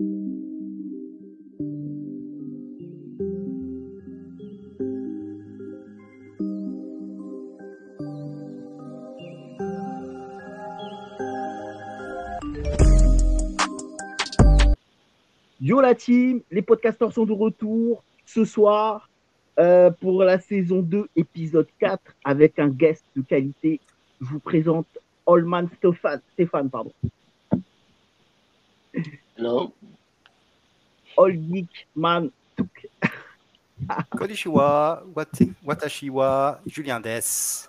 Yo la team, les podcasteurs sont de retour ce soir euh, pour la saison 2, épisode 4, avec un guest de qualité. Je vous présente Allman Stéphane, Stéphane pardon. Geek Man Tuk. Konnichiwa, wat- Watashiwa, Julien Des.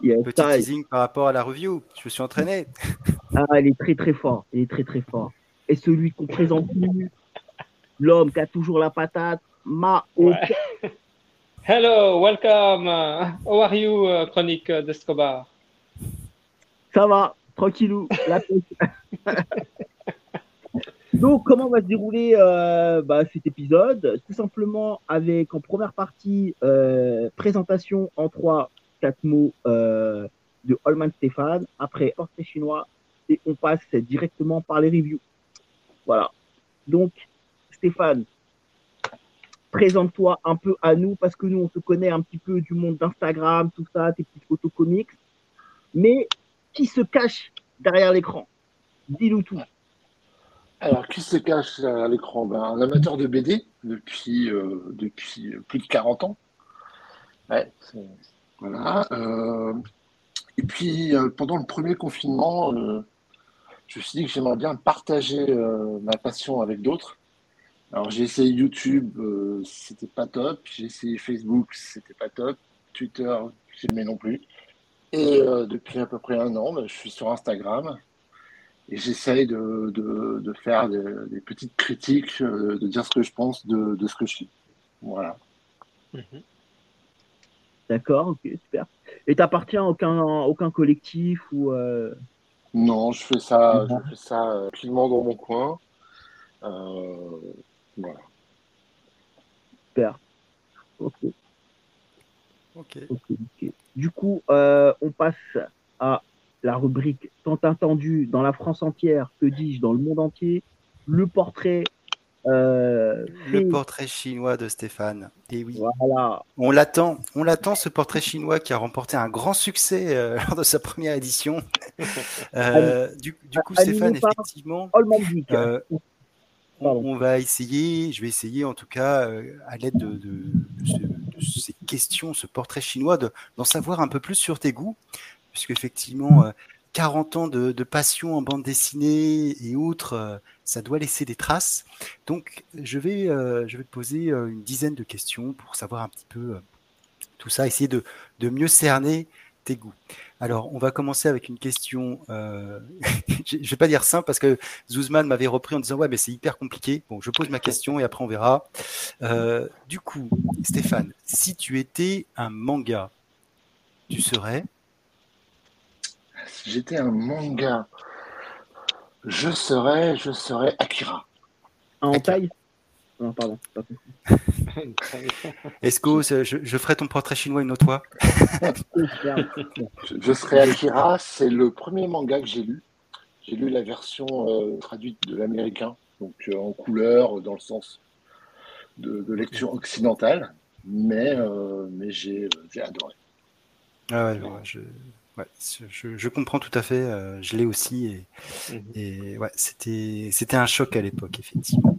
Yes, Petit ça, teasing par rapport à la review. Je me suis entraîné. ah, il est très très fort, il est très très fort. Et celui qu'on présente plus, l'homme qui a toujours la patate, Mao. Ouais. Hello, welcome. how are you, uh, Chronique d'Escobar? Ça va, tranquillou. La pêche. Donc, comment va se dérouler euh, bah, cet épisode? Tout simplement avec en première partie euh, présentation en 3 4 mots euh, de Holman Stéphane, après portrait chinois, et on passe directement par les reviews. Voilà. Donc, Stéphane, présente-toi un peu à nous, parce que nous, on se connaît un petit peu du monde d'Instagram, tout ça, tes petites photos comics. Mais qui se cache derrière l'écran? Dis-nous tout. Alors, qui se cache à l'écran? Ben, Un amateur de BD depuis, euh, depuis plus de 40 ans. Euh, et puis, euh, pendant le premier confinement, je me suis dit que j'aimerais bien partager ma passion avec d'autres. Alors, j'ai essayé YouTube, c'était pas top. J'ai essayé Facebook, c'était pas top. Twitter, j'ai aimé non plus. Et depuis à peu près un an, ben, je suis sur Instagram. Et j'essaye de, de, de faire des, des petites critiques, euh, de dire ce que je pense de, de ce que je suis. Voilà. D'accord, ok, super. Et t'appartiens à aucun, aucun collectif ou euh, Non, je fais ça, je fais ça euh, tranquillement dans mon coin. Euh, voilà. super. Ok, Ok. ok, ok. Du coup, euh, on passe à la rubrique tant attendue dans la France entière, que dis-je, dans le monde entier, le portrait. euh, Le fait- portrait chinois de Stéphane. Et oui, Voilà. on l'attend. On l'attend, ce portrait chinois qui a remporté un grand succès euh, lors de sa première édition. Euh, du, du coup, Stéphane, effectivement, on, va essayer, je vais essayer en tout cas, à l'aide de, de- de ce- de ces questions, ce portrait chinois, de- d'en savoir un peu plus sur tes goûts, puisque effectivement, euh, 40 ans de, de passion en bande dessinée et autres, euh, ça doit laisser des traces. Donc, je vais, euh, je vais te poser euh, une dizaine de questions pour savoir un petit peu euh, tout ça, essayer de, de mieux cerner tes goûts. Alors, on va commencer avec une question. euh, je ne vais pas dire simple parce que Zuzman m'avait repris en disant ouais mais c'est hyper compliqué. Bon, je pose ma question et après on verra. Euh, du coup, Stéphane, si tu étais un manga, tu serais Si j'étais un manga, je serais, je serais Akira. En Akira. taille Non, pardon. Esco, je, je ferai ton portrait chinois une autre fois. Je, je serais Akira. C'est le premier manga que j'ai lu. J'ai lu la version euh, traduite de l'américain, donc euh, en couleur, euh, dans le sens de, de lecture occidentale. Mais, euh, mais j'ai, j'ai adoré. Ah ouais, ouais, je, ouais, je, je comprends tout à fait. euh, je l'ai aussi et, Mhm. et ouais, c'était c'était un choc à l'époque effectivement.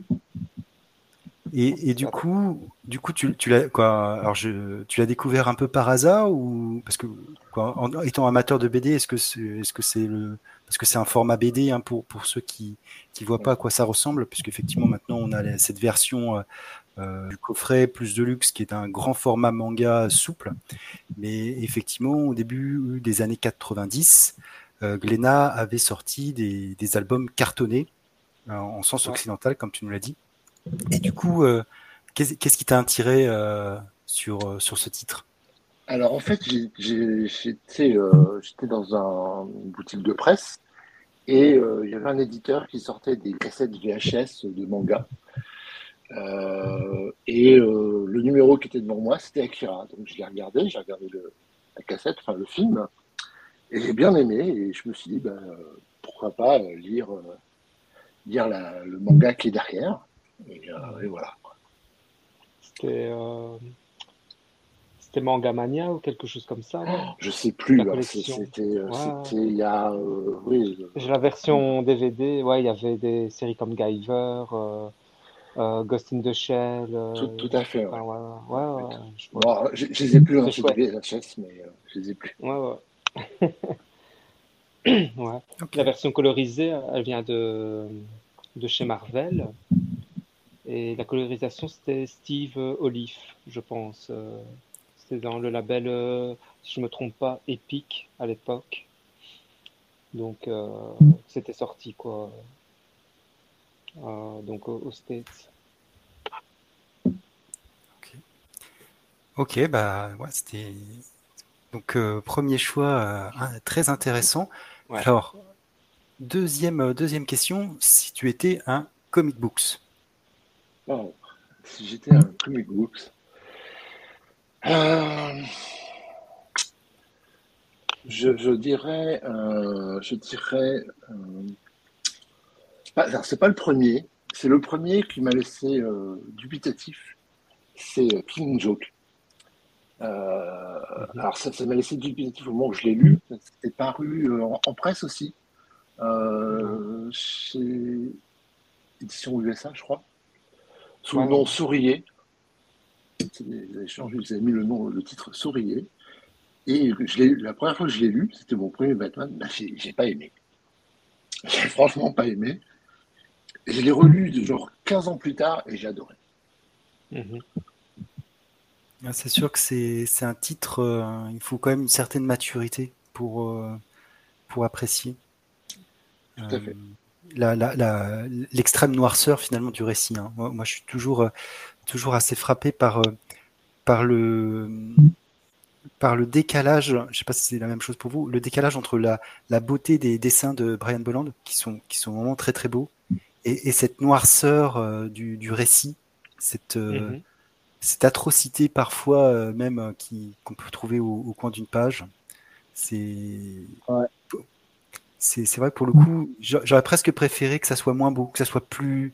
Et, et du coup, du coup, tu, tu l'as quoi Alors, je, tu l'as découvert un peu par hasard ou parce que quoi, en étant amateur de BD, est-ce que c'est est-ce que c'est le parce que c'est un format BD hein, pour pour ceux qui qui voient pas à quoi ça ressemble, puisque effectivement maintenant on a cette version euh, euh, du coffret plus de luxe qui est un grand format manga souple. Mais effectivement, au début des années 90, euh, Glénat avait sorti des, des albums cartonnés euh, en sens occidental, comme tu nous l'as dit. Et du coup, euh, qu'est-ce qui t'a attiré euh, sur, euh, sur ce titre? Alors en fait, j'étais euh, dans un- une boutique de presse et euh, il y avait un éditeur qui sortait des cassettes VHS de manga. Euh, et euh, le numéro qui était devant moi, c'était Akira. Donc je l'ai regardé, j'ai regardé le, la cassette, enfin le film, et j'ai bien aimé. Et je me suis dit, ben, pourquoi pas euh, lire, lire la- le manga qui est derrière. Et, euh, et voilà. C'était c'était Mangamania ou quelque chose comme ça. non? Je sais plus. C'était Ouais. il y a. oui, J'ai la version DVD. Ouais, il y avait des séries comme Guyver, euh, Ghost in the Shell. euh, tout, tout à fait. ouais. ouais, ouais, ouais, je- Bon, je, je les ai plus. CD, la chaise, mais euh, je les ai plus. ouais, ouais. Ouais. Ok. La version colorisée, elle vient de, de chez Marvel. Et la colorisation, c'était Steve Olive, je pense. Euh, C'était dans le label, euh, si je ne me trompe pas, Epic à l'époque. Donc, euh, c'était sorti, quoi. Euh, donc, au- aux States. Ok, bah ouais, c'était donc euh, premier choix euh, très intéressant. Ouais. Alors deuxième deuxième question, si tu étais un comic books. Oh, si j'étais un comic books. Euh, je, je dirais. euh, je dirais. euh, c'est pas le premier. C'est le premier qui m'a laissé euh, dubitatif. C'est euh, King Joke. Euh, alors, ça, m'a laissé dubitatif au moment où je l'ai lu. C'était paru en, en presse aussi. Euh, chez Édition USA, je crois sous le nom Sourier. Changé, vous avez mis le nom, le titre Sourier. Et je la première fois que je l'ai lu, c'était mon premier Batman, bah, j'ai, j'ai pas aimé. J'ai franchement pas aimé. Et je l'ai relu genre 15 ans plus tard et j'ai adoré. Mhm. Ah, C'est sûr que c'est c'est un titre, euh, il faut quand même une certaine maturité pour euh, pour apprécier. Tout à fait. Euh, la- la- la- l'extrême noirceur finalement du récit. hein. Moi, moi, je suis toujours, euh, toujours assez frappé par, euh, par, le, par le décalage, je ne sais pas si c'est la même chose pour vous, le décalage entre la, la beauté des dessins de Brian Bolland, qui sont, qui sont vraiment très très beaux, et, et cette noirceur euh, du, du récit, cette, euh, Mhm. cette atrocité parfois euh, même qui qu'on peut trouver au, au coin d'une page. C'est Ouais. c'est c'est vrai que pour le coup, j'a- j'aurais presque préféré que ça soit moins beau, que ça soit plus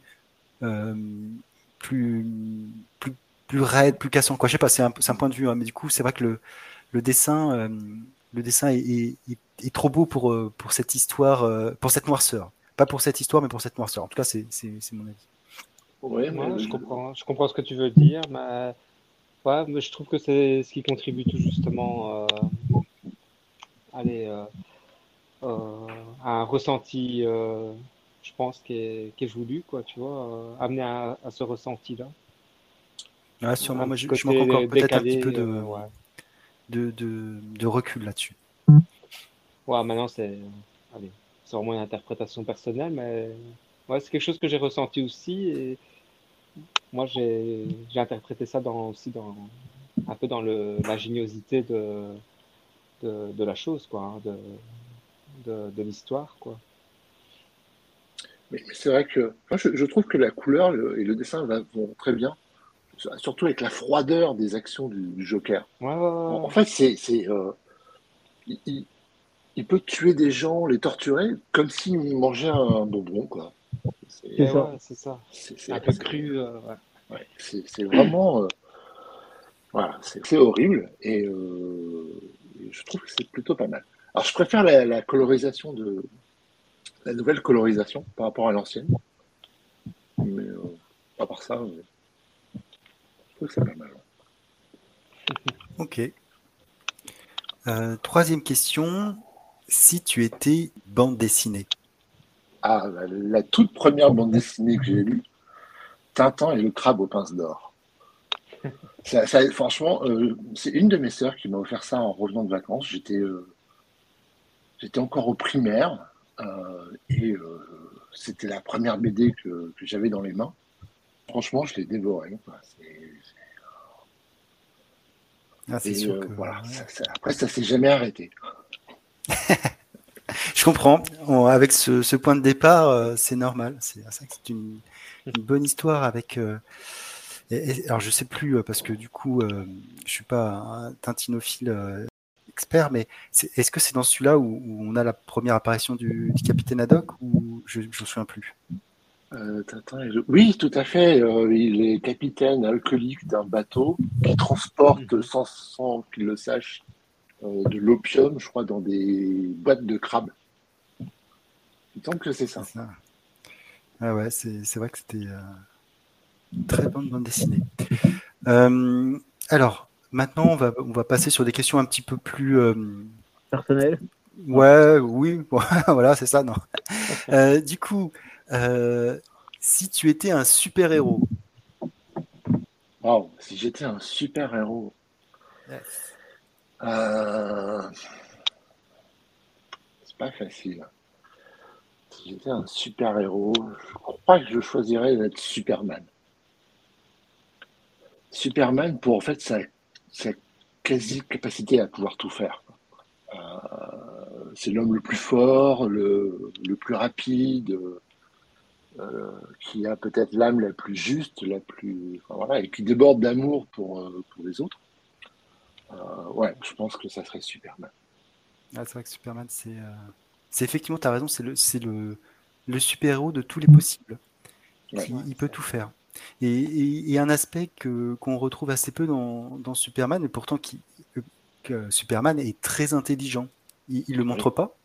euh, plus plus plus raide, plus cassant. Quoi, je sais pas, c'est un, c'est un point de vue, hein, mais du coup, c'est vrai que le le dessin euh, le dessin est, est, est- est trop beau pour pour cette histoire, euh, pour cette noirceur. Pas pour cette histoire, mais pour cette noirceur. En tout cas, c'est mon avis. Mais Ouais, je comprends, je comprends ce que tu veux dire, mais, ouais, mais je trouve que c'est ce qui contribue tout justement euh, allez, euh, euh, à un ressenti, euh, je pense, qui est, qui est voulu, quoi, tu vois, euh, amener à, à ce ressenti-là. Ouais, sûrement. Moi, je, je manque encore peut-être un petit peu de euh, ouais. de, de, de recul là-dessus. Ouais, maintenant, c'est allez, c'est vraiment une interprétation personnelle, mais ouais, c'est quelque chose que j'ai ressenti aussi. Et moi, j'ai interprété ça dans, aussi dans, un peu dans le, l'ingéniosité de, de, de la chose, quoi, hein, de, de, de l'histoire, quoi. Mais, mais c'est vrai que moi, je, je trouve que la couleur le- et le dessin va- vont très bien, surtout avec la froideur des actions du, du Joker. Ouais, ouais, En, ouais. en fait, c'est, c'est, euh, il, il- il peut tuer des gens, les torturer, comme s'il mangeait un bonbon, quoi. C'est, C'est ça. ouais, c'est ça. c'est, Un peu c'est- cru. euh, ouais. ouais, c'est- vraiment, euh, voilà, c'est, horrible et, euh, je trouve que c'est plutôt pas mal. Alors, je préfère la, la colorisation de la nouvelle colorisation par rapport à l'ancienne, mais euh, à part ça, euh, je trouve que c'est pas mal. Ok. Euh, troisième question. Si tu étais bande dessinée, Ah, la, la toute première bande dessinée que j'ai lue, Tintin et le crabe aux pinces d'or. Ça- ça- franchement, euh, c'est une de mes sœurs qui m'a offert ça en revenant de vacances. J'étais euh, j'étais encore au primaire euh, et euh, c'était la première BD que, que j'avais dans les mains. Franchement, je l'ai dévoré. ah, sûr euh, que voilà, ça- après, ça s'est jamais arrêté. je comprends. Avec ce, point de départ, euh, c'est normal. C'est une, bonne histoire avec. euh, alors je sais plus euh, parce que du coup, euh, je suis pas un tintinophile euh, expert, mais est-ce que c'est dans celui-là où, on a la première apparition du, du capitaine Haddock ou je je me souviens plus? Oui, tout à fait. il est capitaine alcoolique d'un bateau qui transporte, sans, sans qu'il le sache, de l'opium, je crois, dans des boîtes de crabes. Il semble que c'est ça. Ah ouais, c'est c'est vrai que c'était euh, une très bonne bande dessinée. Euh, alors, maintenant, on va, on va passer sur des questions un petit peu plus. euh, Personnel. ouais, oui, voilà, c'est ça, non. Euh, du coup, euh, si tu étais un super-héros, Wow, si j'étais un super-héros. Euh, C'est pas facile. Si j'étais un super-héros, je crois que je choisirais d'être Superman. Superman pour en fait sa, sa quasi-capacité à pouvoir tout faire. Euh, c'est l'homme le plus fort, le, le plus rapide, euh, qui a peut-être l'âme la plus juste, la plus, voilà, et qui déborde d'amour pour, pour les autres. Euh, ouais, je pense que ça serait Superman. Ah, c'est vrai que Superman, c'est euh, c'est effectivement, tu as raison, c'est le, c'est le, le super-héros de tous les possibles. Ouais. Qui- il peut tout faire. Et, et- et un aspect que qu'on retrouve assez peu dans, dans Superman, et pourtant qui, que- que Superman est très intelligent. Il, il le montre pas,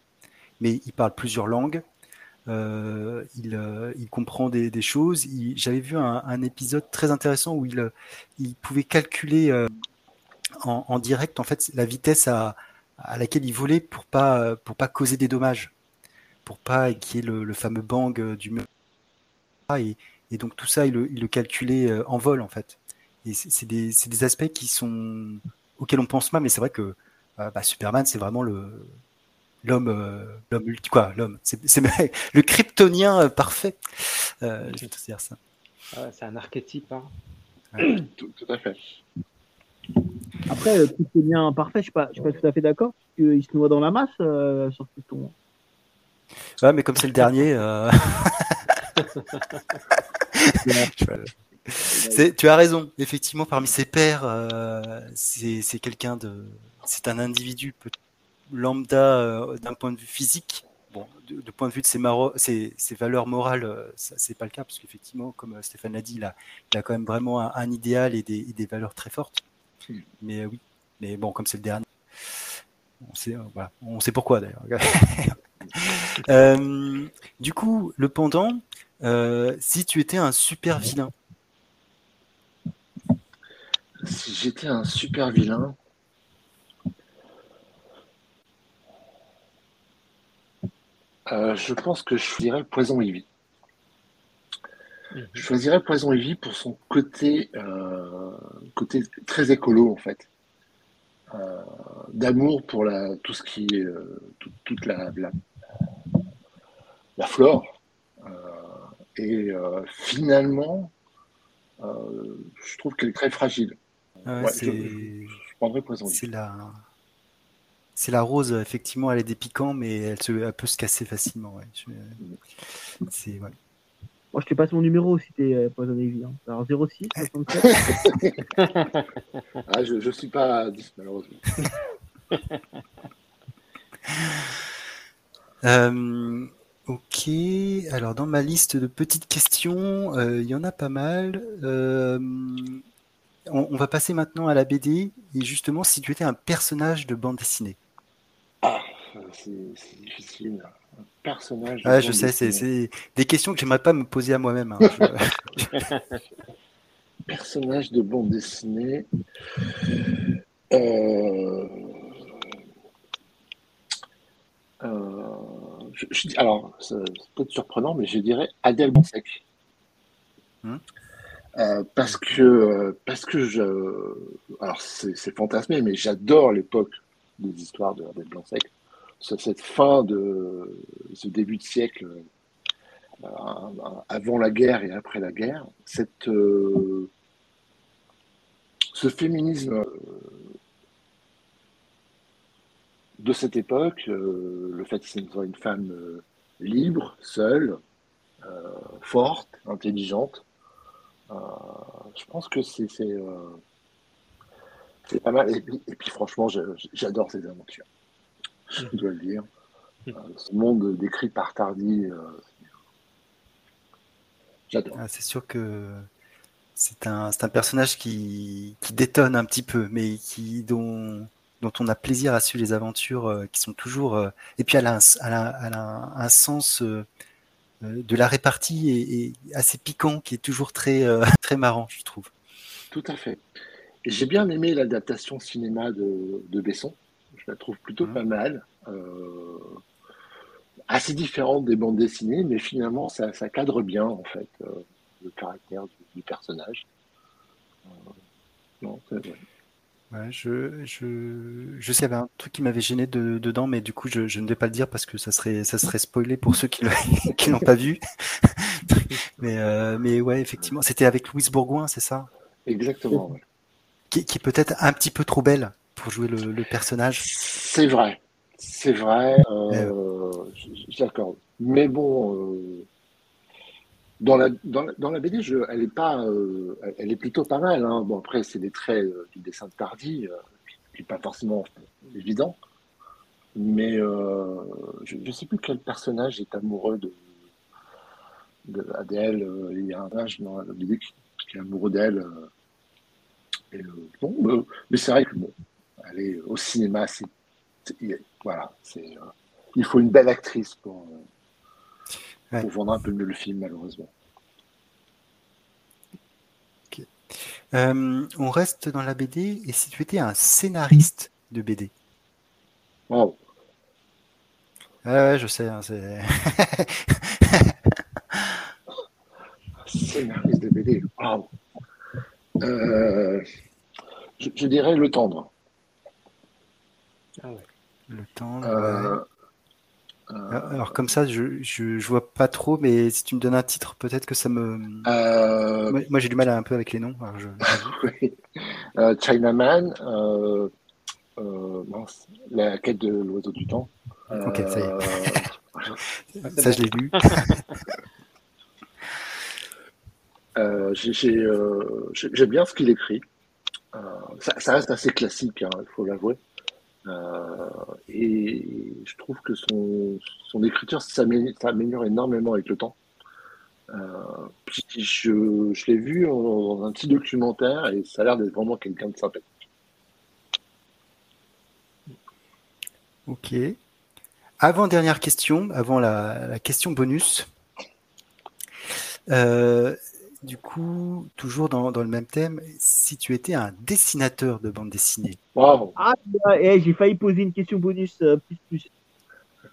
mais il parle plusieurs langues. euh, il, euh, il comprend des, des choses. J'avais vu un, un épisode très intéressant où il, euh, il pouvait calculer euh, en, en direct en fait la vitesse à, à laquelle il volait pour pas pour pas causer des dommages, pour pas qu'il y ait le, le fameux bang euh, du mur. Et, et donc tout ça, il le, il le calculait euh, en vol en fait. Et c'est des, c'est des aspects qui sont auxquels on pense pas, mais c'est vrai que euh, bah, Superman, c'est vraiment le l'homme euh, l'homme ulti- quoi l'homme c'est c'est le kryptonien parfait euh, je vais te dire ça Ouais, c'est un archétype. hein. Tout, tout à fait. Après, le truc est bien parfait, je je suis pas tout à fait d'accord, parce qu'il se noie dans la masse euh, sur Pluton. ouais mais comme c'est le dernier euh, tu as raison effectivement parmi ses pairs euh, c'est quelqu'un de c'est un individu lambda euh, d'un point de vue physique bon de, de point de vue de ses, maro- ses, ses valeurs morales euh, c'est pas le cas parce qu'effectivement comme euh, Stéphane l'a dit il a, il a quand même vraiment un, un idéal et des, et des valeurs très fortes. Mais euh, oui. Mais bon comme c'est le dernier on sait, euh, voilà. on sait pourquoi d'ailleurs. Euh, du coup le pendant si tu étais un super vilain. Si j'étais un super vilain, je pense que je choisirais Poison Ivy. Mhm. Je choisirais Poison Ivy pour son côté, euh, côté très écolo en fait, Euh, d'amour pour la, tout ce qui est euh, tout- toute la, la, la flore. Euh, et euh, finalement, euh, je trouve qu'elle est très fragile. Ouais, Ouais, c'est je, je prendrais Poison Ivy. c'est la c'est la rose effectivement elle est des piquants mais elle, se, elle peut se casser facilement ouais. Je- c'est ouais. Moi, je te passe mon numéro si t'es euh, Poison Ivy. Hein. Alors 06 67. Ah, je ne suis pas à 10 malheureusement. Euh, ok, alors dans ma liste de petites questions, euh, il y en a pas mal. Euh, on, on va passer maintenant à la BD. Et justement, si tu étais un personnage de bande dessinée. Ah, c'est difficile. Personnage. de Ouais, je sais, c'est des questions que j'aimerais pas me poser à moi-même. hein. Personnage de bande dessinée. Euh... euh, je- je dis- alors, c'est peut-être surprenant, mais je dirais Adèle Bonsec. Hmm. Euh, parce que, euh, parce que je. Alors, c'est fantasmé, mais j'adore l'époque des histoires de Adèle Blanc-Sec. Ce- Cette fin de ce début de siècle, euh, avant la guerre et après la guerre, euh, ce féminisme euh, de cette époque, le fait que ce soit une femme libre, seule, forte, intelligente, je pense que c'est pas mal. Et puis, et puis franchement, j'adore ces aventures. Je dois le dire. Euh, ce monde décrit par Tardy, euh, J'adore. Ah, c'est sûr que c'est un, c'est un personnage qui, qui détonne un petit peu, mais qui dont, dont on a plaisir à suivre les aventures, euh, qui sont toujours. euh, et puis elle a un, elle a- elle a un, un sens euh, de la répartie et, et assez piquant, qui est toujours très euh, très marrant, je trouve. Tout à fait. Et j'ai bien aimé l'adaptation cinéma de, de Besson. Je la trouve plutôt Mhm. pas mal. Euh, assez différente des bandes dessinées, mais finalement, ça, ça cadre bien, en fait, euh, le caractère du, du personnage. Euh, non, c'est vrai. Ouais, je, je, je sais, il y avait un truc qui m'avait gêné de- dedans, mais du coup, je, je ne vais pas le dire parce que ça serait, ça serait spoilé pour ceux qui qui l'ont pas vu. mais, euh, mais ouais, effectivement, c'était avec Louise Bourgoin, c'est ça? Exactement. ouais. Qui, qui est peut-être un petit peu trop belle pour jouer le, le personnage. C'est vrai. C'est vrai. Euh, J'accorde. Mais bon, euh, dans, la, dans, la, dans la BD, je, elle est pas, euh, elle- est plutôt pas mal. Hein. Bon, après, c'est des traits euh, du dessin de Tardy, qui n'est pas forcément évident. Mais je ne sais plus quel personnage est amoureux de, de Adèle. Il y a un personnage dans la BD qui, qui est amoureux d'elle. Et, bon, mais c'est vrai que bon, aller au cinéma, voilà, c'est euh, il faut une belle actrice pour, euh, Ouais. pour vendre un peu mieux le film, malheureusement. Euh, on reste dans la BD et si tu étais un scénariste de BD. Wow. Ouais, ouais, je sais, hein, c'est. Scénariste de BD, wow. Euh, je, je dirais le tendre. Ah ouais. le temps. ouais. Euh, euh, Alors comme ça, je, je, je vois pas trop, mais si tu me donnes un titre, peut-être que ça me. euh, Moi, moi, j'ai du mal un peu avec les noms. alors je- oui. Chinaman, mince, la quête de l'oiseau du temps. Ok, ça y est. Ça, je l'ai lu. Euh, j'ai- j'ai, euh, j'ai- J'aime bien ce qu'il écrit. Euh, ça, ça reste assez classique, hein, il faut l'avouer. Euh, et je trouve que son, son écriture s'amé- s'améliore énormément avec le temps. Euh, je l'ai vu dans un petit documentaire et ça a l'air d'être vraiment quelqu'un de sympathique. Ok. Avant dernière question, avant la, question bonus. Euh, du coup, toujours dans le même thème, si tu étais un dessinateur de bande dessinée, Waouh! Ah, eh, j'ai failli poser une question bonus euh, plus plus.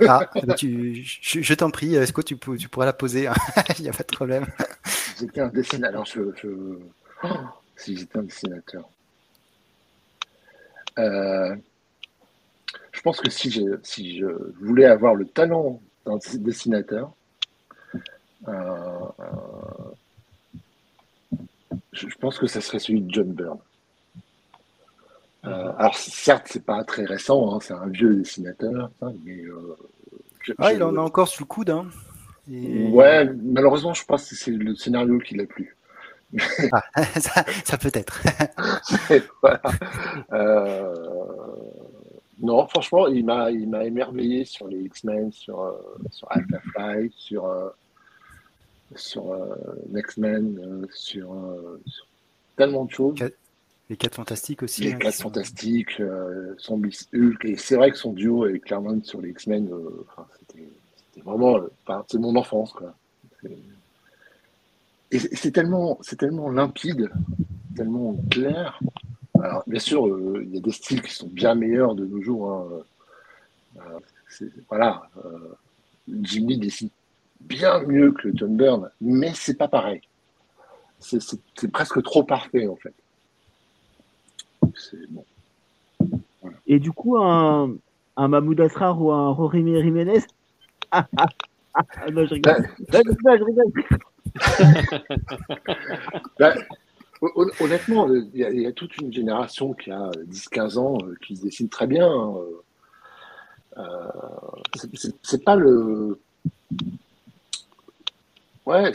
ah, tu, je, je t'en prie, est-ce que tu, peux- tu pourras la poser hein Il n'y a pas de problème. Si j'étais un dessinateur, alors je, je... Oh, si j'étais un dessinateur. Euh, je pense que si je, si je voulais avoir le talent d'un dessinateur, euh, euh, je, je pense que ça serait celui de John Byrne. Euh, alors certes, c'est pas très récent, hein, c'est un vieux dessinateur, mais euh, je- Ah, je- il en a encore sous le coude. Hein. Et- Ouais, malheureusement, je pense que c'est le scénario qui l'a plu. Ah, ça, ça peut être. voilà. Euh, non, franchement, il m'a, il m'a émerveillé sur les X-Men, sur, sur Alpha Flight, sur, sur euh, Next-Men, euh, sur, euh, sur tellement de choses. Les quatre fantastiques aussi. Les hein, 4 qui sont- fantastiques, euh, son Miss Hulk, et c'est vrai que son duo avec Claremont sur les X-Men, euh, enfin, c'était, vraiment, euh, enfin, c'est mon enfance, quoi. Et c'est tellement, tellement limpide, tellement clair. Alors, bien sûr, euh, il y a des styles qui sont bien meilleurs de nos jours. hein. Euh, voilà, euh, Jimmy dessine bien mieux que John Byrne, mais c'est pas pareil. C'est presque trop parfait, en fait. C'est bon. Et du coup, un, un Mahmoud Asrar ou un Rory Jiménez? Ah, ah, ah, ah, Non, je rigole. Non, je honnêtement, il y, a- il y a toute une génération qui a 10-15 ans euh, qui se dessine très bien. hein. Euh, c'est pas le. Ouais,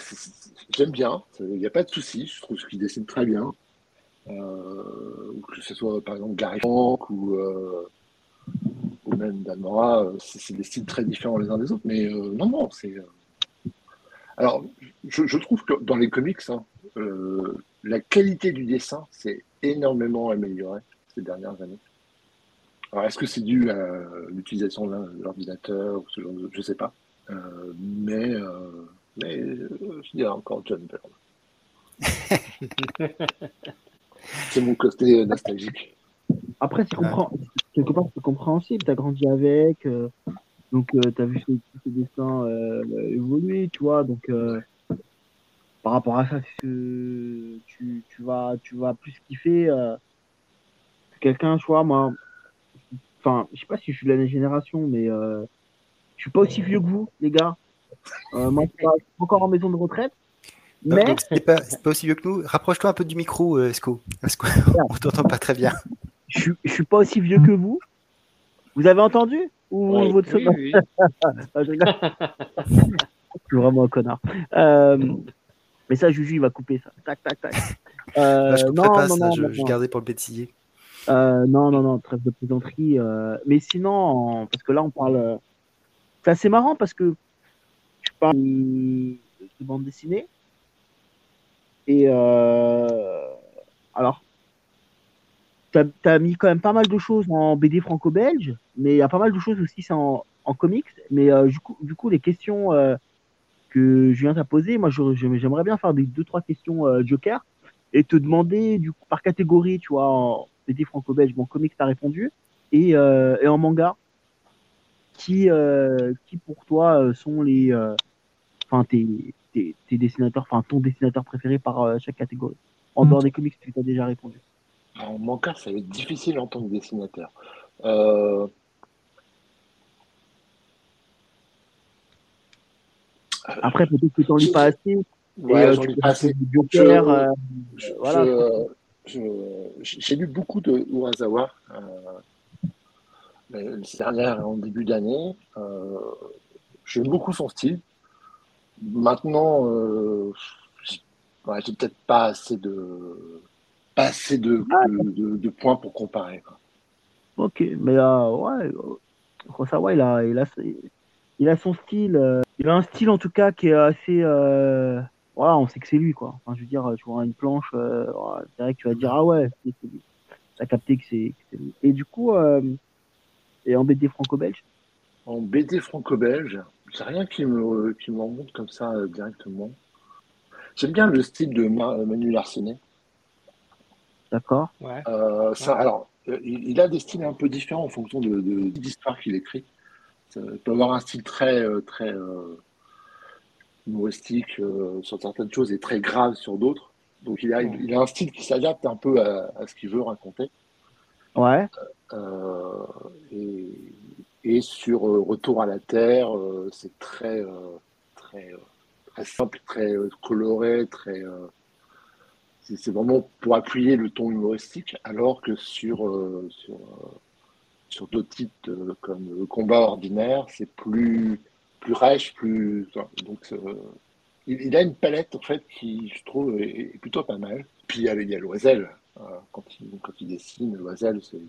j'aime bien. Il n'y a pas de souci. Je trouve qu'il dessine très bien. Euh, que ce soit par exemple Gary Frank ou, euh, ou même Dan Mora, euh, c'est des styles très différents les uns des autres. Mais euh, non, non, c'est. euh, Alors, je, je trouve que dans les comics, hein, euh, la qualité du dessin s'est énormément améliorée ces dernières années. Alors, est-ce que c'est dû à l'utilisation de l'ordinateur ou ce genre de... Je sais pas. Mais, mais euh, je dirais encore John Byrne. c'est mon côté nostalgique. Après, c'est comprend... quelque part, c'est compréhensible. Tu as grandi avec, euh, donc tu as vu ces, ces dessins euh, évoluer, tu vois. Donc, euh, par rapport à ça, tu, tu, vas, tu vas plus kiffer euh, que quelqu'un, tu vois. Moi, enfin, je sais pas si je suis de la génération, mais euh, je suis pas aussi vieux que vous, les gars. Euh, moi, je suis encore en maison de retraite. Donc, Mais c'est pas, pas aussi vieux que nous. Rapproche-toi un peu du micro, euh, Esco, parce qu'on on t'entend pas très bien. je, suis- je suis pas aussi vieux que vous. Vous avez entendu? Ou Oui, votre Oui, oui. Ah, je je suis vraiment un connard. Euh, mais ça, Juju, il va couper ça. Tac, tac, tac. Euh, je non, pas non, ça, non, je, non, je gardais pour le bêtisier. Euh, non, non, non, trêve de plaisanterie. euh, mais sinon, en- parce que là, on parle. euh, C'est assez marrant parce que tu parles de, de bande dessinée. Et euh, alors, tu as, mis quand même pas mal de choses en BD franco-belge, mais il y a pas mal de choses aussi en, en comics. Mais euh, du, coup, du coup, les questions euh, que Julien t'a posées, moi, j'aimerais bien faire des deux, trois questions euh, Joker et te demander du coup, par catégorie, tu vois, en BD franco-belge, bon, comics, t'as répondu, et, euh, et en manga, qui, euh, qui pour toi sont les, enfin, tes, tes, tes dessinateurs, enfin, ton dessinateur préféré par euh, chaque catégorie. En dehors des comics, tu t'as déjà répondu. En manga, ça va être difficile en tant que dessinateur. Euh, Après, peut-être que t'en lis pas assez. ouais, euh, j'en tu lis pas assez. du Joker, Je- euh, Je- voilà. je- je- J'ai lu beaucoup de Urasawa euh, mais ces dernières en début d'année. Euh, J'aime beaucoup son style. Maintenant, euh, j'ai ouais, j'ai peut-être pas assez de pas assez de, Ah. de, de- de points pour comparer. quoi. Ok, mais euh, ouais, il a, il a, il a son style. euh, il a un style en tout cas qui est assez. euh, voilà, on sait que c'est lui, quoi. Enfin, je veux dire, tu vois une planche, c'est vrai que tu vas dire ah ouais, c'est c'est lui. T'as capté que c'est lui. Et du coup, et en BD franco-belge, En BD franco-belge, j'ai rien qui me qui me remonte comme ça euh, directement. J'aime bien le style de Ma- Manu Larsenet. d'accord. Ouais. Euh, ça, alors, euh, il, il a des styles un peu différents en fonction de, de l'histoire qu'il écrit. Ça peut avoir un style très, euh, très euh, humoristique euh, sur certaines choses et très grave sur d'autres. Donc, il a, il, il a un style qui s'adapte un peu à, à ce qu'il veut raconter. Ouais. Euh, et, et sur euh, Retour à la Terre, euh, c'est très, euh, très, simple, très coloré, très. c'est vraiment pour appuyer le ton humoristique, alors que sur, sur, d'autres titres comme combat ordinaire, c'est plus, plus rêche, plus. Donc, il, a une palette en fait qui, je trouve, est, plutôt pas mal. Puis il y a, Loisel. euh, quand, il, quand il dessine, Loisel, c'est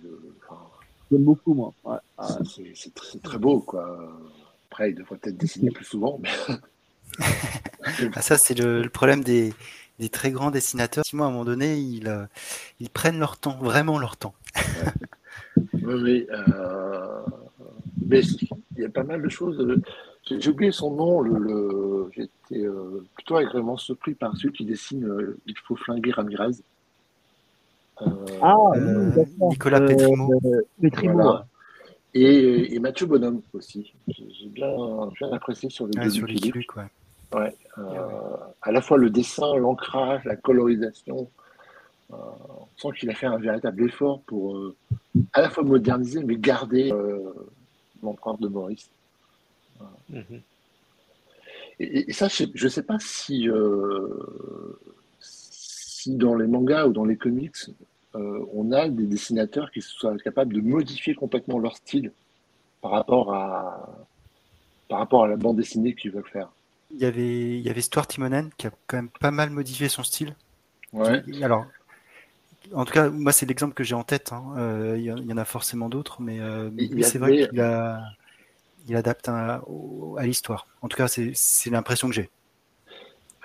J'aime beaucoup, moi. Ouais. Ah, c'est- très, c'est très beau, quoi. Après, il devrait peut-être dessiner plus souvent, mais Ah, ça, c'est le, le problème des, des très grands dessinateurs. Effectivement, à un moment donné, ils, euh, ils prennent leur temps, vraiment leur temps. Oui, oui. euh, mais il y a pas mal de choses. euh, J'ai j'ai oublié son nom. Le, le- euh, plutôt agréablement surpris par celui qui dessine euh, Il faut flinguer Ramirez. Euh, Ah, Euh, oui. Nicolas Petrimo. euh, Voilà. ouais. et, et Mathieu Bonhomme aussi. J'ai j'ai bien, bien apprécié sur les Ouais, deux sur les. Luc, ouais. Ouais, euh, à la fois le dessin, l'ancrage, la colorisation. Euh, on sent qu'il a fait un véritable effort pour euh, à la fois moderniser mais garder euh, l'empreinte de Maurice. Mhm. Et, et ça, je ne sais pas si, euh, si dans les mangas ou dans les comics, euh, on a des dessinateurs qui soient capables de modifier complètement leur style par rapport à, par rapport à la bande dessinée qu'ils veulent faire. Il y avait, il y avait Stuart Timonen qui a quand même pas mal modifié son style. Ouais. Qui- alors, en tout cas, moi, c'est l'exemple que j'ai en tête. hein. Euh, il y, en- a forcément d'autres, mais, euh, mais c'est vrai qu'il a, il adapte à, l'histoire. En tout cas, c'est l'impression que j'ai.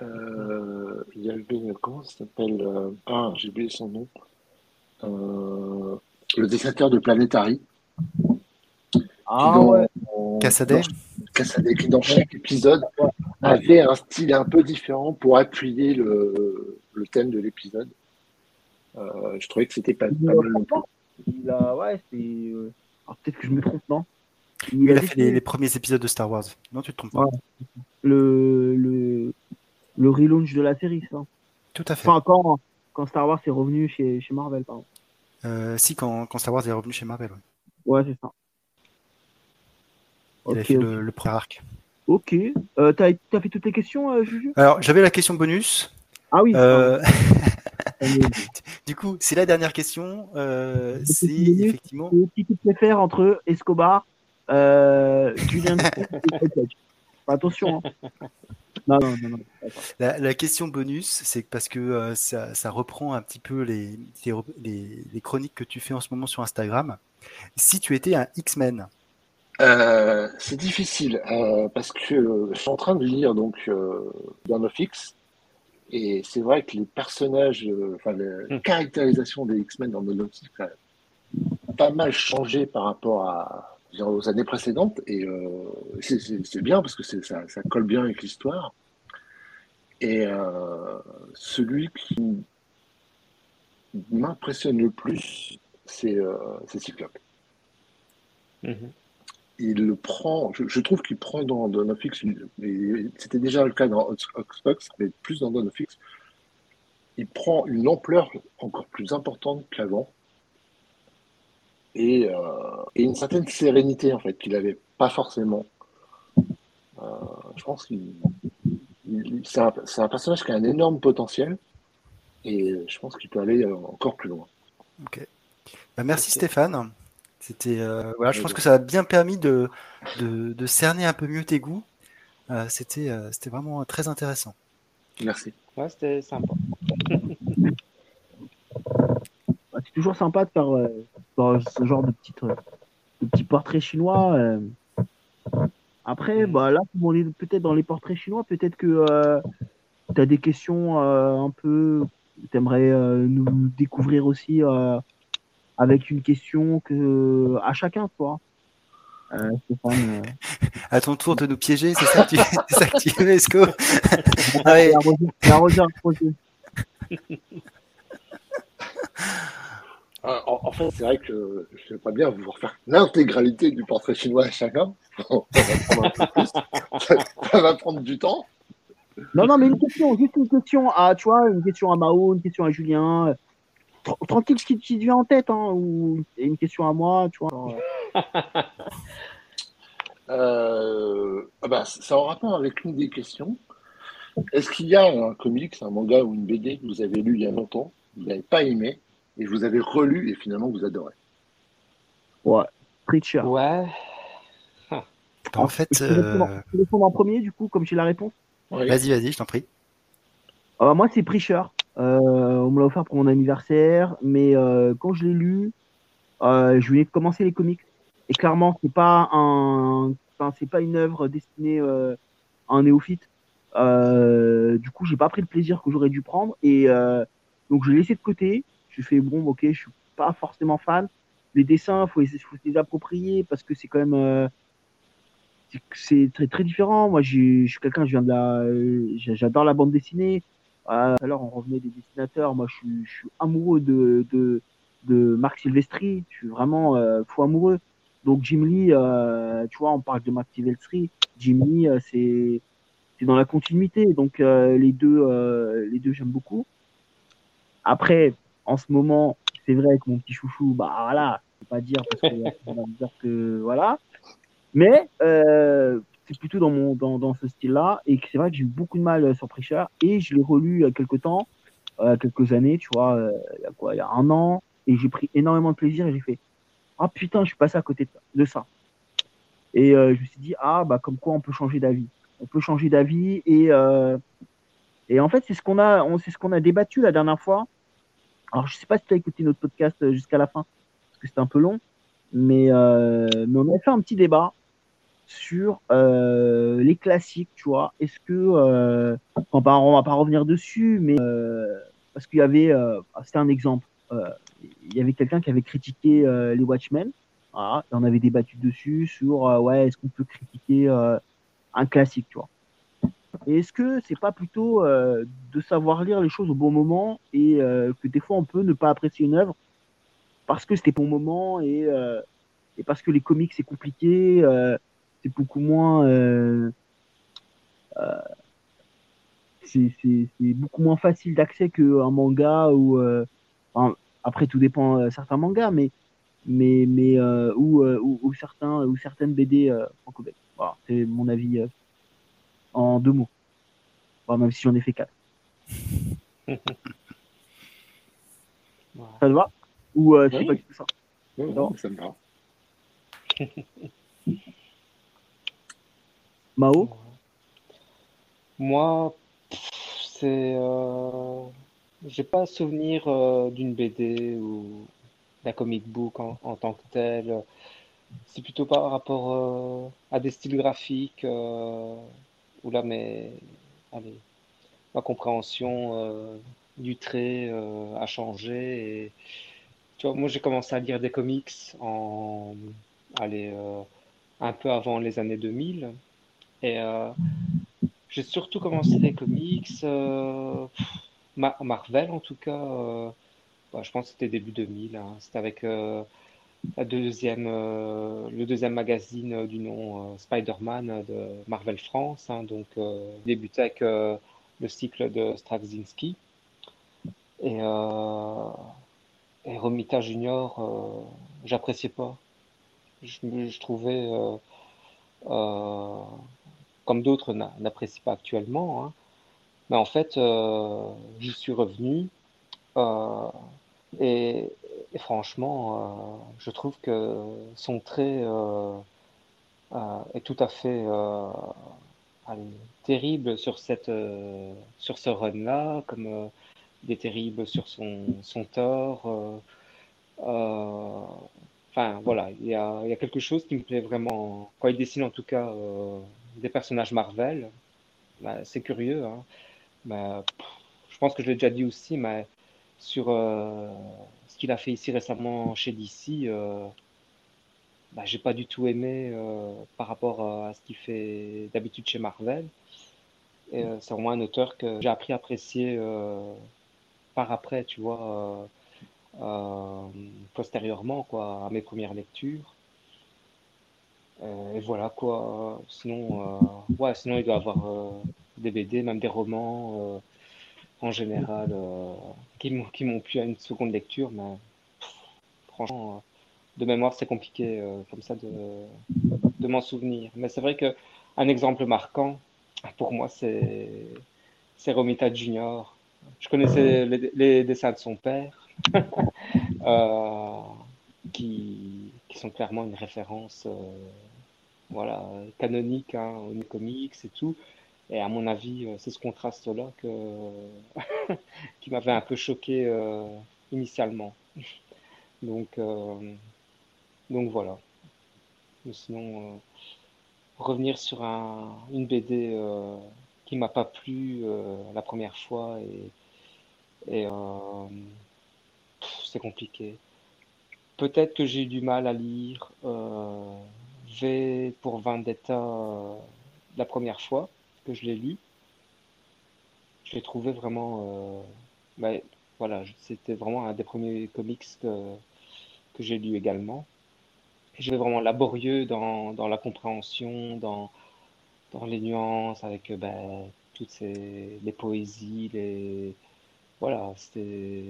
Euh, il y avait, comment ça s'appelle euh, Ah, j'ai oublié son nom. Euh, le dessinateur de Planetary. Ah dans- ouais. Qui dans chaque épisode avait un style un peu différent pour appuyer le, le thème de l'épisode. Euh, je trouvais que c'était pas, pas mal non plus. il a, ouais, c'est. euh, Alors peut-être que je me trompe, non? Il a fait les, les premiers épisodes de Star Wars. Non, tu te trompes pas. Ouais. le, le, le relaunch de la série, ça. Tout à fait. Enfin, quand, quand Star Wars est revenu chez, chez Marvel, pardon. Euh, si, quand, quand Star Wars est revenu chez Marvel, ouais. Ouais, c'est ça. il a fait le, le premier arc. Ok. Euh, T'as t'as fait toutes les questions, euh, Juju? Alors, j'avais la question bonus. Ah oui. Euh, du coup, c'est la dernière question. Euh, c'est minute. effectivement. Qui tu préfères entre Escobar, euh, Dodge Attention. Hein. Non, non, non. La, la question bonus, c'est parce que euh, ça, ça reprend un petit peu les, les, les- les chroniques que tu fais en ce moment sur Instagram. Si tu étais un X-Men, Euh, c'est difficile euh, parce que euh, je suis en train de lire donc euh, of X et c'est vrai que les personnages, euh, enfin la Hmm. caractérisation des X-Men dans X a pas mal changé par rapport à dire, aux années précédentes et euh, c'est- bien parce que ça, ça colle bien avec l'histoire. Et euh, celui qui m'impressionne le plus, c'est euh, Cyclope Mhm. il le prend, je, je trouve qu'il prend dans Dawn c'était déjà le cas dans Xbox, mais plus dans Dawn il prend une ampleur encore plus importante qu'avant et, euh, et une certaine sérénité en fait qu'il n'avait pas forcément. Euh, je pense qu'il il- c'est un, personnage qui a un énorme potentiel et je pense qu'il peut aller euh, encore plus loin. Ok. Bah, merci. Stéphane. C'était euh, voilà, je pense que ça a bien permis de, de, de cerner un peu mieux tes goûts. Euh, c'était euh, c'était vraiment très intéressant. Merci. Ouais, c'était sympa. Bah, c'est toujours sympa de faire, euh, faire ce genre de petites, euh, de petits portraits chinois. euh. Après, Mm. bah, là, on est peut-être dans les portraits chinois, peut-être que tu as des questions euh, un peu. Tu aimerais nous découvrir aussi euh, avec une question que, à chacun, toi. Euh, Stéphane. euh. À ton tour de nous piéger, c'est ça que tu, ça que tu veux, Esco? Ah ouais. En, en fait, c'est vrai que je pas bien vous refaire l'intégralité du portrait chinois à chacun. Ça. Ça, ça va prendre du temps. Non, non, mais une question, juste une question à, tu vois, une question à Mao, une question à Julien. euh, tr- Tranquille, ce qui, qui te vient en tête, hein, ou une question à moi, tu vois. euh, Euh, ah bah, c'est en rapport avec une des questions. Est-ce qu'il y a un comics, un manga ou une BD que vous avez lu il y a longtemps, que vous n'avez pas aimé, et vous avez relu et finalement vous adorez Ouais, Preacher. Ouais. en fait, Je répondre- euh, je répondre en premier, du coup, comme j'ai la réponse. Oui. vas-y, vas-y, je t'en prie. Bah, moi, c'est Preacher. Euh, on me l'a offert pour mon anniversaire, mais euh, quand je l'ai lu, euh, je venais de commencer les comics. Et clairement, c'est pas un, enfin, c'est pas une œuvre destinée euh, à un néophyte. Euh, du coup, j'ai pas pris le plaisir que j'aurais dû prendre, et euh, donc je l'ai laissé de côté. J'ai fait bon, ok, je suis pas forcément fan. Les dessins, faut, faut les approprier parce que c'est quand même euh, c'est- très très différent. Moi, je suis quelqu'un, je viens de la, euh, j'a- j'adore la bande dessinée. Euh, l'heure, on revenait des dessinateurs. Moi, je suis, je suis amoureux de, de, de Marc Silvestri. Je suis vraiment euh, fou amoureux. Donc, Jim Lee, euh, tu vois, on parle de Marc Silvestri. Jim Lee, euh, c'est c'est dans la continuité. Donc, euh, les deux, euh, les deux, j'aime beaucoup. Après, en ce moment, c'est vrai que mon petit chouchou, bah voilà, je peux pas dire parce que on va dire que voilà. Mais euh, c'est plutôt dans mon dans, dans ce style-là et c'est vrai que j'ai eu beaucoup de mal euh, sur Preacher et je l'ai relu il y a quelques temps, euh, quelques années, tu vois, euh, il y a quoi, il y a un an et j'ai pris énormément de plaisir et j'ai fait ah putain, je suis passé à côté de ça. Et euh, je me suis dit ah bah comme quoi on peut changer d'avis, on peut changer d'avis et euh, et en fait c'est ce qu'on a on c'est ce qu'on a débattu la dernière fois. Alors je sais pas si tu as écouté notre podcast euh, jusqu'à la fin parce que c'était un peu long, mais euh, mais on a fait un petit débat sur euh, les classiques, tu vois. Est-ce que, euh, on va, va pas revenir dessus, mais euh, parce qu'il y avait, euh, c'était un exemple, il y avait quelqu'un qui avait critiqué les Watchmen, voilà, et on avait débattu dessus sur, ouais, est-ce qu'on peut critiquer un classique, tu vois. Et est-ce que c'est pas plutôt euh, de savoir lire les choses au bon moment et euh, que des fois on peut ne pas apprécier une œuvre parce que c'était bon moment et, euh, parce que les comics c'est compliqué, c'est beaucoup moins c'est beaucoup moins facile d'accès qu'un manga ou après tout dépend certains mangas mais mais mais ou, certains ou certaines BD franco-belges. Voilà, c'est mon avis en deux mots. Même si j'en ai fait quatre. Ça te va? Ou euh, c'est Oui. pas du tout ça Non. ça me va. Mao? Moi, c'est. Euh... J'ai pas souvenir euh, d'une BD ou d'un comic book en, en tant que tel. C'est plutôt par rapport euh, à des styles graphiques où là, ma compréhension euh, du trait euh, a changé. Moi, j'ai commencé à lire des comics en, allez, euh, un peu avant les années 2000. Et euh, j'ai surtout commencé les comics, Marvel en tout cas. bah, je pense que c'était début 2000. hein. C'était avec la deuxième, euh, le deuxième magazine euh, du nom euh, Spider-Man de Marvel France. hein. donc, débuté avec le cycle de Straczynski. Et, et Romita Junior, j'appréciais pas. Je, trouvais, comme d'autres n'a- n'apprécient pas actuellement, hein. Mais en fait, j'y suis revenu. Et, franchement, euh, je trouve que son trait euh, euh, est tout à fait terrible sur cette, sur ce run-là, comme euh, il est terrible sur son, son tort. Enfin, voilà, il y a, quelque chose qui me plaît vraiment. Quand il dessine en tout cas des personnages Marvel, bah, c'est curieux. Hein. Bah, je pense que je l'ai déjà dit aussi, mais sur euh, ce qu'il a fait ici récemment chez DC, euh, bah, j'ai pas du tout aimé euh, par rapport à ce qu'il fait d'habitude chez Marvel. C'est vraiment un auteur que j'ai appris à apprécier par après, tu vois, postérieurement, quoi, à mes premières lectures. Et voilà, quoi. Sinon, ouais, sinon, il doit avoir des BD, même des romans, en général, euh, qui m'ont plu à une seconde lecture, mais franchement, euh, de mémoire, c'est compliqué euh, comme ça de, de m'en souvenir. Mais c'est vrai que un exemple marquant, pour moi, c'est Romita Junior. Je connaissais les, dessins de son père, euh, qui, qui sont clairement une référence voilà, canonique hein, au niveau comics et tout. Et à mon avis, euh, c'est ce contraste-là qui m'avait un peu choqué euh, initialement. Donc, euh, donc voilà. Sinon, revenir sur un, une BD qui m'a pas plu la première fois c'est compliqué. Peut-être que j'ai eu du mal à lire V pour Vendetta la première fois que je l'ai lu. Je l'ai trouvé vraiment, euh, bah, voilà, c'était vraiment un des premiers comics que, j'ai lu également. L'ai vraiment laborieux dans, dans la compréhension, dans, dans les nuances, avec ben, toutes ces, les poésies, les, voilà, c'était,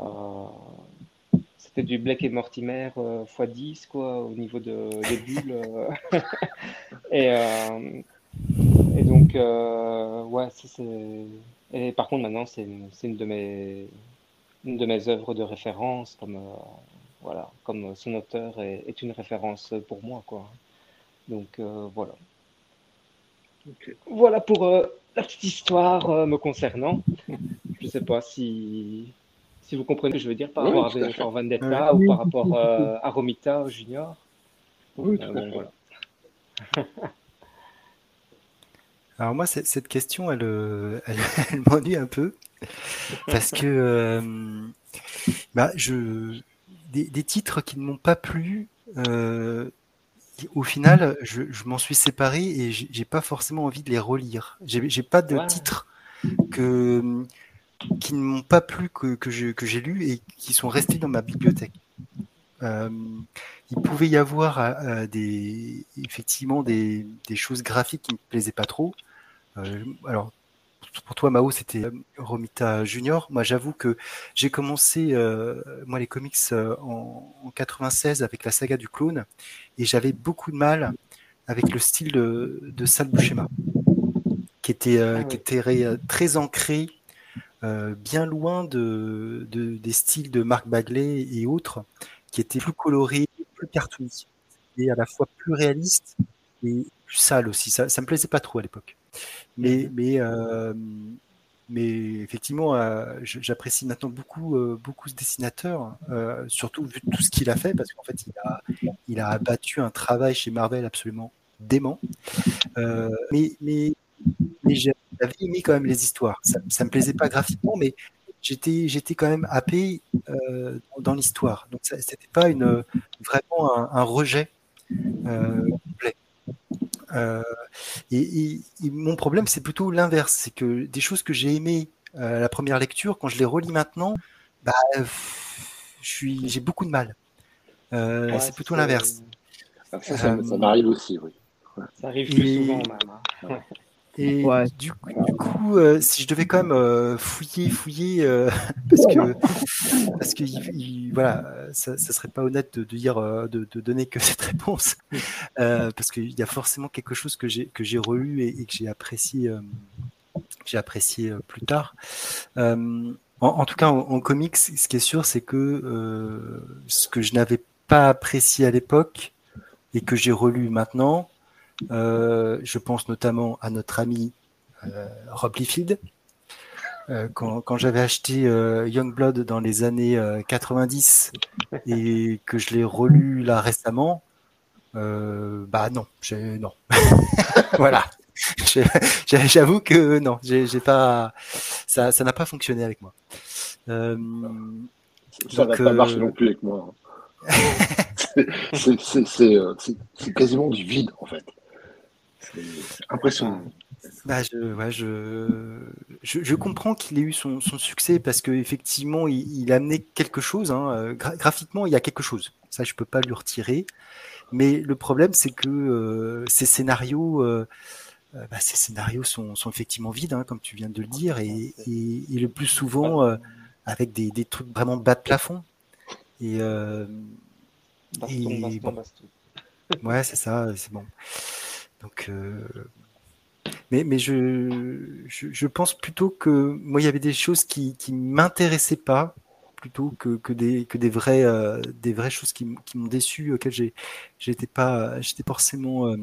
euh, c'était du Blake et Mortimer euh, x10 quoi, au niveau de, des bulles. et, et donc, euh, ouais, ça, c'est. Et par contre, maintenant, c'est une, c'est une de mes, une de mes œuvres de référence, comme, euh, voilà, comme son auteur est, est une référence pour moi, quoi. Donc, euh, voilà. Voilà pour euh, la petite histoire euh, me concernant. Je sais pas si, si vous comprenez ce que je veux dire par Oui, rapport à Vendetta ou par rapport euh, à Romita Junior. Oui, Euh, tout à fait. voilà. Alors moi, cette, question, elle, euh, elle, elle m'ennuie un peu parce que euh, bah, je, des, des titres qui ne m'ont pas plu, euh, au final, je, je m'en suis séparé et j'ai j'ai pas forcément envie de les relire. J'ai j'ai pas de titres que, qui ne m'ont pas plu que, que je- que j'ai lus et qui sont restés dans ma bibliothèque. Euh, il pouvait y avoir euh, des, effectivement des, des choses graphiques qui me plaisaient pas trop. Euh, alors, pour toi, Mao, c'était euh, Romita Junior. Moi, j'avoue que j'ai commencé, euh, moi, les comics euh, en, en 96 avec la saga du clone, et j'avais beaucoup de mal avec le style de, de Sal Buscema, qui était, euh, Ah qui était ré- très ancré, euh, bien loin de, de- des styles de Marc Bagley et autres, qui étaient plus colorés, plus cartoony, et à la fois plus réaliste et plus sale aussi. Ça, ça me plaisait pas trop à l'époque. Mais, mais, euh, mais effectivement, euh, j'apprécie maintenant beaucoup, euh, beaucoup ce dessinateur, surtout vu tout ce qu'il a fait, parce qu'en fait, il a, il a abattu un travail chez Marvel absolument dément. Mais mais, mais j'avais aimé quand même les histoires. Ça, ça me plaisait pas graphiquement, mais j'étais j'étais quand même happé euh, dans, l'histoire. Donc c'était pas une vraiment un, un rejet euh, complet. Euh, et, et- et mon problème, c'est plutôt l'inverse. C'est que des choses que j'ai aimées euh, à la première lecture, quand je les relis maintenant, bah, euh, je suis, j'ai beaucoup de mal. Euh, Ouais, c'est plutôt l'inverse. Ça, ça, ça- Euh, ça m'arrive aussi, oui. Ça arrive plus Et- souvent même. hein. Et Ouais. du, coup- du coup, euh, si je devais quand même euh, fouiller, fouiller, euh, parce que, parce que il- il- voilà, ça, ça serait pas honnête de, de dire, de, de donner que cette réponse, parce qu'il y a forcément quelque chose que j'ai que j'ai relu et, et que j'ai apprécié, j'ai apprécié plus tard. En, en tout cas, en, en comics, ce qui est sûr, c'est que ce que je n'avais pas apprécié à l'époque et que j'ai relu maintenant, je pense notamment à notre ami euh, Rob Liefeld. Euh, quand quand j'avais acheté euh, Youngblood dans les années euh, 90 et que je l'ai relu là récemment, euh, bah non, j'ai non. voilà. J'avoue que non, j'ai pas, ça, ça n'a pas fonctionné avec moi. Euh, Ça va pas euh, marcher non plus avec moi. hein. Euh, c'est quasiment du vide, en fait. C'est impressionnant. Bah, je, ouais, je, je, je comprends qu'il ait eu son, son succès parce qu'effectivement, il, il a amené quelque chose. Hein. Euh, gra- graphiquement, il y a quelque chose. Ça, je peux pas lui retirer. Mais le problème, c'est que euh, ces scénarios, euh, euh, bah, ces scénarios sont, sont effectivement vides, hein, comme tu viens de le dire, et, et, et le plus souvent euh, avec des, des trucs vraiment bas de plafond. Et, euh, Baston, Et baston, bon. baston. Ouais, c'est ça, c'est bon. Donc, euh, mais, mais je, je, je pense plutôt que moi, il y avait des choses qui, qui m'intéressaient pas, plutôt que, que des, que des vraies, euh, des vraies choses qui, qui m'ont déçu, auxquelles j'ai, j'étais pas, j'étais forcément, euh,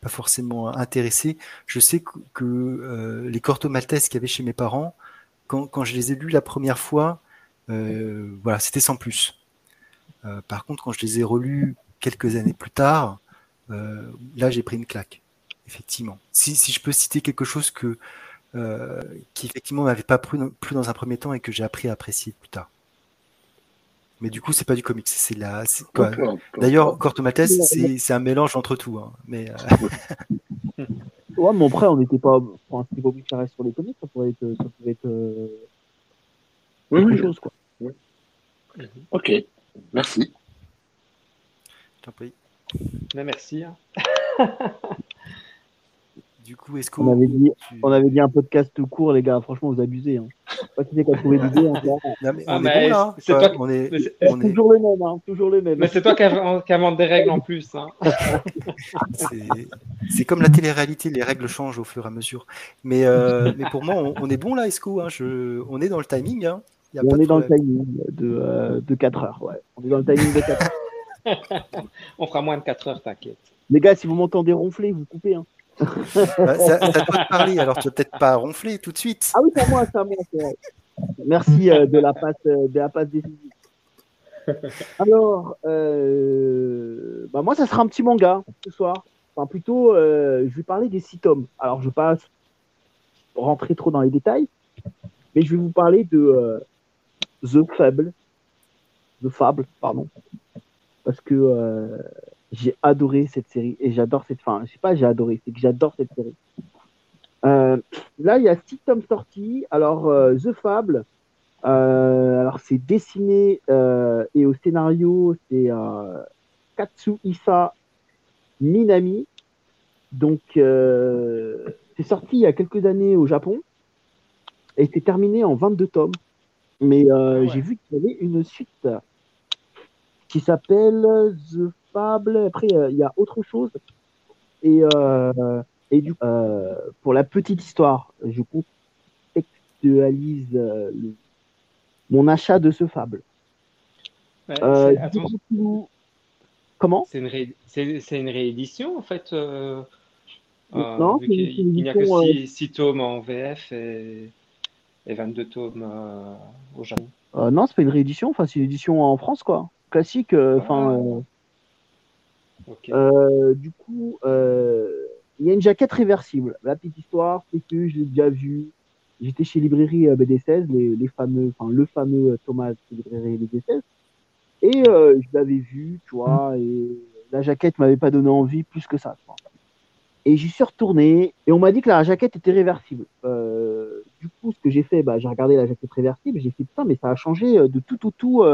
pas forcément intéressé. Je sais que, que euh, les Corto Maltese qu'il y avait chez mes parents, quand, quand je les ai lus la première fois, euh, voilà, c'était sans plus. Euh, par contre, quand je les ai relus quelques années plus tard, euh, là, j'ai pris une claque, effectivement. Si, si je peux citer quelque chose que euh, qui effectivement m'avait pas plu, plu dans un premier temps et que j'ai appris à apprécier plus tard. Mais du coup, c'est pas du comics, c'est la. D'ailleurs, Corto Maltese, c'est c'est un mélange entre tout. hein. Mais euh, Ouais, mais après, on n'était pas, enfin, c'était pas obligé que ça reste sur les comics, ça pourrait être, ça pouvait être euh, Oui, autre oui. chose, quoi. Ok. Merci. je t'en prie. Mais merci. hein. Du coup, est-ce On avait dit, tu- on avait dit un podcast court, les gars. Franchement, vous abusez. Hein. Pas qui c'est qui a trouvé l'idée. Hein, Ah, on est on est, on Toujours le même, hein. Toujours le même. Mais c'est toi qui invente des règles en plus. Hein. c'est- comme la télé-réalité, les règles changent au fur et à mesure. Mais, euh, mais pour moi, on, on est bon là, Esco. Hein, je, on est dans le timing. Hein. Y a Et pas on de est dans le timing de, euh, de 4 heures. Ouais. On est dans le timing de 4 heures. On fera moins de 4 heures, t'inquiète. Les gars, si vous m'entendez ronfler, vous coupez. Hein. Bah, ça, ça doit te parler, alors tu vas peut-être pas ronfler tout de suite. Ah oui, c'est à moi, c'est à moi. vrai. Merci euh, de la passe, euh, de la passe décisive. Alors, euh, bah moi, ça sera un petit manga ce soir. enfin plutôt, je vais parler des six tomes. Alors, je ne vais pas rentrer trop dans les détails, mais je vais vous parler de The Fable, The Fable, pardon, que j'ai adoré cette série et j'adore cette fin. Je sais pas, j'ai adoré, c'est que j'adore cette série. Euh, là, il y a six tomes sortis. Alors, euh, The Fable, euh, alors c'est dessiné et au scénario, c'est Katsuhisa Minami. Donc, c'est sorti il y a quelques années au Japon et c'est terminé en 22 tomes. Mais ah j'ai vu qu'il y avait une suite qui s'appelle The Fable. Après, il y a autre chose. Et et du coup, euh, pour la petite histoire, je contextualise euh, mon achat de ce fable. Euh, comment? C'est une, réédition en fait Non, il n'y a que 6 tomes en VF et, 22 tomes au Japon. non, c'est pas une réédition, enfin c'est une édition en France quoi, classique. Enfin, ah. du coup, il y a une jaquette réversible. La petite histoire, c'est que je l'ai déjà vu. J'étais chez Librairie euh, BD16, les, fameux, enfin, le fameux euh, Thomas Librairie BD16. Et euh, je l'avais vu, tu vois, et la jaquette m'avait pas donné envie plus que ça. Et j'y suis retourné, et on m'a dit que la jaquette était réversible. du coup, ce que j'ai fait, bah, j'ai regardé la jaquette réversible, j'ai fait putain, mais ça a changé de tout au tout,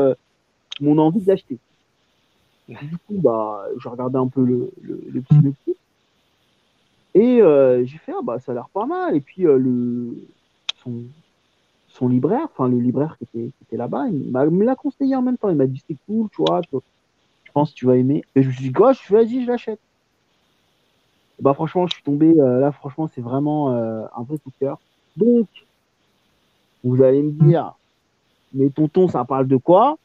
mon envie de l'acheter. Du coup, bah, j'ai regardé un peu le, le, le petit et euh, j'ai fait, ah bah ça a l'air pas mal. Et puis euh, le, son, son libraire, enfin le libraire qui était, là-bas, il me l'a conseillé en même temps. Il m'a dit c'est cool, tu vois, je pense que tu vas aimer. Et je me suis dit, gauche, vas-y, je l'achète. Bah franchement, je suis tombé, euh, là franchement, c'est vraiment un vrai coup de cœur. Donc, vous allez me dire, mais tonton, ça parle de quoi?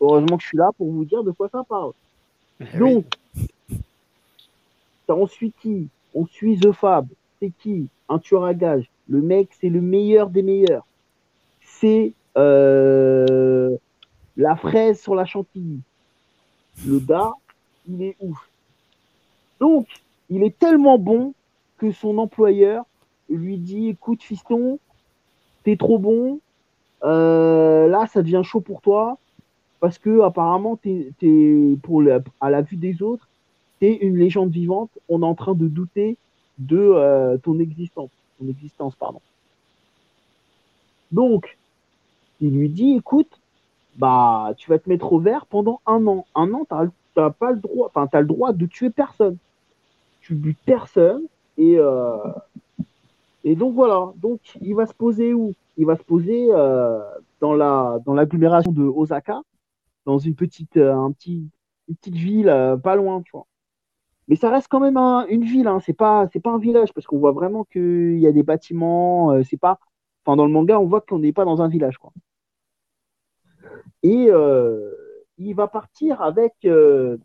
Heureusement que je suis là pour vous dire de quoi ça parle. Eh Donc, ça en suit qui? On suit The Fab. C'est qui? Un tueur à gage. Le mec, c'est le meilleur des meilleurs. C'est euh, la fraise sur la chantilly. Le gars, il est ouf. Donc, il est tellement bon que son employeur lui dit écoute, fiston, t'es trop bon. Euh, là, ça devient chaud pour toi parce que apparemment, pour à la vue des autres, t'es une légende vivante, on est en train de douter de euh, ton existence, ton existence, pardon. Donc, il lui dit, écoute, bah, tu vas te mettre au vert pendant un an. Un an, t'as pas le droit, enfin, t'as le droit de tuer personne. Tu butes personne et euh, et donc voilà. Donc, il va se poser où? Il va se poser euh, dans la dans l'agglomération de Osaka, dans une petite un petit une petite ville pas loin, tu vois. Mais ça reste quand même une ville, hein. c'est pas c'est pas un village parce qu'on voit vraiment qu'il y a des bâtiments. Euh, c'est pas, enfin dans le manga on voit qu'on n'est pas dans un village quoi. Et euh, il va partir avec euh,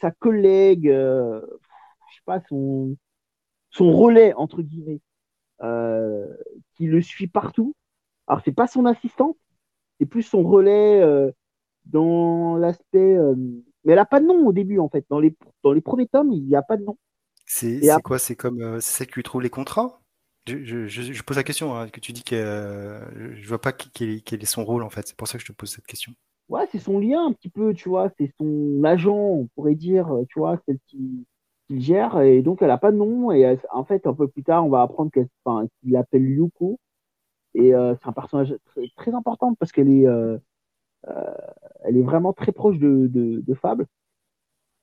sa collègue, je sais pas son son relais entre guillemets, qui le suit partout. Alors c'est pas son assistante, c'est plus son relais dans l'aspect mais elle n'a pas de nom au début, en fait. Dans les, dans les premiers tomes, il n'y a pas de nom. C'est quoi? C'est comme euh, celle qui lui trouve les contrats? Je, je, pose la question, hein, que tu dis que euh, je vois pas quel est, son rôle en fait. C'est pour ça que je te pose cette question. Ouais, c'est son lien un petit peu, tu vois. C'est son agent, on pourrait dire, tu vois, celle qui, qui gère. Et donc, elle n'a pas de nom. Et en fait, un peu plus tard, on va apprendre qu'il l'appelle Yuko. Et euh, c'est un personnage très, très important parce qu'elle est, euh, elle est vraiment très proche de, Fable.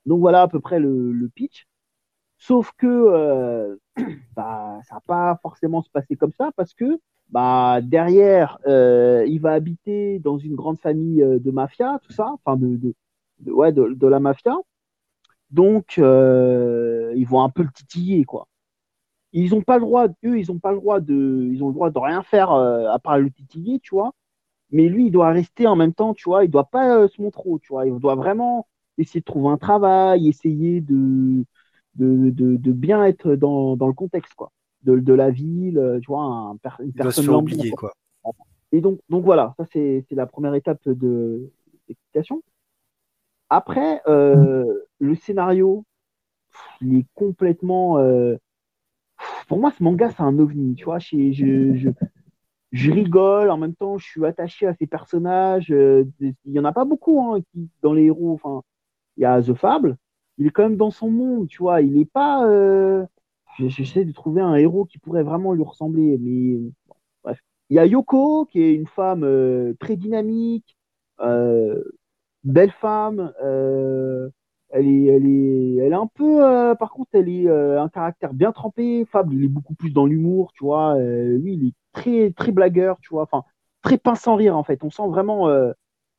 Donc voilà à peu près le, pitch. Sauf que euh, bah, ça va pas forcément se passer comme ça parce que bah, derrière, euh, il va habiter dans une grande famille de mafia, tout ça, enfin de, la mafia. Donc, ils vont un peu le titiller, quoi. Ils ont pas le droit, eux, ils ont pas le droit de, ils ont le droit de rien faire à part le titiller, tu vois mais lui, il doit rester en même temps, tu vois, il doit pas euh, se montrer, tu vois, il doit vraiment essayer de trouver un travail, essayer de, de, de, bien être dans, dans, le contexte, quoi, de, de la ville, euh, tu vois, un, une personne oublier, quoi. Et donc, donc voilà, ça c'est la première étape de l'explication. Après, euh, le scénario, il est complètement. euh, Pour moi, ce manga, c'est un ovni. Tu vois, je, je, je, je rigole, en même temps, je suis attaché à ces personnages. euh, Il y en a pas beaucoup hein, qui, dans les héros. Enfin, il y a The Fable, il est quand même dans son monde, tu vois. Il n'est pas. euh, je- J'essaie de trouver un héros qui pourrait vraiment lui ressembler, mais bon, bref. Il y a Yoko, qui est une femme euh, très dynamique, euh, belle femme. Elle est, elle est, elle est un peu, euh, par contre, elle est euh, un caractère bien trempé. Fable, il est beaucoup plus dans l'humour, tu vois. Euh, lui, il est très, très blagueur, tu vois. Enfin, très pince sans rire, en fait. On sent vraiment, euh,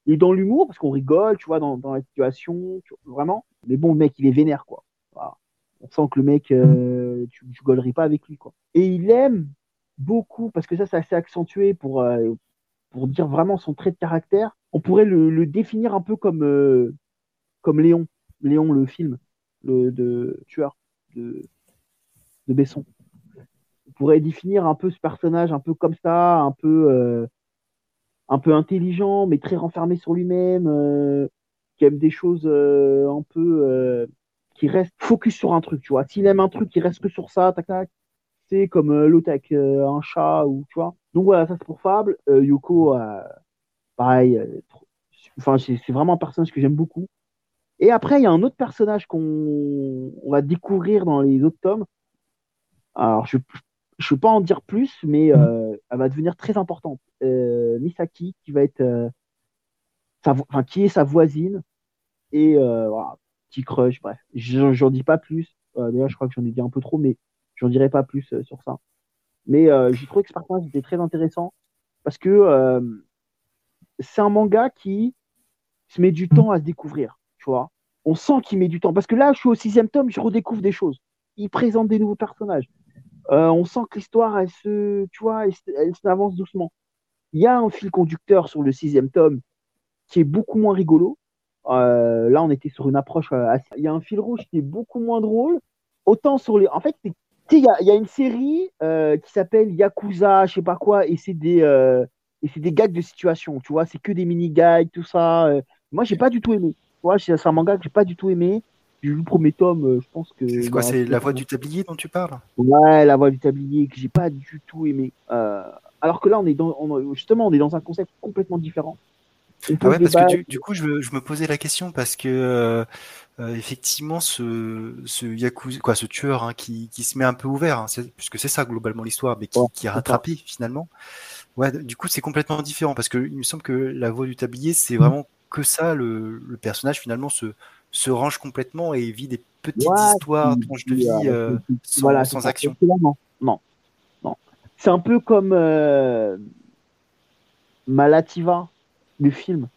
il est dans l'humour parce qu'on rigole, tu vois, dans, dans la situation, tu vois, vraiment. Mais bon, le mec, il est vénère, quoi. Voilà. On sent que le mec, euh, tu, tu rigolerais pas avec lui, quoi. Et il aime beaucoup, parce que ça, c'est assez accentué pour, euh, pour dire vraiment son trait de caractère. On pourrait le, le définir un peu comme, comme Léon. Léon, le film le, de tueur de, de Besson. On pourrait définir un peu ce personnage un peu comme ça, un peu, euh, un peu intelligent, mais très renfermé sur lui-même, euh, qui aime des choses euh, un peu qui reste focus sur un truc, tu vois. S'il aime un truc, il reste que sur ça, tac tac. C'est comme l'autre avec un chat ou tu vois. Donc voilà, ça c'est pour Fable. Yoko, pareil. trop- Enfin, c'est vraiment un personnage que j'aime beaucoup. Et après, il y a un autre personnage qu'on on va découvrir dans les autres tomes. Alors, je je peux pas en dire plus, mais euh, elle va devenir très importante. Euh, Misaki, qui va être euh, sa vo- enfin, qui est sa voisine. Et voilà, petit crush, bref. J'en dis pas plus. D'ailleurs, je crois que j'en ai dit un peu trop, mais j'en dirai pas plus sur ça. Mais j'ai trouvé que ce personnage était très intéressant parce que c'est un manga qui se met du temps à se découvrir, On sent qu'il met du temps. Parce que là, je suis au sixième tome, je redécouvre des choses. Il présente des nouveaux personnages. Euh, on sent que l'histoire, elle se, tu vois, elle, s'avance doucement. Il y a un fil conducteur sur le sixième tome qui est beaucoup moins rigolo. Euh, là, on était sur une approche. euh, assez- Il y a un fil rouge qui est beaucoup moins drôle. Autant sur les. En fait, il y a, une série qui s'appelle Yakuza, je sais pas quoi, et c'est des, gags de situation. Tu vois, c'est que des mini-gags, tout ça. Moi, j'ai pas du tout aimé. Vois, c'est un manga que j'ai pas du tout aimé. J'ai lu le premier tome, euh, je pense que. C'est quoi C'est la voix du tablier dont tu parles? Ouais, la voix du tablier que j'ai pas du tout aimé. Euh, alors que là, on est dans, on- justement, on est dans un concept complètement différent. Ah ouais, parce que du, du coup, je, me- je me posais la question parce que euh, euh, effectivement, ce, ce yakuza, quoi, ce tueur hein, qui, qui se met un peu ouvert, hein, puisque c'est ça globalement l'histoire, mais qui, Ouais, qui est ça. rattrapé finalement. Ouais, du coup, c'est complètement différent parce que il me semble que la voix du tablier, c'est vraiment que ça. Le, le personnage finalement se, se range complètement et vit des petites Ouais, histoires, tranches de vie euh, sans, voilà, action. Non, non, non. C'est un peu comme euh, Malativa, le film,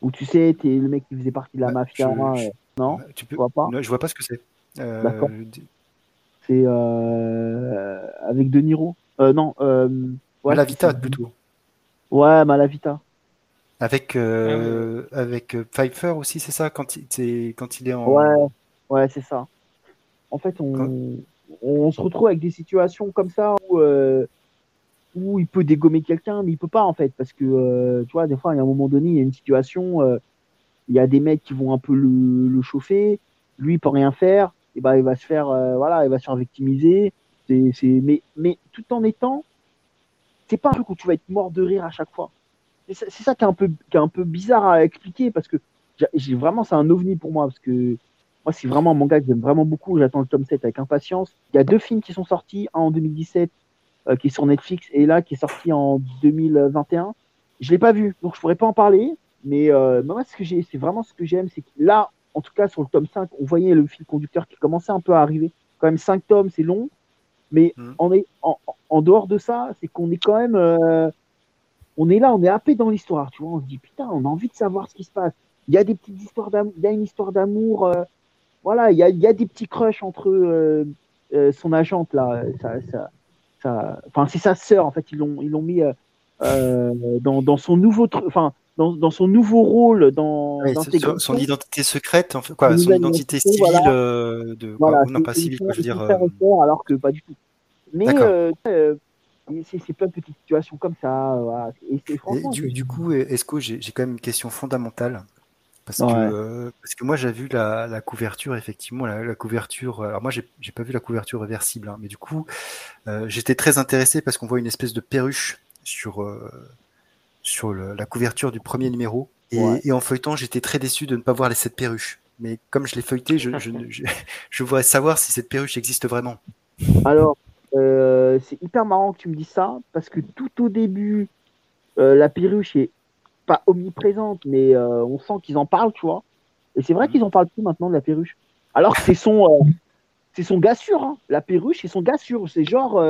où tu sais, t'es le mec qui faisait partie de la Ouais, mafia. je- je- euh, non, Tu tu peux... vois pas je vois pas ce que c'est. Euh, D'accord. C'est avec De Niro. Non, ouais, Malavita plutôt. Ouais, Malavita. Avec, euh, avec euh, Pfeiffer aussi, c'est ça quand il, c'est- quand il est en. Ouais, ouais, c'est ça. En fait, on, on se retrouve avec des situations comme ça où, euh, où il peut dégommer quelqu'un, mais il peut pas en fait, parce que euh, tu vois, des fois, il y a un moment donné, il y a une situation, euh, il y a des mecs qui vont un peu le, le chauffer, lui il peut rien faire, et ben il va se faire, euh, voilà, il va se faire victimiser. C'est, c'est, mais, mais tout en étant, c'est pas un truc où tu vas être mort de rire à chaque fois. C'est ça, qui est un peu, qui est un peu bizarre à expliquer parce que j'ai, vraiment, c'est un ovni pour moi parce que moi, c'est vraiment un manga que j'aime vraiment beaucoup. J'attends le tome 7 avec impatience. Il y a deux films qui sont sortis, un en 2017 euh, qui est sur Netflix et là qui est sorti en 2021. Je l'ai pas vu, donc je pourrais pas en parler. Mais euh, moi, ce que j'ai, c'est vraiment ce que j'aime, c'est que là, en tout cas sur le tome 5, on voyait le fil conducteur qui commençait un peu à arriver. Quand même 5 tomes, c'est long, mais Mhm. on est en, en dehors de ça, c'est qu'on est quand même, euh, on est là, on est happé dans l'histoire, tu vois. On se dit putain, on a envie de savoir ce qui se passe. Il y a des petites histoires d'amour, il y a une histoire d'amour, euh, voilà, il y a, il y a des petits crushs entre euh, euh, son agente là, ça, ça, ça- enfin c'est sa sœur en fait, ils l'ont, ils l'ont mis dans, dans son nouveau, enfin dans, dans son nouveau rôle dans, Ouais, dans son- ses son, son identité secrète, en fait, quoi, son identité civile voilà. de, quoi, Voilà, non pas civile, quoi, je veux dire. alors que pas du tout. Mais euh, c'est c'est plein de petites situations comme ça. Voilà. Et c'est et franchement. du, coup, Esco, j'ai quand même une question fondamentale. Parce, que, parce que moi j'ai vu la, la, couverture, effectivement, la, la couverture. Alors moi j'ai pas vu la couverture réversible, hein, mais du coup j'étais très intéressé parce qu'on voit une espèce de perruche sur, sur la couverture du premier numéro. Et, et en feuilletant, j'étais très déçu de ne pas voir les sept perruches mais comme je l'ai feuilleté, je, je, je, voudrais savoir si cette perruche existe vraiment. Alors, euh, c'est hyper marrant que tu me dises ça, parce que tout au début, euh, la perruche est pas omniprésente, mais euh, on sent qu'ils en parlent, tu vois. Et c'est vrai mhm. qu'ils en parlent plus maintenant de la perruche. Alors que c'est son, c'est son gars sûr, hein. la perruche, c'est son gars sûr. C'est genre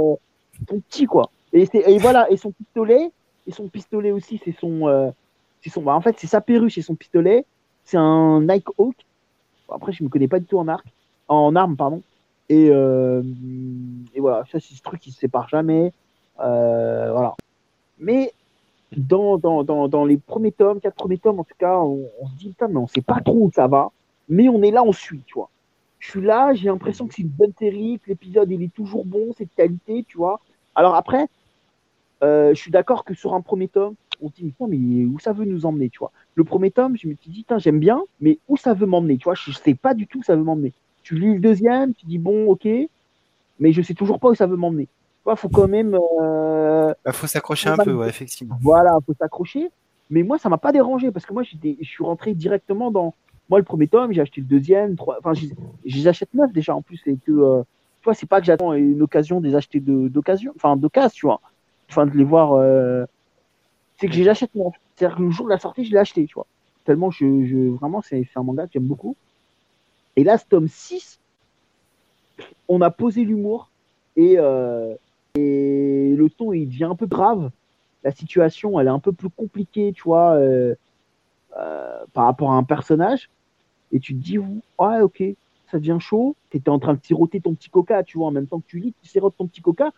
son petit, quoi. Et, et, voilà, et son pistolet, et son pistolet aussi, c'est son, c'est son, bah, en fait, c'est sa perruche et son pistolet. C'est un Nike Hawk après, je me connais pas du tout en arc, en armes, pardon. Et, euh, et voilà, ça, c'est ce truc qui se sépare jamais. Euh, voilà. Mais dans, dans, dans, dans, les premiers tomes, quatre premiers tomes, en tout cas, on, se dit, putain, mais on sait pas trop où ça va. Mais on est là, on suit, tu vois. Je suis là, j'ai l'impression que c'est une bonne série, que l'épisode, il est toujours bon, c'est de qualité, tu vois. Alors après, euh, je suis d'accord que sur un premier tome, on se dit, mais où ça veut nous emmener, tu vois. Le premier tome, je me suis dit, j'aime bien, mais où ça veut m'emmener, tu vois, je sais pas du tout où ça veut m'emmener. Tu lis le deuxième, tu dis, bon, ok, mais je sais toujours pas où ça veut m'emmener. Il faut quand même. Il euh, bah, faut s'accrocher un peu, ouais, effectivement. Voilà, faut s'accrocher. Mais moi, ça m'a pas dérangé parce que moi, je suis rentré directement dans. Moi, le premier tome, j'ai acheté le deuxième, trois... enfin, je les achète neuf déjà en plus. Et que, euh, tu vois, c'est pas que j'attends une occasion de les acheter d'occasion, enfin, d'occasion, tu vois. Enfin, de les voir. Euh, c'est que je les achète neuf. C'est-à-dire que le jour de la sortie, je l'ai acheté, tu vois. Tellement, je, je vraiment, c'est un manga que j'aime beaucoup. Et là, ce tome 6, on a posé l'humour et, euh, et le ton, il devient un peu grave. La situation, elle est un peu plus compliquée, tu vois, euh, euh, par rapport à un personnage. Et tu te dis, ouais, ok, ça devient chaud. Tu étais en train de siroter ton petit coca, tu vois, en même temps que tu lis, tu sirotes ton petit coca.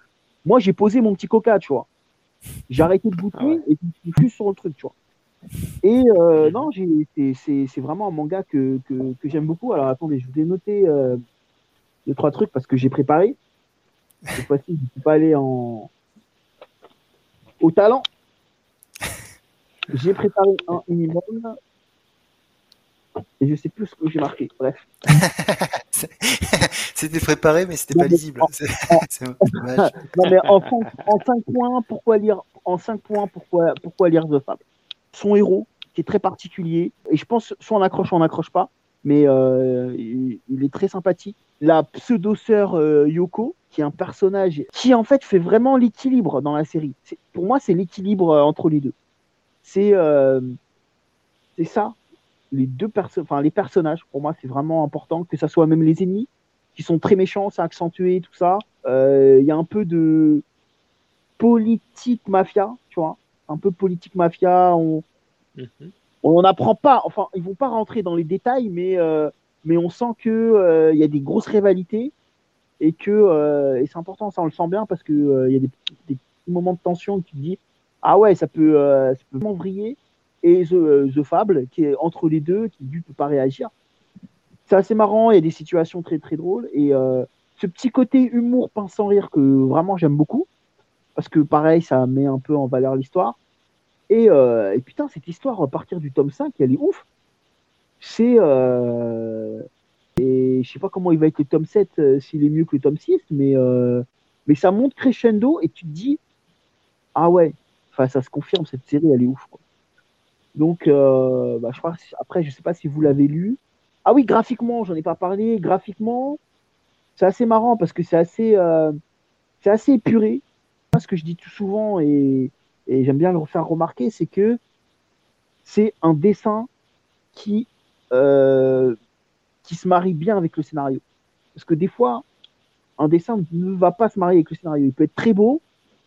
Moi, j'ai posé mon petit coca, tu vois. J'ai arrêté de goûter ah et je suis sur le truc, tu vois. Et euh, non, c'est vraiment un manga que, que, que j'aime beaucoup. Alors attendez, je vous ai noté euh, deux, trois trucs parce que j'ai préparé. Cette fois-ci, je ne suis pas allé en... au talent. J'ai préparé un minimum. Et je sais plus ce que j'ai marqué. Bref. c'était préparé, mais c'était pas lisible. non, mais en 5, points, pourquoi lire en 5 points, pourquoi, pourquoi lire The Fable? Son héros, qui est très particulier, et je pense soit on accroche, soit on n'accroche pas, mais euh, il, est très sympathique. La pseudo-sœur euh, Yoko, qui est un personnage qui en fait fait vraiment l'équilibre dans la série. Pour moi, c'est l'équilibre euh, entre les deux. C'est ça les deux personnages, pour moi, c'est vraiment important que ça soit même les ennemis qui sont très méchants, c'est accentué, tout ça. Il y a un peu de politique mafia, tu vois, un peu politique mafia. On mhm. on n'apprend pas, enfin, ils vont pas rentrer dans les détails, mais euh, mais on sent que euh, il y a des grosses rivalités et que et c'est important, ça on le sent bien parce que il y a des, des, moments de tension où tu te dis ah ouais, ça peut ça peut vraiment vriller et The, euh, The, Fable, qui est entre les deux, qui ne peut pas réagir. C'est assez marrant, il y a des situations très très drôles. Et euh, ce petit côté humour pince sans rire que vraiment j'aime beaucoup, parce que pareil, ça met un peu en valeur l'histoire. Et, euh, putain, cette histoire, à partir du tome 5, elle est ouf. C'est. Euh, et je sais pas comment il va être le tome 7, s'il est mieux que le tome 6, mais, mais ça monte crescendo et tu te dis Ah ouais, enfin, ça se confirme, cette série, elle est ouf. Donc, euh, bah, je crois, après, je sais pas si vous l'avez lu. Ah oui, graphiquement, j'en ai pas parlé. Graphiquement, c'est assez marrant parce que c'est assez, euh, c'est assez épuré. Ce que je dis tout souvent et, et j'aime bien le faire remarquer, c'est que c'est un dessin qui, euh, qui se marie bien avec le scénario. Parce que des fois, un dessin ne va pas se marier avec le scénario. Il peut être très beau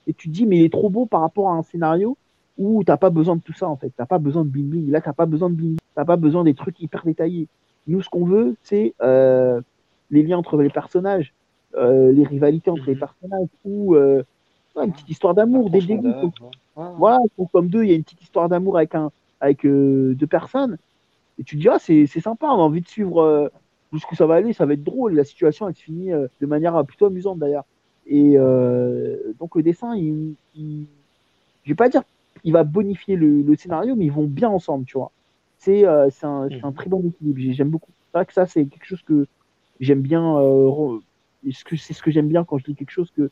et tu te dis, mais il est trop beau par rapport à un scénario où t'as pas besoin de tout ça en fait. T'as pas besoin de bling bling. Là, t'as pas besoin de bling. T'as pas besoin des trucs hyper détaillés. Nous, ce qu'on veut, c'est euh, les liens entre les personnages, euh, les rivalités entre les mhm. personnages, ou euh, une petite histoire d'amour dès le début. Voilà, comme deux, il y a une petite histoire d'amour avec un avec euh, deux personnes. Et tu te dis ah c'est sympa, on a envie de suivre euh, jusqu'où ça va aller, ça va être drôle. La situation elle se finit euh, de manière plutôt amusante d'ailleurs. Et donc le dessin, il, il je vais pas dire il va bonifier le, scénario, mais ils vont bien ensemble, tu vois. c'est euh, c'est un, c'est un très bon équilibre. J'ai- J'aime beaucoup. C'est vrai que ça, c'est quelque chose que j'aime bien. euh, et ce que c'est ce que j'aime bien quand je lis quelque chose que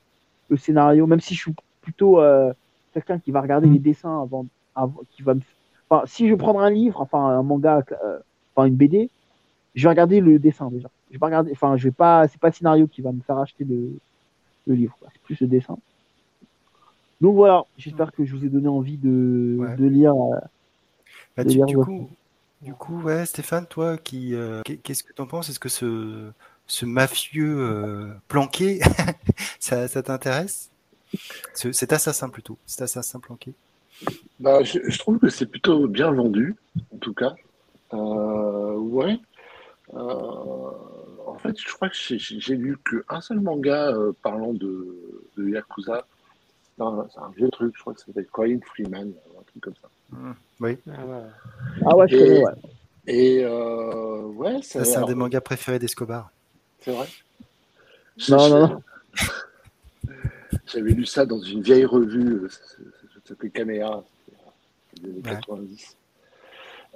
le scénario, même si je suis plutôt euh, quelqu'un qui va regarder les dessins avant, avant qui va me. Enfin, si je prends un livre, enfin un manga, euh, enfin une BD, je vais regarder le dessin déjà. Je vais pas regarder. Enfin, je vais pas. C'est pas le scénario qui va me faire acheter le, le livre. C'est plus le dessin. Donc voilà. J'espère que je vous ai donné envie de, Ouais. de lire. euh, Bah, de lire du coup, du coup, ouais, Stéphane, toi, qui, qu'est- qu'est-ce que t'en penses? Est-ce que ce, ce mafieux euh, planqué, ça, ça t'intéresse? Ce- Cet assassin plutôt, cet assassin planqué. Bah, je, je trouve que c'est plutôt bien vendu, en tout cas. Euh, ouais. Euh, en fait, je crois que j'ai- lu qu'un seul manga euh, parlant de, de Yakuza. C'est un, vieux truc, je crois que ça s'appelle Colin Freeman, un truc comme ça. Oui, Ah ouais. Ah ouais, je Et- connais, ouais. Et euh, ouais, ça c'est un des mangas préférés d'Escobar. C'est vrai Non, non, non. J'avais lu ça dans une vieille revue, euh, ça, ça s'appelait Caméra, des années Ouais. 90.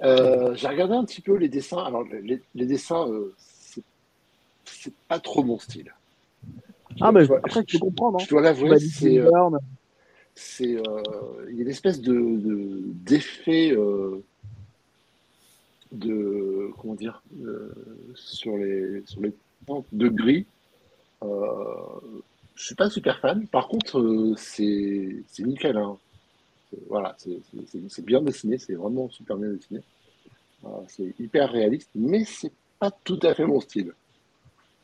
Euh, J'ai regardé un petit peu les dessins. Alors, les, les dessins, euh, c'est pas trop mon style. Ah, mais dois- après, je peux comprendre. je dois Tu l'avouer, dit c'est. euh, euh, il y a une espèce de de- d'effet euh, de comment dire euh, sur les sur les de gris. Euh, je suis pas super fan. Par contre, euh, c'est nickel. Hein. Voilà, c'est bien dessiné, c'est vraiment super bien dessiné. Euh, c'est hyper réaliste, mais c'est pas tout à fait mon style.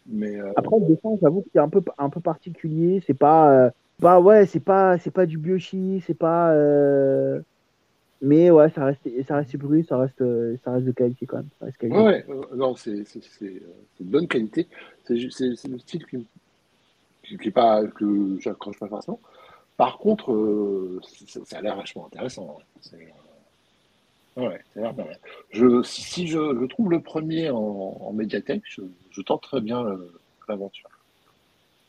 Mais Après, le dessin, j'avoue que c'est un peu, un peu particulier. C'est pas, pas, ouais, c'est pas, c'est pas du biochi, c'est pas, mais ouais, ça reste, ça reste bruit, ça reste, ça reste de qualité quand même. Ça reste qualité. Ouais, ouais, non, c'est c'est- c'est, euh, c'est de bonne qualité. C'est le style qui, qui, qui est pas, que j'accroche pas forcément. Par contre, euh, ça, ça a l'air vachement intéressant. C'est, euh, ouais, ça a l'air pas mal. Je, si je, je trouve le premier en, en médiathèque, je, je tente très bien l'aventure.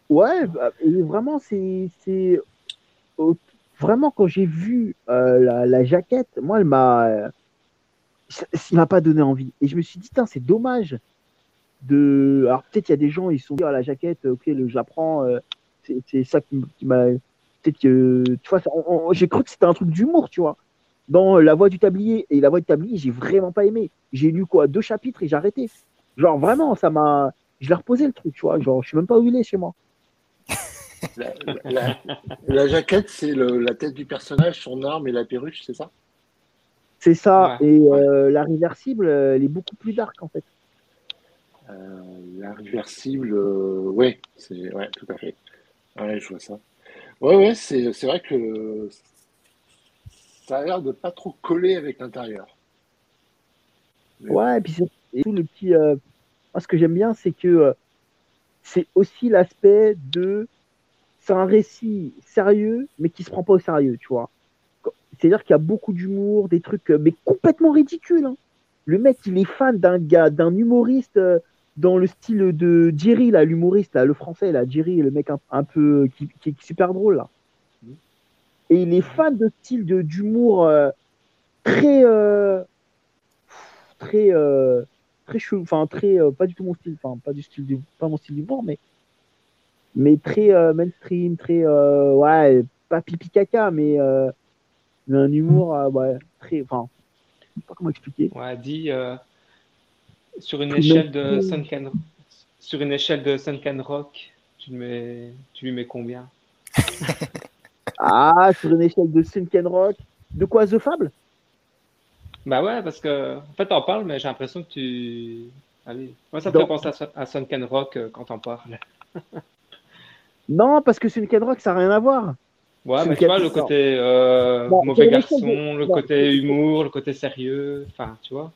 Ouais, bah, et vraiment, c'est, vraiment quand j'ai vu euh, la, jaquette, moi, elle m'a, euh, ça m'a pas donné envie. Et je me suis dit, c'est dommage de. Alors peut-être il y a des gens, ils sont dit, ah, la jaquette, ok, je la prends, euh, c'est, ça qui, m'a. Peut-être que, tu vois, j'ai cru que c'était un truc d'humour, tu vois. Dans La Voix du Tablier et La Voix du Tablier, j'ai vraiment pas aimé. J'ai lu quoi, deux chapitres et j'ai arrêté. Genre vraiment, ça m'a. Je l'ai reposé le truc, tu vois. Genre, je sais même pas où il est chez moi. La, la- la jaquette, c'est la tête du personnage, son arme et la perruche, c'est ça? C'est ça. Ouais. Et euh, la réversible, euh, elle est beaucoup plus dark en fait. Euh, la réversible, euh, ouais, c'est ouais, tout à fait. Ouais, je vois ça. Ouais, ouais, c'est c'est vrai que ça a l'air de pas trop coller avec l'intérieur. Mais- Ouais, et puis c'est- et tout le petit. euh, Moi, ce que j'aime bien, c'est que euh, c'est aussi l'aspect de. Un récit sérieux, mais qui se prend pas au sérieux, tu vois. C'est-à-dire qu'il y a beaucoup d'humour, des trucs, euh, mais complètement ridicules. hein. Le mec, il est fan d'un gars, d'un humoriste euh, dans le style de Jerry, là, l'humoriste, le français, là, Jerry, le mec un, peu qui, qui est super drôle. Et il est fan de style de d'humour euh, très, euh, très, euh, très enfin très, euh, pas du tout mon style, enfin pas du style, du, pas mon style d'humour, mais, mais très euh, mainstream, très, euh, ouais, pas pipi caca, mais, euh, mais un humour, euh, ouais, très, enfin, je sais pas comment expliquer. Ouais, dit euh, sur une échelle de. Sunken, sur une échelle de Sunken Rock, tu, mets, tu lui mets combien? Ah, sur une échelle de Sunken Rock, de quoi The Fable? Bah ouais, parce que en fait, t'en parles, mais j'ai l'impression que tu. Allez, moi, ça me Dans- fait penser à, à Sunken Rock euh, quand t'en parles. Non, parce que Sunken Rock, ça n'a rien à voir. Ouais, C'est mais une tu vois, le côté euh, Bon, mauvais une garçon, de- le côté humour, le côté sérieux, enfin, tu vois.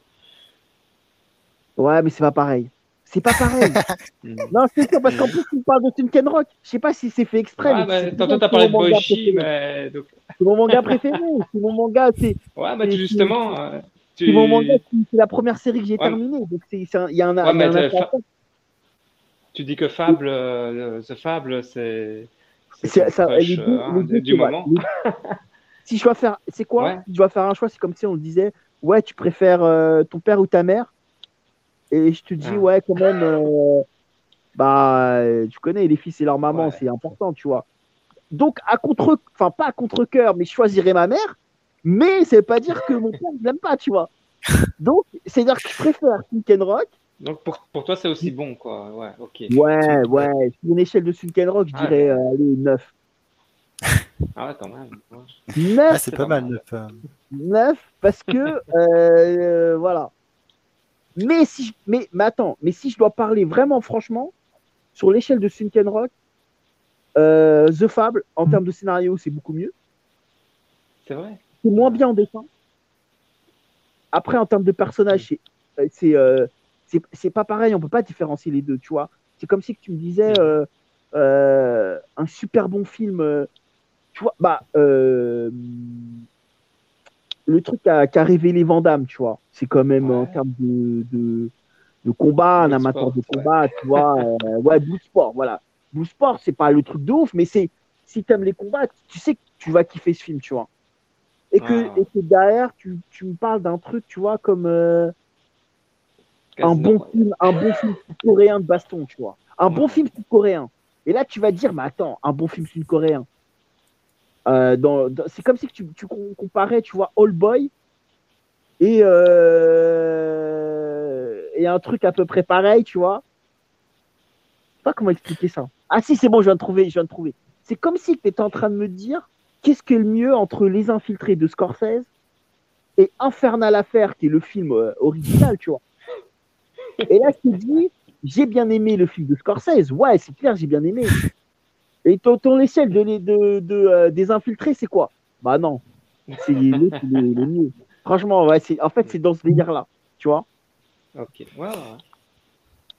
Ouais, mais c'est pas pareil. C'est pas pareil. Mm. non, c'est sûr, parce qu'en plus, tu parles de Sunken Rock. Je sais pas si c'est fait exprès. Ouais, mais c'est- tantôt, c'est t'as parlé de Boichi, mais donc, C'est mon manga préféré. c'est mon manga, c'est ouais, mais C'est- justement, euh, tu. c'est mon manga, c'est c'est la première série que j'ai Ouais, terminée. Donc c'est, c'est il y a un, Ouais, il y a mais un t'as- intérêt. Tu dis que Fable, euh, The Fable, c'est c'est C'est- ça, deux- euh, hein, du c'est moment. Si je dois faire, c'est quoi Ouais. Je dois faire un choix, c'est comme si on disait, ouais, tu préfères euh, ton père ou ta mère? Et je te dis, Ah. ouais, quand même, euh, bah, tu connais, les fils et leur maman, Ouais. c'est important, tu vois. Donc, à contre, enfin, pas à contre-coeur, mais je choisirais ma mère, mais ça veut pas dire que mon père, je l'aime pas, tu vois. Donc, c'est-à-dire que je préfère Rock. Donc pour, pour toi, c'est aussi bon, quoi. Ouais, ok. Ouais, ouais, sur une échelle de Sunken Rock, je Ah, dirais, euh, allez, 9. Ah ouais, quand même. ouais. 9, Ah, c'est pas mal. neuf, euh. 9 parce que euh, voilà. Mais si je, mais, mais attends, mais si je dois parler vraiment franchement sur l'échelle de Sunken Rock, euh, The Fable en termes de scénario c'est beaucoup mieux. C'est vrai. C'est moins bien en dessin. Après en termes de personnages c'est euh, c'est pas pareil, on peut pas différencier les deux, tu vois. C'est comme si que tu me disais euh, euh, un super bon film, euh, tu vois, bah euh, le truc qu'a qu'a révélé Van Damme, tu vois, c'est quand même Ouais. en termes de, de, de combat, un amateur de ouais. combat, tu vois, ouais, Blue Sport, voilà. Blue Sport, c'est pas le truc de ouf, mais c'est si t'aimes les combats, tu sais que tu vas kiffer ce film, tu vois. Et que, Ah. et que derrière, tu, tu me parles d'un truc, tu vois, comme un bon film, un bon film coréen de baston, tu vois. Un bon film sud-coréen. Et là, tu vas dire, mais attends, un bon film sud-coréen. Euh, dans, dans- c'est comme si tu, tu com- comparais, tu vois, All Boy et, euh, et un truc à peu près pareil, tu vois. Je sais pas comment expliquer ça. Ah si, c'est bon, je viens de trouver, je viens de trouver. C'est comme si tu étais en train de me dire, qu'est-ce qui est le mieux entre Les Infiltrés de Scorsese et Infernal Affair, qui est le film euh, original, tu vois. Et là, te dis, j'ai bien aimé le film de Scorsese. Ouais, c'est clair, j'ai bien aimé. Et ton, ton échelle de, les- de, de, euh, des infiltrés, c'est quoi? Bah non, c'est l'autre, il est le mieux. Franchement, ouais, c'est, en fait, c'est dans ce délire-là, tu vois? Ok.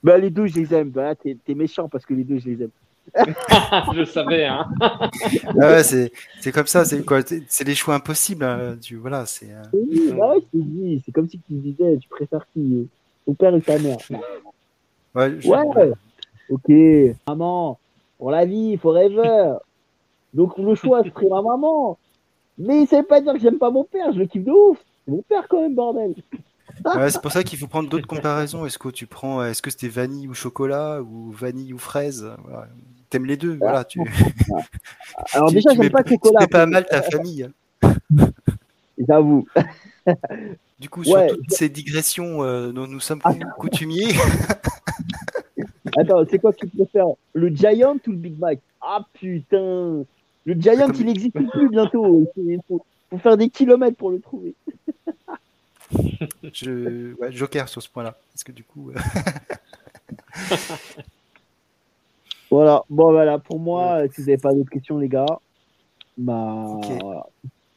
Bah, les deux, je les aime. Bah, t'es, t'es méchant parce que les deux, je les aime. je le savais, hein. Ah ouais, c'est c'est comme ça. C'est quoi? C'est les choix impossibles. hein, Tu voilà, c'est. euh, Oui, bah ouais, c'est comme si tu me disais, tu préfères qui? euh, Ton père ou ta mère ouais, je- Ouais, ok. Maman, pour la vie, forever. Donc le choix serait ma maman. Mais ça veut pas dire que j'aime pas mon père, je le kiffe de ouf. C'est mon père quand même, bordel. Ouais, c'est pour ça qu'il faut prendre d'autres comparaisons. Est-ce que tu prends, est-ce que c'était vanille ou chocolat ou vanille ou fraise? Voilà. T'aimes les deux, voilà. Tu, Alors tu- déjà, j'aime pas le chocolat. Fais pas mal ta famille. J'avoue. Du coup, sur Ouais. toutes ces digressions euh, dont nous sommes coutumiers, Attends, c'est quoi que tu préfères? Le Giant ou le Big Mac? Ah putain Le Giant, il n'existe plus bientôt. Il faut, faut faire des kilomètres pour le trouver. je, ouais, Joker sur ce point-là. Parce que du coup, euh, Voilà, bon voilà, pour moi, si vous n'avez pas d'autres questions, les gars, bah voilà,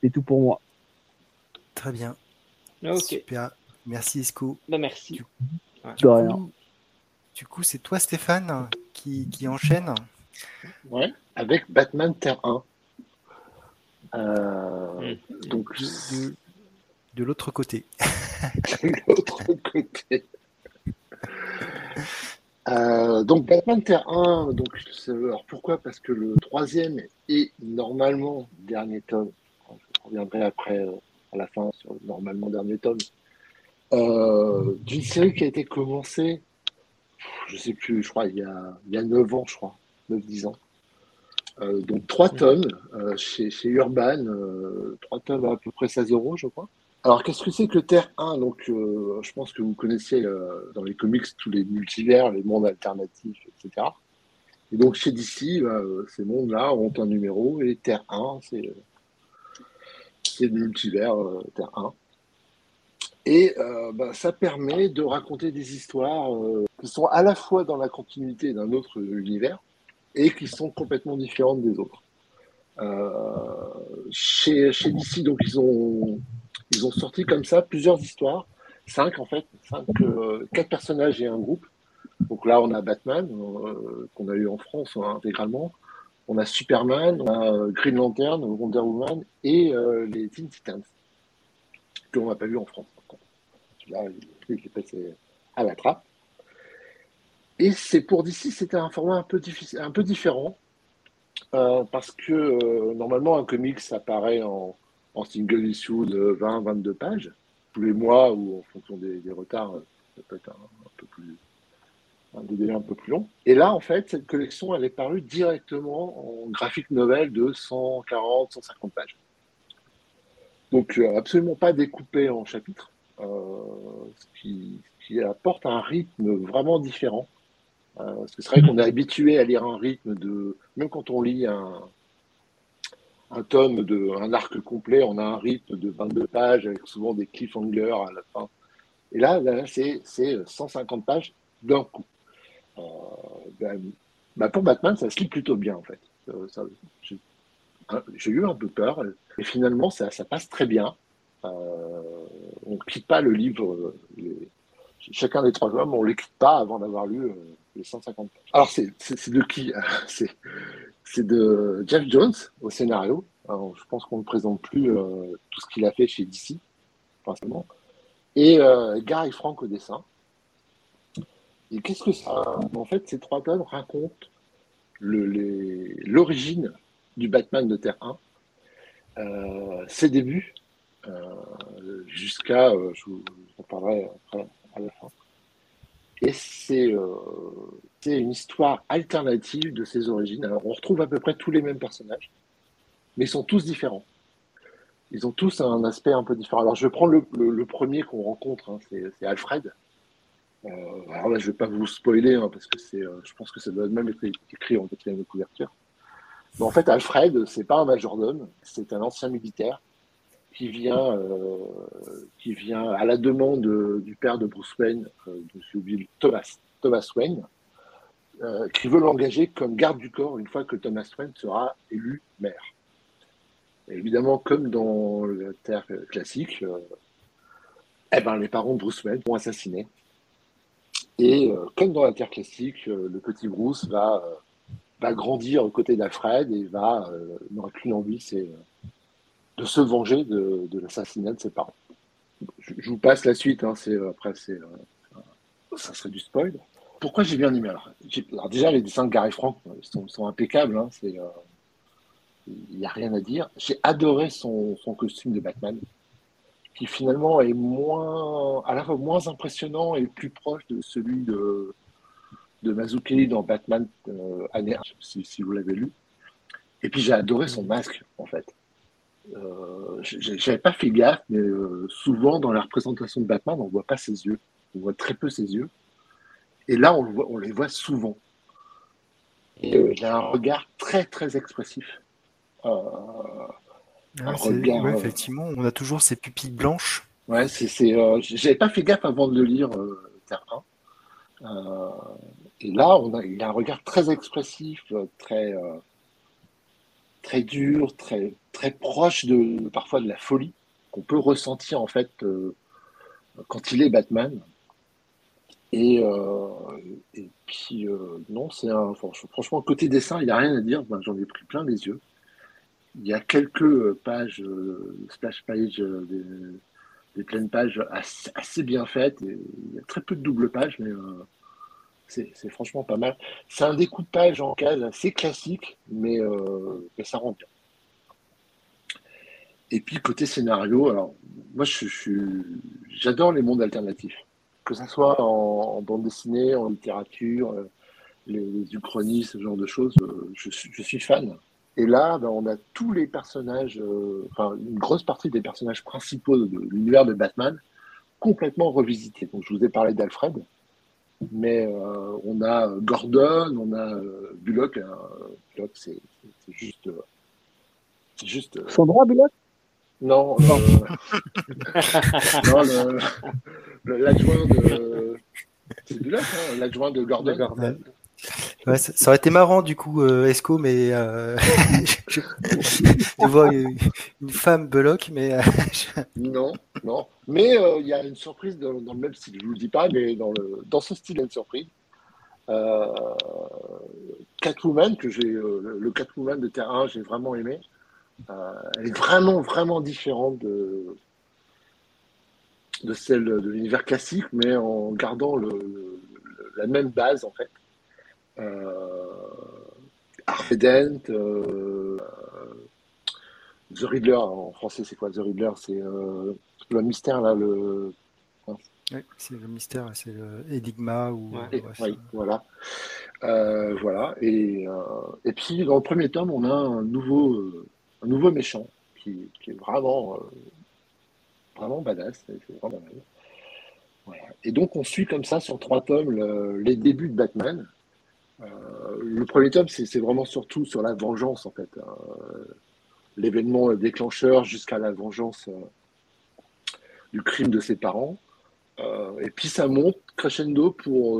c'est tout pour moi. très bien, Super. Merci Esco. Bah, merci. De rien. du coup, c'est toi, Stéphane, qui, qui enchaîne. Ouais, avec Batman Terre 1. Euh, donc, De, de- de l'autre côté. de l'autre côté. Euh, donc Batman Terre 1, donc, alors pourquoi? Parce que le troisième est normalement dernier tome. Je reviendrai après euh, à la fin sur le normalement dernier tome. euh, d'une série qui a été commencée, je sais plus, je crois, il y a, il y a 9 ans, je crois, 9-10 ans. Euh, donc trois tomes euh, chez, chez Urban, euh, trois tomes à, à peu près 16 euros, je crois. Alors, qu'est-ce que c'est que Terre 1 Donc, je pense que vous connaissez dans les comics tous les multivers, les mondes alternatifs, etc. Et donc, chez DC, bah, ces mondes-là ont un numéro et Terre 1, c'est c'est le multivers euh, Terre 1. Et euh, bah, ça permet de raconter des histoires euh, qui sont à la fois dans la continuité d'un autre univers et qui sont complètement différentes des autres. Euh, chez, chez DC, donc ils ont, ils ont sorti comme ça plusieurs histoires, cinq en fait, cinq, quatre personnages et un groupe. Donc là, on a Batman qu'on a eu en France hein, intégralement, on a Superman, euh, Green Lantern, Wonder Woman et euh, les Teen Titans qu'on n'a pas vu en France. Là, il est passé à la trappe. Et c'est pour DC, c'était un format un peu, différent. euh, parce que normalement, un comic, ça apparaît en, en single issue de 20-22 pages. tous les mois ou en fonction des, retards, ça peut être un, peu plus un délai un peu plus long. Et là, en fait, cette collection, elle est parue directement en graphique novel de 140, 150 pages. Donc, absolument pas découpé en chapitres, ce qui, apporte un rythme vraiment différent. parce que c'est vrai qu'on est habitué à lire un rythme de, même quand on lit un, un tome de un arc complet, on a un rythme de 22 pages avec souvent des cliffhangers à la fin. Et là, c'est 150 pages d'un coup. Ben, pour Batman, ça se lit plutôt bien en fait. Euh, j'ai eu un peu peur, et finalement, ça, passe très bien. On ne quitte pas le livre. chacun des trois hommes, on ne les quitte pas avant d'avoir lu les 150 pages. Alors, c'est de qui c'est de Jeff Jones au scénario. je pense qu'on ne présente plus tout ce qu'il a fait chez DC, forcément. Et Gary Frank au dessin. Et qu'est-ce que ça En fait, ces trois tomes racontent l'origine du Batman de Terre 1, euh, ses débuts, jusqu'à, je vous en parlerai après à la fin. Et euh, c'est une histoire alternative de ses origines. Alors, on retrouve à peu près tous les mêmes personnages, mais ils sont tous différents. Ils ont tous un aspect un peu différent. Alors, je vais prendre le, premier qu'on rencontre, hein, c'est Alfred. Euh, alors là, je ne vais pas vous spoiler, hein, parce que euh, je pense que ça doit même être écrit en quatrième couverture. Mais en fait, Alfred, c'est pas un majordome, c'est un ancien militaire qui vient, euh, qui vient à la demande du père de Bruce Wayne, de Thomas, Thomas Wayne, qui veut l'engager comme garde du corps une fois que Thomas Wayne sera élu maire. évidemment, comme dans la Terre classique, eh ben, les parents de Bruce Wayne sont assassinés. Et comme dans la Terre classique, le petit Bruce va, va grandir aux côtés d'Alfred et va n'aura qu'une envie, c'est de se venger de, l'assassinat de ses parents. Je, vous passe la suite, hein, après c'est, euh, ça serait du spoil. Pourquoi j'ai bien aimé alors, déjà, les dessins de Gary Frank euh, sont, impeccables, hein, il euh, n'y a rien à dire. J'ai adoré son, costume de Batman, qui finalement est moins, à la fois moins impressionnant et plus proche de celui de, de Mazzucchelli dans Batman année 1, si, si vous l'avez lu. Et puis j'ai adoré son masque, en fait. Euh, j'avais pas fait gaffe, mais euh, souvent dans la représentation de Batman, on voit pas ses yeux. On voit très peu ses yeux. Et là, on, on les voit souvent. Et euh, il a un regard très, très expressif. Regard, effectivement, on a toujours ces pupilles blanches. Ouais, c'est. J'avais pas fait gaffe avant de le lire, Terre 1. et là, on a, il a un regard très expressif, très très dur, très, très proche de parfois de la folie qu'on peut ressentir en fait euh, quand il est Batman. Et, euh, et puis euh, non, c'est un franchement côté dessin, il n'y a rien à dire. J'en ai pris plein les yeux. Il y a quelques pages, splash page, des, des, pleines pages assez, bien faites. Il y a très peu de double pages, mais c'est franchement pas mal. C'est un découpage en cases assez classique, mais, euh, ça rend bien. Et puis côté scénario, alors moi j'adore les mondes alternatifs, que ce soit en, bande dessinée, en littérature, euh, les, les uchronies, ce genre de choses, euh, je, suis fan. Et là, ben, on a tous les personnages, enfin une grosse partie des personnages principaux de l'univers de Batman complètement revisités. Donc je vous ai parlé d'Alfred, mais euh, on a Gordon, on a euh, Bullock. Hein, Bullock, c'est juste. C'est juste. Sandra Bullock? Non, non, non l'adjoint de. C'est Bullock, hein, l'adjoint de Gordon. Gordon ça, aurait été marrant du coup, euh, Esco, mais euh, je, vois une, femme Belloc, mais euh, non, non. Mais il y a une surprise dans, le même style. Je vous le dis pas, mais dans le dans ce style, il y a une surprise. Catwoman que j'ai, le Catwoman de terrain, j'ai vraiment aimé. elle est vraiment vraiment différente de celle de l'univers classique, mais en gardant la même base en fait euh, Harvey Dent, euh, The Riddler, en français, c'est quoi The Riddler? C'est euh, le mystère, là, le. Ouais, c'est le mystère, c'est le Enigma ou. Et- oui, voilà. Euh, voilà. Et, euh, et puis, dans le premier tome, on a un nouveau, euh, un nouveau méchant qui, qui est vraiment, euh, vraiment badass. Vraiment. Voilà. Et donc, on suit comme ça sur trois tomes le- les débuts de Batman. Euh, le premier tome, c'est vraiment surtout sur la vengeance, en fait. Euh, L'événement déclencheur jusqu'à la vengeance euh, du crime de ses parents. Et puis ça monte crescendo pour,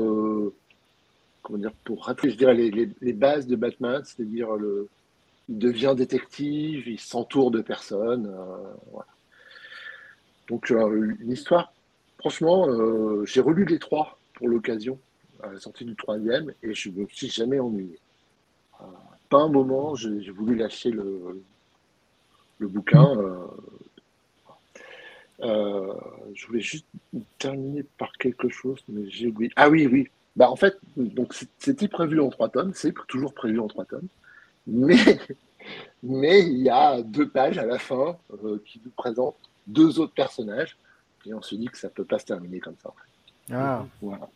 comment dire, pour rappeler, je dirais, les, bases de Batman, c'est-à-dire il devient détective, il s'entoure de personnes. Donc une histoire, franchement, j'ai relu les trois pour l'occasion, à la sortie du troisième, et je me suis jamais ennuyé. Euh, pas un moment, j'ai voulu lâcher le, le bouquin. euh, euh, je voulais juste terminer par quelque chose, mais j'ai oublié. Ah oui, oui. Bah, en fait, donc c'était prévu en trois tomes, c'est toujours prévu en trois tomes, mais, mais il y a deux pages à la fin euh, qui nous présentent deux autres personnages, et on se dit que ça peut pas se terminer comme ça. Ah, Voilà.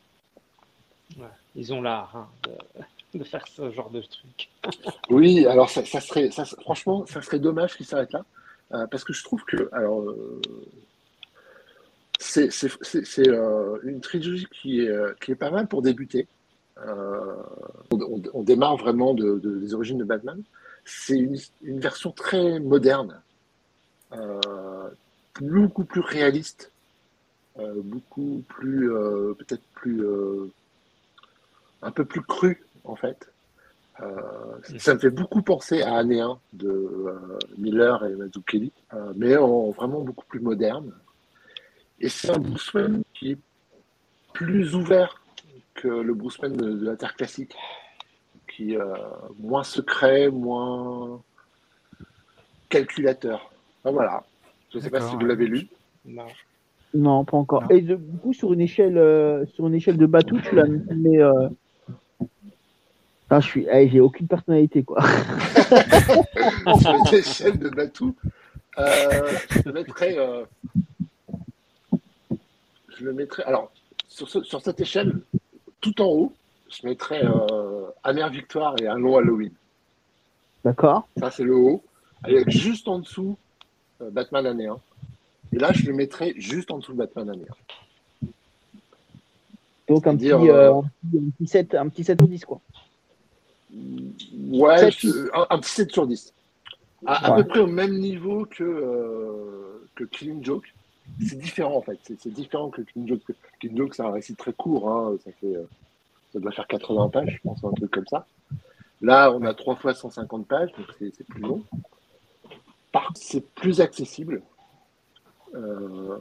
Ils ont l'art hein, de, faire ce genre de truc. Oui, alors ça, serait, franchement, ça serait dommage qu'il s'arrête là, euh, parce que je trouve que, alors, euh, c'est euh, une trilogie qui est, qui est pas mal pour débuter. On, démarre vraiment de, de- des origines de Batman. C'est une, une version très moderne, beaucoup plus réaliste, beaucoup plus, peut-être plus, un peu plus cru en fait. Euh, ça me fait beaucoup penser à Année 1 de euh, Miller et Mazzucchelli, euh, mais en vraiment beaucoup plus moderne. Et c'est un Bruce Wayne qui est plus ouvert que le Bruce Wayne de, de la Terre classique, qui est euh, moins secret, moins calculateur. Enfin, voilà. Je ne sais pas si vous l'avez lu. Non. Non, pas encore. Non. Et de- du coup, sur une échelle, euh, sur une échelle de Batou, tu l'as mis. Je suis, eh, j'ai aucune personnalité quoi. sur l'échelle de Batou, euh, je le mettrais. euh, je le mettrais. Alors, sur, ce- sur cette échelle, tout en haut, je mettrais euh, Amère Victoire et un long Halloween. D'accord. Ça, c'est le haut. Avec juste en dessous, euh, Batman année 1. Et là, je le mettrais juste en dessous de Batman année Donc un petit, 7, un petit 7 ou 10 quoi. 1. Ouais, un, un petit 7 sur 10. À, peu près au même niveau que, euh, que Killing Joke. C'est différent en fait. C'est différent que Killing Joke. Killing Joke, c'est un récit très court. hein. Ça, fait, euh, ça doit faire 80 pages, je pense, un truc comme ça. Là, on a trois fois 150 pages, donc c'est plus long. C'est plus accessible. Euh,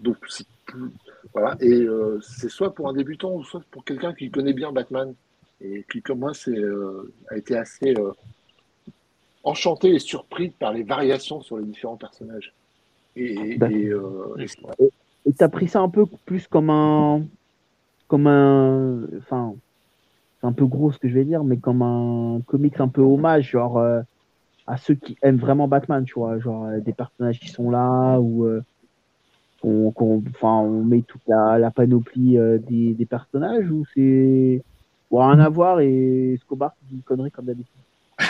donc, c'est plus. Voilà. Et euh, c'est soit pour un débutant ou soit pour quelqu'un qui connaît bien Batman et qui, comme moi, c'est, euh, a été assez euh, enchanté et surpris par les variations sur les différents personnages. Et, et, D'accord. et, euh, et- t'as pris ça un peu plus comme un, comme un, enfin, c'est un peu gros ce que je vais dire, mais comme un comics un peu hommage, genre euh, à ceux qui aiment vraiment Batman, tu vois, genre euh, des personnages qui sont là ou euh, qu'on, qu'on- enfin, on met toute la, la panoplie euh, des, des personnages ou c'est bon, rien à voir et Scobar qui dit une connerie comme d'habitude.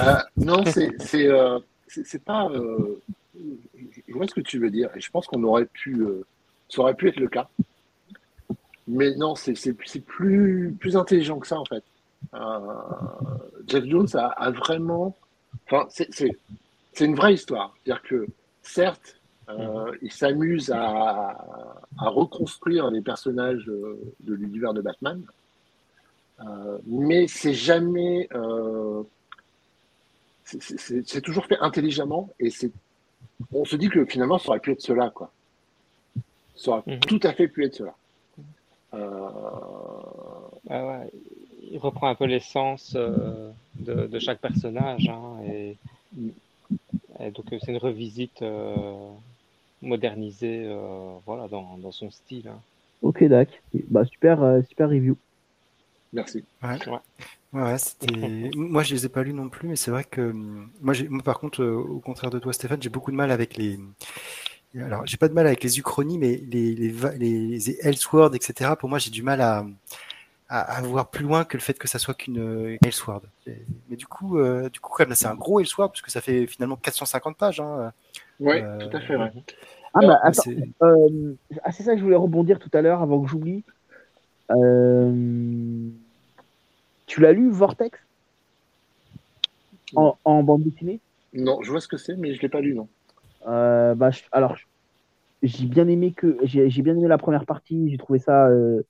Euh, non, c'est euh, pas. euh, je vois ce que tu veux dire, et je pense qu'on aurait pu, euh, ça aurait pu être le cas. Mais non, c'est plus plus intelligent que ça en fait. Euh, Jeff Jones a, vraiment, enfin, c'est une vraie histoire. C'est-à-dire que certes, il s'amuse à, à reconstruire les personnages de l'univers de Batman, euh, mais c'est jamais euh, c'est- toujours fait intelligemment et c'est on se dit que finalement ça aurait pu être cela quoi ça aurait Mhm. tout à fait pu être cela Euh, Ah ouais, il reprend un peu l'essence euh, de, de chaque personnage. hein, et, et donc, c'est une revisite euh, modernisée euh, voilà, dans, dans son style. hein. Ok, d'accord. Bah super, euh, super review. Merci Ouais. Ouais. Ouais, c'était. moi, je les ai pas lus non plus, mais c'est vrai que hum, moi, j'ai... moi, par contre, euh, au contraire de toi, Stéphane, j'ai beaucoup de mal avec les. Alors, j'ai pas de mal avec les uchronies, mais les, les, les, les Elseworlds, etc. Pour moi, j'ai du mal à, à, à, voir plus loin que le fait que ça soit qu'une Elseworld. Mais du coup, euh, du coup, quand même, là, c'est un gros Elseworld parce que ça fait finalement 450 pages. Hein. Oui, euh, tout à fait. Ouais. Ah, bah, attends, c'est... Euh, ah, c'est ça que je voulais rebondir tout à l'heure avant que j'oublie. Euh... Tu l'as lu, Vortex en, en, bande dessinée Non, je vois ce que c'est, mais je l'ai pas lu, non. Euh, bah, je, alors, j'ai bien aimé que j'ai, bien aimé la première partie. J'ai trouvé ça euh,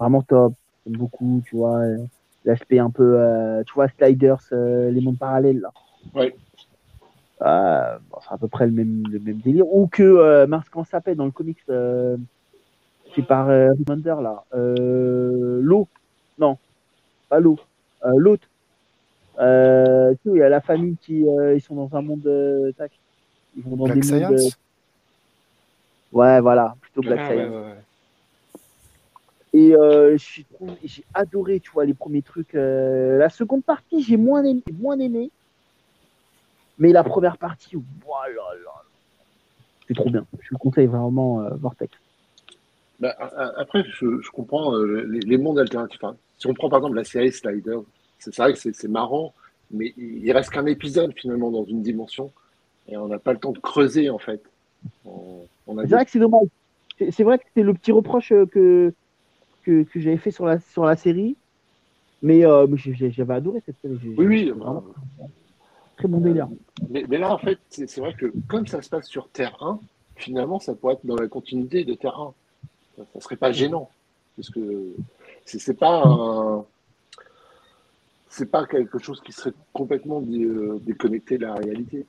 vraiment top, beaucoup, tu vois, euh, l'aspect un peu, tu vois, sliders, les mondes parallèles là. Ouais. Bon, c'est à peu près le même, le même délire. Ou que mince, comment ça s'appelle dans le comics C'est par Remender là. l'eau, non, pas l'eau, l'autre. Euh, tu sais, il y a la famille qui euh, ils sont dans un monde euh, tac. Ils vont dans Black des Science? mondes, euh, Ouais, voilà, plutôt Black Ah, Science. ouais, ouais, ouais. Et euh, j'ai adoré, tu vois, les premiers trucs. euh, la seconde partie, j'ai moins aimé, moins aimé. Mais la première partie, voilà, c'est trop bien. Je vous conseille vraiment euh, Vortex. Bah, après, je, je comprends euh, les, les mondes alternatifs. Enfin, si on prend par exemple la série Slider, c'est vrai que c'est marrant, mais il reste qu'un épisode finalement dans une dimension et on n'a pas le temps de creuser en fait. On, on a C'est vrai que c'est dommage. C'est c'est vrai que c'est le petit reproche euh, que, que, que j'avais fait sur la, sur la série. Mais, euh, j'avais adoré cette série. Oui, oui. bah, très bon délire. mais, mais là, en fait, c'est vrai que comme ça se passe sur Terre 1, finalement, ça pourrait être dans la continuité de Terre 1. Ça, ça serait pas gênant. Parce que c'est c'est pas un- C'est pas quelque chose qui serait complètement dé- euh, déconnecté de la réalité.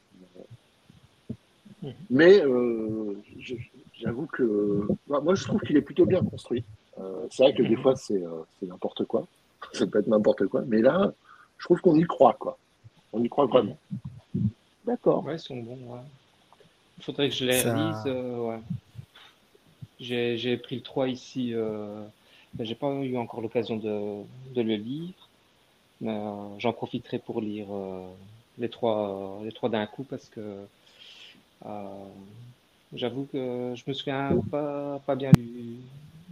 Mais euh, j'avoue que moi, moi, je trouve qu'il est plutôt bien construit. Euh, c'est vrai que des fois c'est euh, c'est n'importe quoi, ça peut être n'importe quoi, mais là, je trouve qu'on y croit quoi. On y croit vraiment. D'accord. Ouais, ils sont bons. Ouais. Il faudrait que je les Ça- relise. euh, ouais. J'ai j'ai pris le 3 ici. Euh, mais j'ai pas eu encore l'occasion de, de le lire. Mais euh, j'en profiterai pour lire euh, les trois, les trois d'un coup parce que euh, j'avoue que je me souviens pas, pas bien du,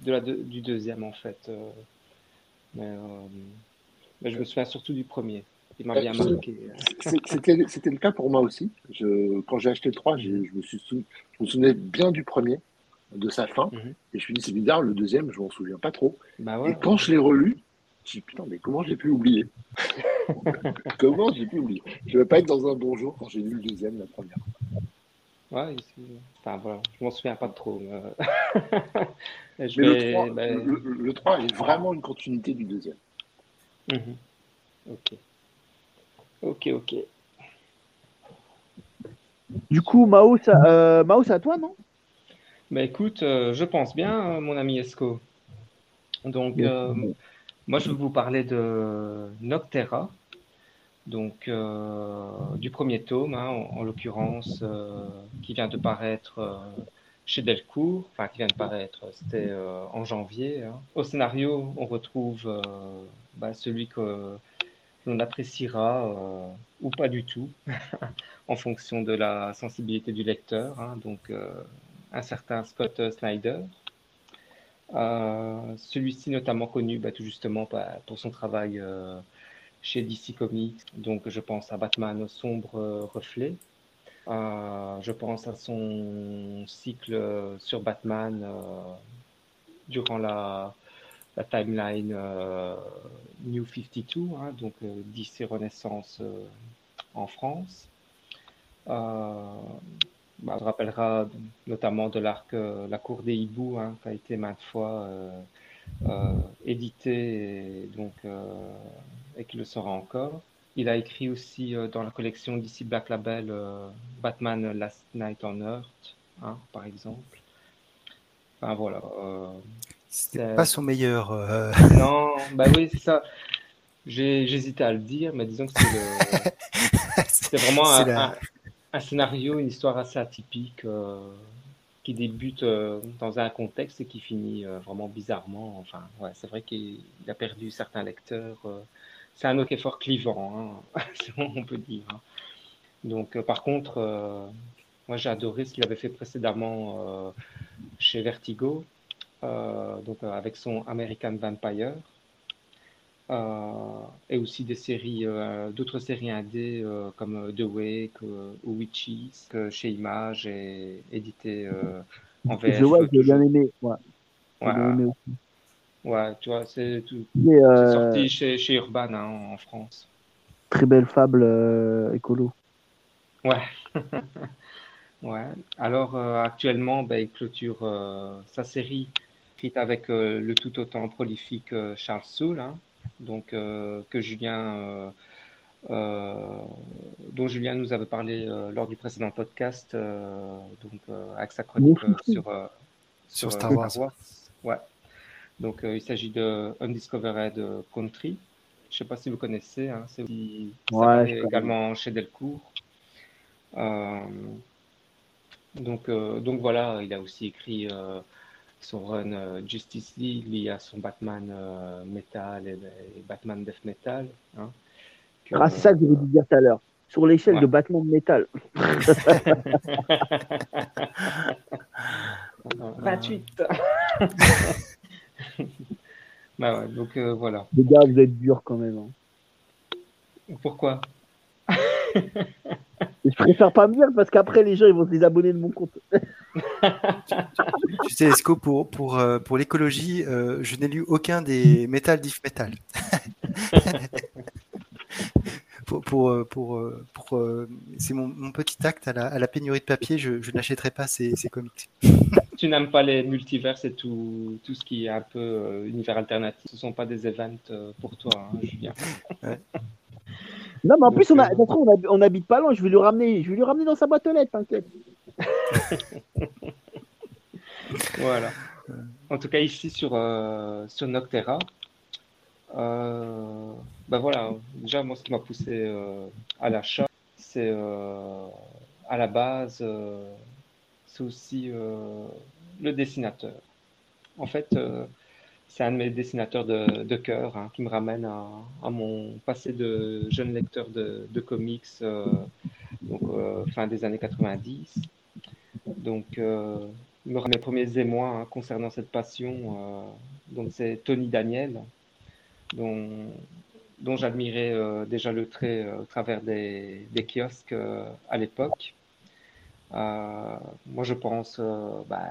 de la deux- du deuxième en fait. euh, mais, euh, mais je me souviens surtout du premier. Il m'a bien Euh, marqué. C'était le cas pour moi aussi. Je, quand j'ai acheté le 3, j'ai- je me, suis sou- je me souvenais bien du premier, de sa fin, Mhm. et je me suis dit c'est bizarre, le deuxième, je m'en souviens pas trop. Bah Et ouais. quand je l'ai relu, j'ai dit putain, mais comment j'ai pu oublier Comment j'ai pu oublier Je vais pas être dans un bon jour quand j'ai lu le deuxième, la première. Ouais, ici, enfin voilà, je m'en souviens pas trop. mais, je Mais vais, le 3, ben, le, le- le 3 est vraiment une continuité du deuxième. mhm. Ok. Ok, ok. Du coup, Mao, ça, euh, Mao, c'est à toi, non? Bah écoute, euh, je pense bien, euh, mon ami Esco. Donc, euh, moi, je vais vous parler de Noctera, donc euh, du premier tome, hein, en, en l'occurrence, qui vient de paraître chez Delcourt, enfin qui vient de paraître, c'était en janvier. hein. Au scénario, on retrouve bah, celui que l'on appréciera ou pas du tout, en fonction de la sensibilité du lecteur. hein. donc, un certain Scott Snyder. Euh, Celui-ci notamment connu bah, tout justement bah, pour son travail euh, chez DC Comics. Donc je pense à Batman au sombre euh, reflet. Euh, je pense à son cycle euh, sur Batman euh, durant la, timeline euh, New 52, hein, donc euh, DC Renaissance euh, en France. Bah, on rappellera notamment de l'arc euh, La Cour des Hiboux, hein, qui a été maintes fois euh, euh, édité et, donc, et qui le sera encore. Il a écrit aussi dans la collection d'ici Black Label Batman Last Night on Earth, hein, par exemple. Enfin voilà. C'était pas son meilleur. euh, non, bah oui, c'est ça. J'ai j'hésitais à le dire, mais disons que c'est le, vraiment c'est un, la- un- un scénario, une histoire assez atypique euh, qui débute euh, dans un contexte et qui finit euh, vraiment bizarrement. Enfin, ouais, c'est vrai qu'il il a perdu certains lecteurs c'est un hockey fort clivant, hein, on peut dire. Hein. Donc, par contre, moi j'ai adoré ce qu'il avait fait précédemment chez Vertigo, donc avec son American Vampire. Et aussi des séries, d'autres séries indées comme The Wake ou Witches que chez Image est édité en VF. The j'ai bien aimé. Ouais. Ouais, tu vois, c'est tout. Euh, sorti chez, chez Urban hein, en France. Très belle fable euh, écolo. Ouais. ouais. Alors euh, actuellement, ben, il clôture sa série écrite avec le tout autant prolifique Charles Soule, hein, donc que Julien. dont Julien nous avait parlé lors du précédent podcast, donc avec sa chronique sur, sur, Star Wars. Ouais. Donc, euh, il s'agit de Undiscovered Country. Je ne sais pas si vous connaissez. Hein, c'est également chez Delcourt. Euh, donc, euh, donc voilà, il a aussi écrit son run Justice League lié à son Batman Metal et, Batman Death Metal. Hein, ah, c'est ça que je voulais dire tout à l'heure. Sur l'échelle de Batman Metal. 28. bah ouais, donc euh, voilà. Les gars, vous êtes durs quand même. Hein. Pourquoi? Je préfère pas me dire parce qu'après les gens ils vont se désabonner de mon compte. tu sais, Esco, pour, pour, euh, pour l'écologie, euh, je n'ai lu aucun des Metal Diff Metal. pour, pour, pour, pour c'est mon, mon, petit acte à la, à la, pénurie de papier, je, je n'achèterai pas ces, ces comics tu n'aimes pas les multivers et tout, tout ce qui est un peu euh, univers alternatif. Ce ne sont pas des events euh, pour toi, hein, Julien. Non, mais en plus, on, a, euh, on, habite pas loin. Je vais lui ramener, je vais lui ramener dans sa boîte aux lettres, t'inquiète. voilà. En tout cas, ici sur, sur Noctera, ben voilà, déjà, moi, ce qui m'a poussé à l'achat, c'est à la base c'est aussi euh, le dessinateur. En fait, euh, c'est un de mes dessinateurs de, cœur hein, qui me ramène à, mon passé de jeune lecteur de, comics, euh, donc fin des années 90. Donc, me mes premiers émois hein, concernant cette passion. donc, c'est Tony Daniel, dont, j'admirais déjà le trait au travers des, kiosques à l'époque. Euh, moi, je pense euh, bah,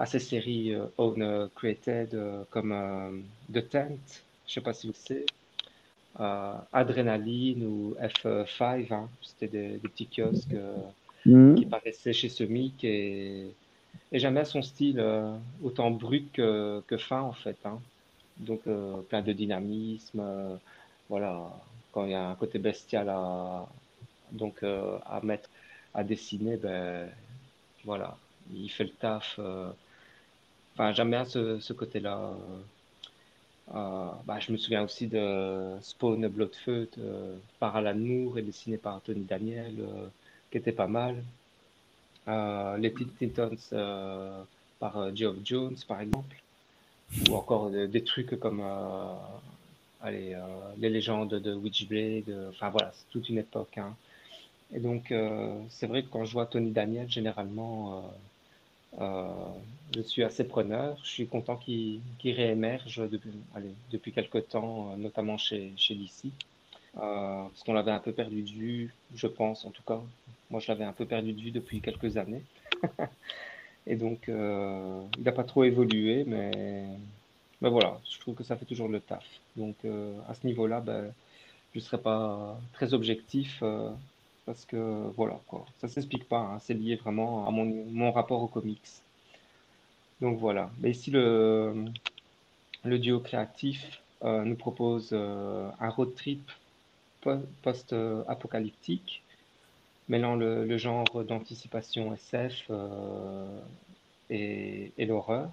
à ces séries euh, own created comme The Tent, je sais pas si vous savez, Adrenaline ou F5, hein. c'était des, petits kiosques mhm. qui paraissaient chez Semic et, et j'aime bien son style autant brut que, que, fin en fait. Hein. Donc plein de dynamisme, voilà, quand il y a un côté bestial à, donc, à mettre à dessiner, ben voilà, il fait le taf. Euh, enfin, j'aime bien ce, côté-là. Euh, euh, bah, je me souviens aussi de Spawn Bloodfeud par Alan Moore et dessiné par Tony Daniel, qui était pas mal. les Titans par Geoff Jones, par exemple. Ou encore des trucs comme allez, les légendes de Witchblade. Enfin voilà, c'est toute une époque. Hein. Et donc, euh, c'est vrai que quand je vois Tony Daniel, généralement, euh, euh, je suis assez preneur. Je suis content qu'il réémerge depuis, allez, quelques temps, notamment chez, chez DC. parce qu'on l'avait un peu perdu de vue, je pense en tout cas. Moi, je l'avais un peu perdu de vue depuis quelques années. Et donc, il n'a pas trop évolué, mais, voilà, je trouve que ça fait toujours le taf. Donc, à ce niveau-là, ben, je ne serais pas très objectif parce que voilà, ça s'explique pas, hein. c'est lié vraiment à mon, rapport aux comics. Donc voilà, mais ici le, duo créatif euh, nous propose euh, un road trip post-apocalyptique, mêlant le, genre d'anticipation SF euh, et, l'horreur.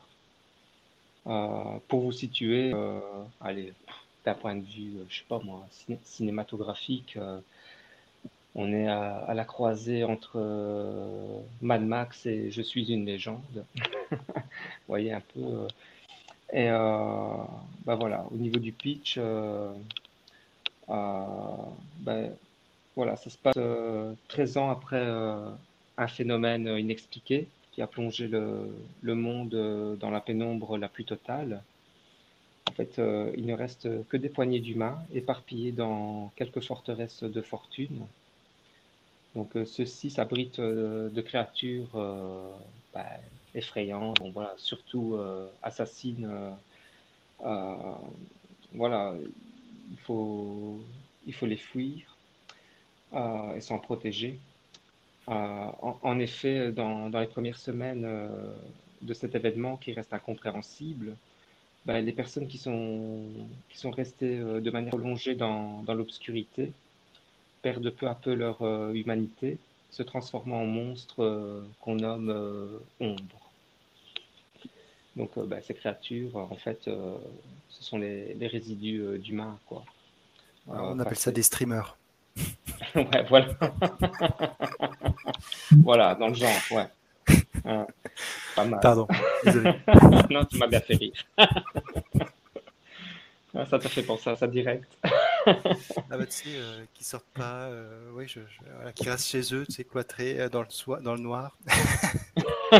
pour vous situer, d'un point de vue, je sais pas moi, cinématographique, on est à, la croisée entre euh, Mad Max et Je suis une légende. Vous voyez un peu. Euh, et euh, bah voilà, au niveau du pitch, ben, voilà, ça se passe 13 ans après un phénomène inexpliqué qui a plongé le, le monde dans la pénombre la plus totale. En fait, il ne reste que des poignées d'humains éparpillés dans quelques forteresses de fortune donc euh, ceux-ci s'abritent euh, de créatures euh, bah, effrayantes, voilà, surtout assassines. voilà, il faut, il faut les fuir et s'en protéger. En, effet, dans, dans, les premières semaines de cet événement qui reste incompréhensible, bah, les personnes qui sont, qui sont restées de manière prolongée dans, dans l'obscurité perdent peu à peu leur euh, humanité, se transformant en monstres euh, qu'on nomme euh, ombre. Donc bah, ces créatures, en fait, ce sont les, résidus d'humains. quoi. on appelle ça des streamers. ouais, voilà. voilà, dans le genre, ouais. pas mal. Pardon, désolé. non, tu m'as bien fait rire. ça te fait penser à ça direct. Ah bah tu sais, euh, qui sortent pas, euh, oui, je, voilà, qui restent chez eux, tu sais, cloîtrés euh, dans le, dans le noir.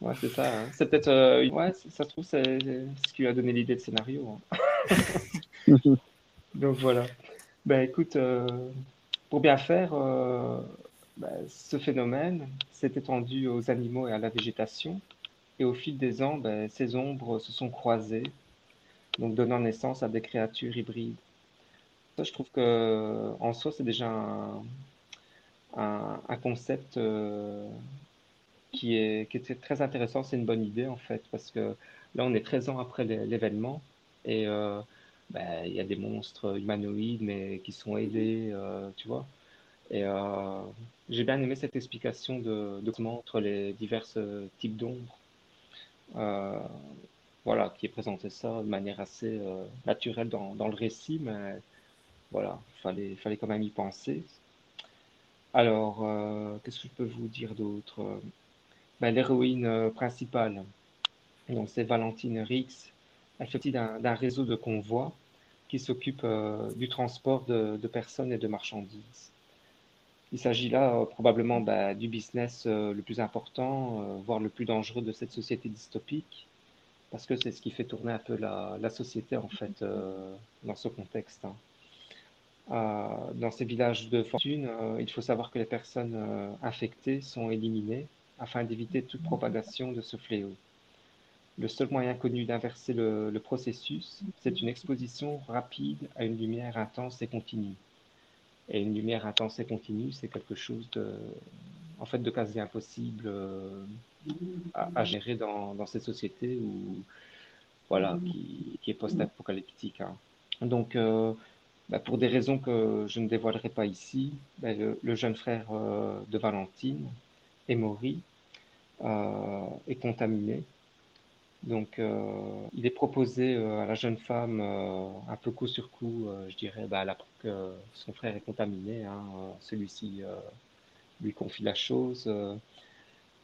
ouais, c'est ça. Hein. C'est peut-être, euh, ouais, ça se trouve, c'est ce qui lui a donné l'idée de scénario. Hein. Donc voilà. Ben écoute, pour bien faire, ben, ce phénomène s'est étendu aux animaux et à la végétation. Et au fil des ans, ben, ces ombres se sont croisées donc donnant naissance à des créatures hybrides. Ça, je trouve que en soi, c'est déjà un, concept euh, qui, est, qui est très intéressant. C'est une bonne idée, en fait, parce que là, on est 13 ans après l'événement et euh, ben, il y a des monstres humanoïdes, mais qui sont aidés, euh, tu vois. Et j'ai bien aimé cette explication de, de entre les divers types d'ombres voilà, qui est présenté ça de manière assez euh, naturelle dans, le récit, mais voilà, il fallait, quand même y penser. Alors, euh, qu'est-ce que je peux vous dire d'autre? Ben, L'héroïne euh, principale, c'est Valentine Rix, elle fait partie d'un réseau de convois qui s'occupe du transport de, personnes et de marchandises. Il s'agit là probablement ben, du business le plus important, voire le plus dangereux de cette société dystopique parce que c'est ce qui fait tourner un peu la, société en fait euh, dans ce contexte. Hein. Euh, dans ces villages de fortune, euh, il faut savoir que les personnes infectées sont éliminées afin d'éviter toute propagation de ce fléau. Le seul moyen connu d'inverser le, processus, c'est une exposition rapide à une lumière intense et continue. Et une lumière intense et continue, c'est quelque chose en fait, de quasi impossible à, gérer dans, dans, cette société où, voilà, qui, qui est post-apocalyptique. Hein. Donc, euh, bah, pour des raisons que je ne dévoilerai pas ici, bah, le, jeune frère euh, de Valentine, Emory, euh, est contaminé. Donc, il est proposé à la jeune femme, un peu coup sur coup, je dirais, bah, que son frère est contaminé. Hein, Celui-ci lui confie la chose.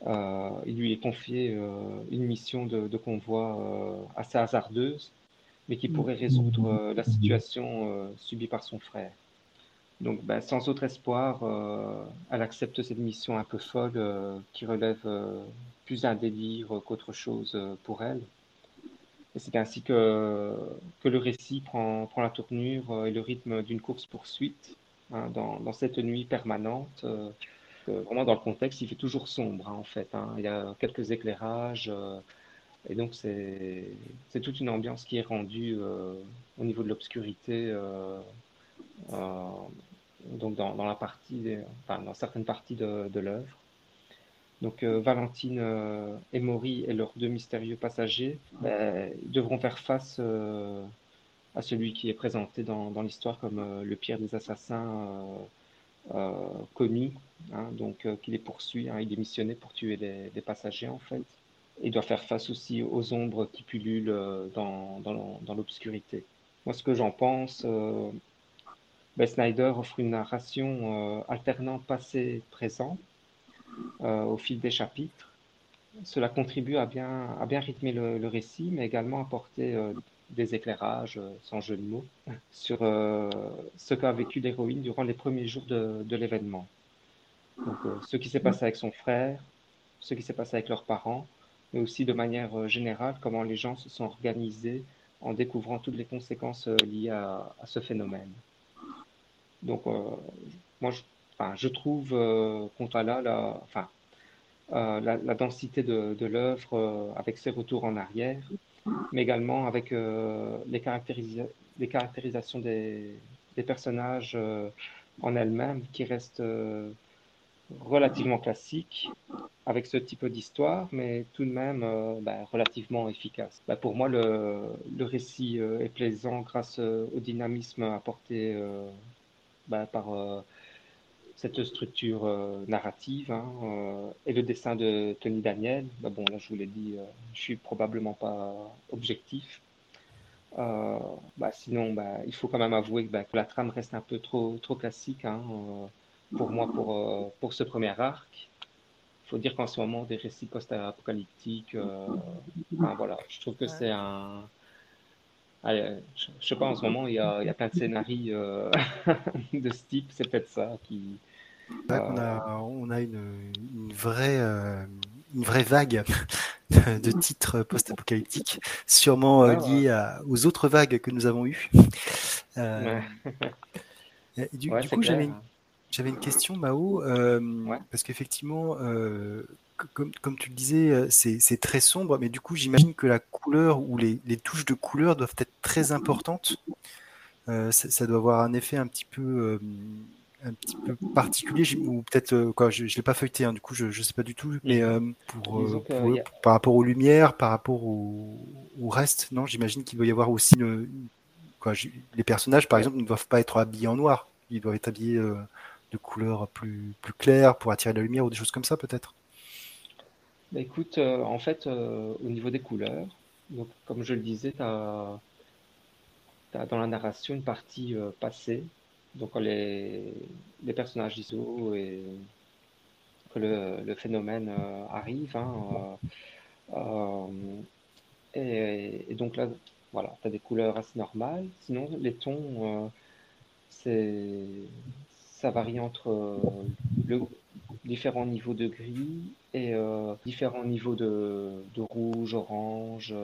Euh, il lui est confié euh, une mission de, convoi euh, assez hasardeuse, mais qui pourrait résoudre la situation subie par son frère. Donc, ben, sans autre espoir, elle accepte cette mission un peu folle qui relève plus d'un délire qu'autre chose pour elle. Et c'est ainsi que, que le récit prend, prend la tournure et le rythme d'une course-poursuite hein, dans, dans, cette nuit permanente vraiment dans le contexte, il fait toujours sombre hein, en fait. Hein. Il y a quelques éclairages euh, et donc c'est toute une ambiance qui est rendue euh, au niveau de l'obscurité. Euh, donc dans, la partie, enfin, dans certaines parties de, l'œuvre. Donc Valentine et Maury et leurs deux mystérieux passagers ben, devront faire face à celui qui est présenté dans l'histoire comme le pire des assassins euh, connu, hein, donc euh, qui les poursuit. Hein, il est missionné pour tuer des passagers en fait. Il doit faire face aussi aux ombres qui pullulent euh, dans, dans, l'obscurité. Moi, ce que j'en pense, ben Snyder offre une narration alternant passé-présent au fil des chapitres. Cela contribue à bien, à bien rythmer le, récit, mais également à apporter des éclairages, sans jeu de mots, sur ce qu'a vécu l'héroïne durant les premiers jours de, l'événement. Donc, ce qui s'est passé avec son frère, ce qui s'est passé avec leurs parents, mais aussi de manière générale, comment les gens se sont organisés en découvrant toutes les conséquences liées à, ce phénomène. Donc, moi, je, enfin, je trouve qu'on a là, la, enfin, euh, la, densité de, l'œuvre euh, avec ses retours en arrière, mais également avec euh, les, les, caractérisations des, des personnages en elles-mêmes qui restent relativement classiques avec ce type d'histoire, mais tout de même bah, relativement efficace. Bah, pour moi, le, le récit est plaisant grâce au dynamisme apporté bah, par cette structure euh, narrative hein, euh, et le dessin de Tony Daniel. Bah, bon, là, je vous l'ai dit, euh, je suis probablement pas objectif. Bah, sinon, bah, il faut quand même avouer que, la trame reste un peu trop, trop classique hein, pour moi pour, pour ce premier arc. Il faut dire qu'en ce moment, des récits post-apocalyptiques, voilà, je trouve que c'est un. Je, ne sais pas, en ce moment, il y a, y a plein de scénarios de ce type, c'est peut-être ça qui, on a, on a une, une vraie, euh, une vraie vague de, titres post-apocalyptiques, sûrement euh, liés aux autres vagues que nous avons eues. Euh, du, coup, j'avais une, j'avais une question, Mao, parce qu'effectivement, comme, comme, tu le disais, c'est très sombre, mais du coup, j'imagine que la couleur ou les, les, touches de couleur doivent être très importantes. Ça, ça, doit avoir un effet un petit peu un petit peu particulier, ou peut-être euh, quoi, je, ne l'ai pas feuilleté, hein, du coup je, ne sais pas du tout, mais euh, pour, euh, par rapport aux lumières, par rapport au, reste, non, j'imagine qu'il doit y avoir aussi quoi, les personnages par exemple ne doivent pas être habillés en noir, ils doivent être habillés de couleurs plus plus claires pour attirer la lumière ou des choses comme ça peut-être. Bah, écoute, en fait, au niveau des couleurs, donc comme je le disais, tu as, dans la narration une partie passée donc les, personnages d'ISO et que le, phénomène euh, arrive, hein, euh, euh, et, et, donc là, voilà, tu as des couleurs assez normales. Sinon, les tons, c'est ça varie entre le, différents niveaux de gris et différents niveaux de, de rouge, orange.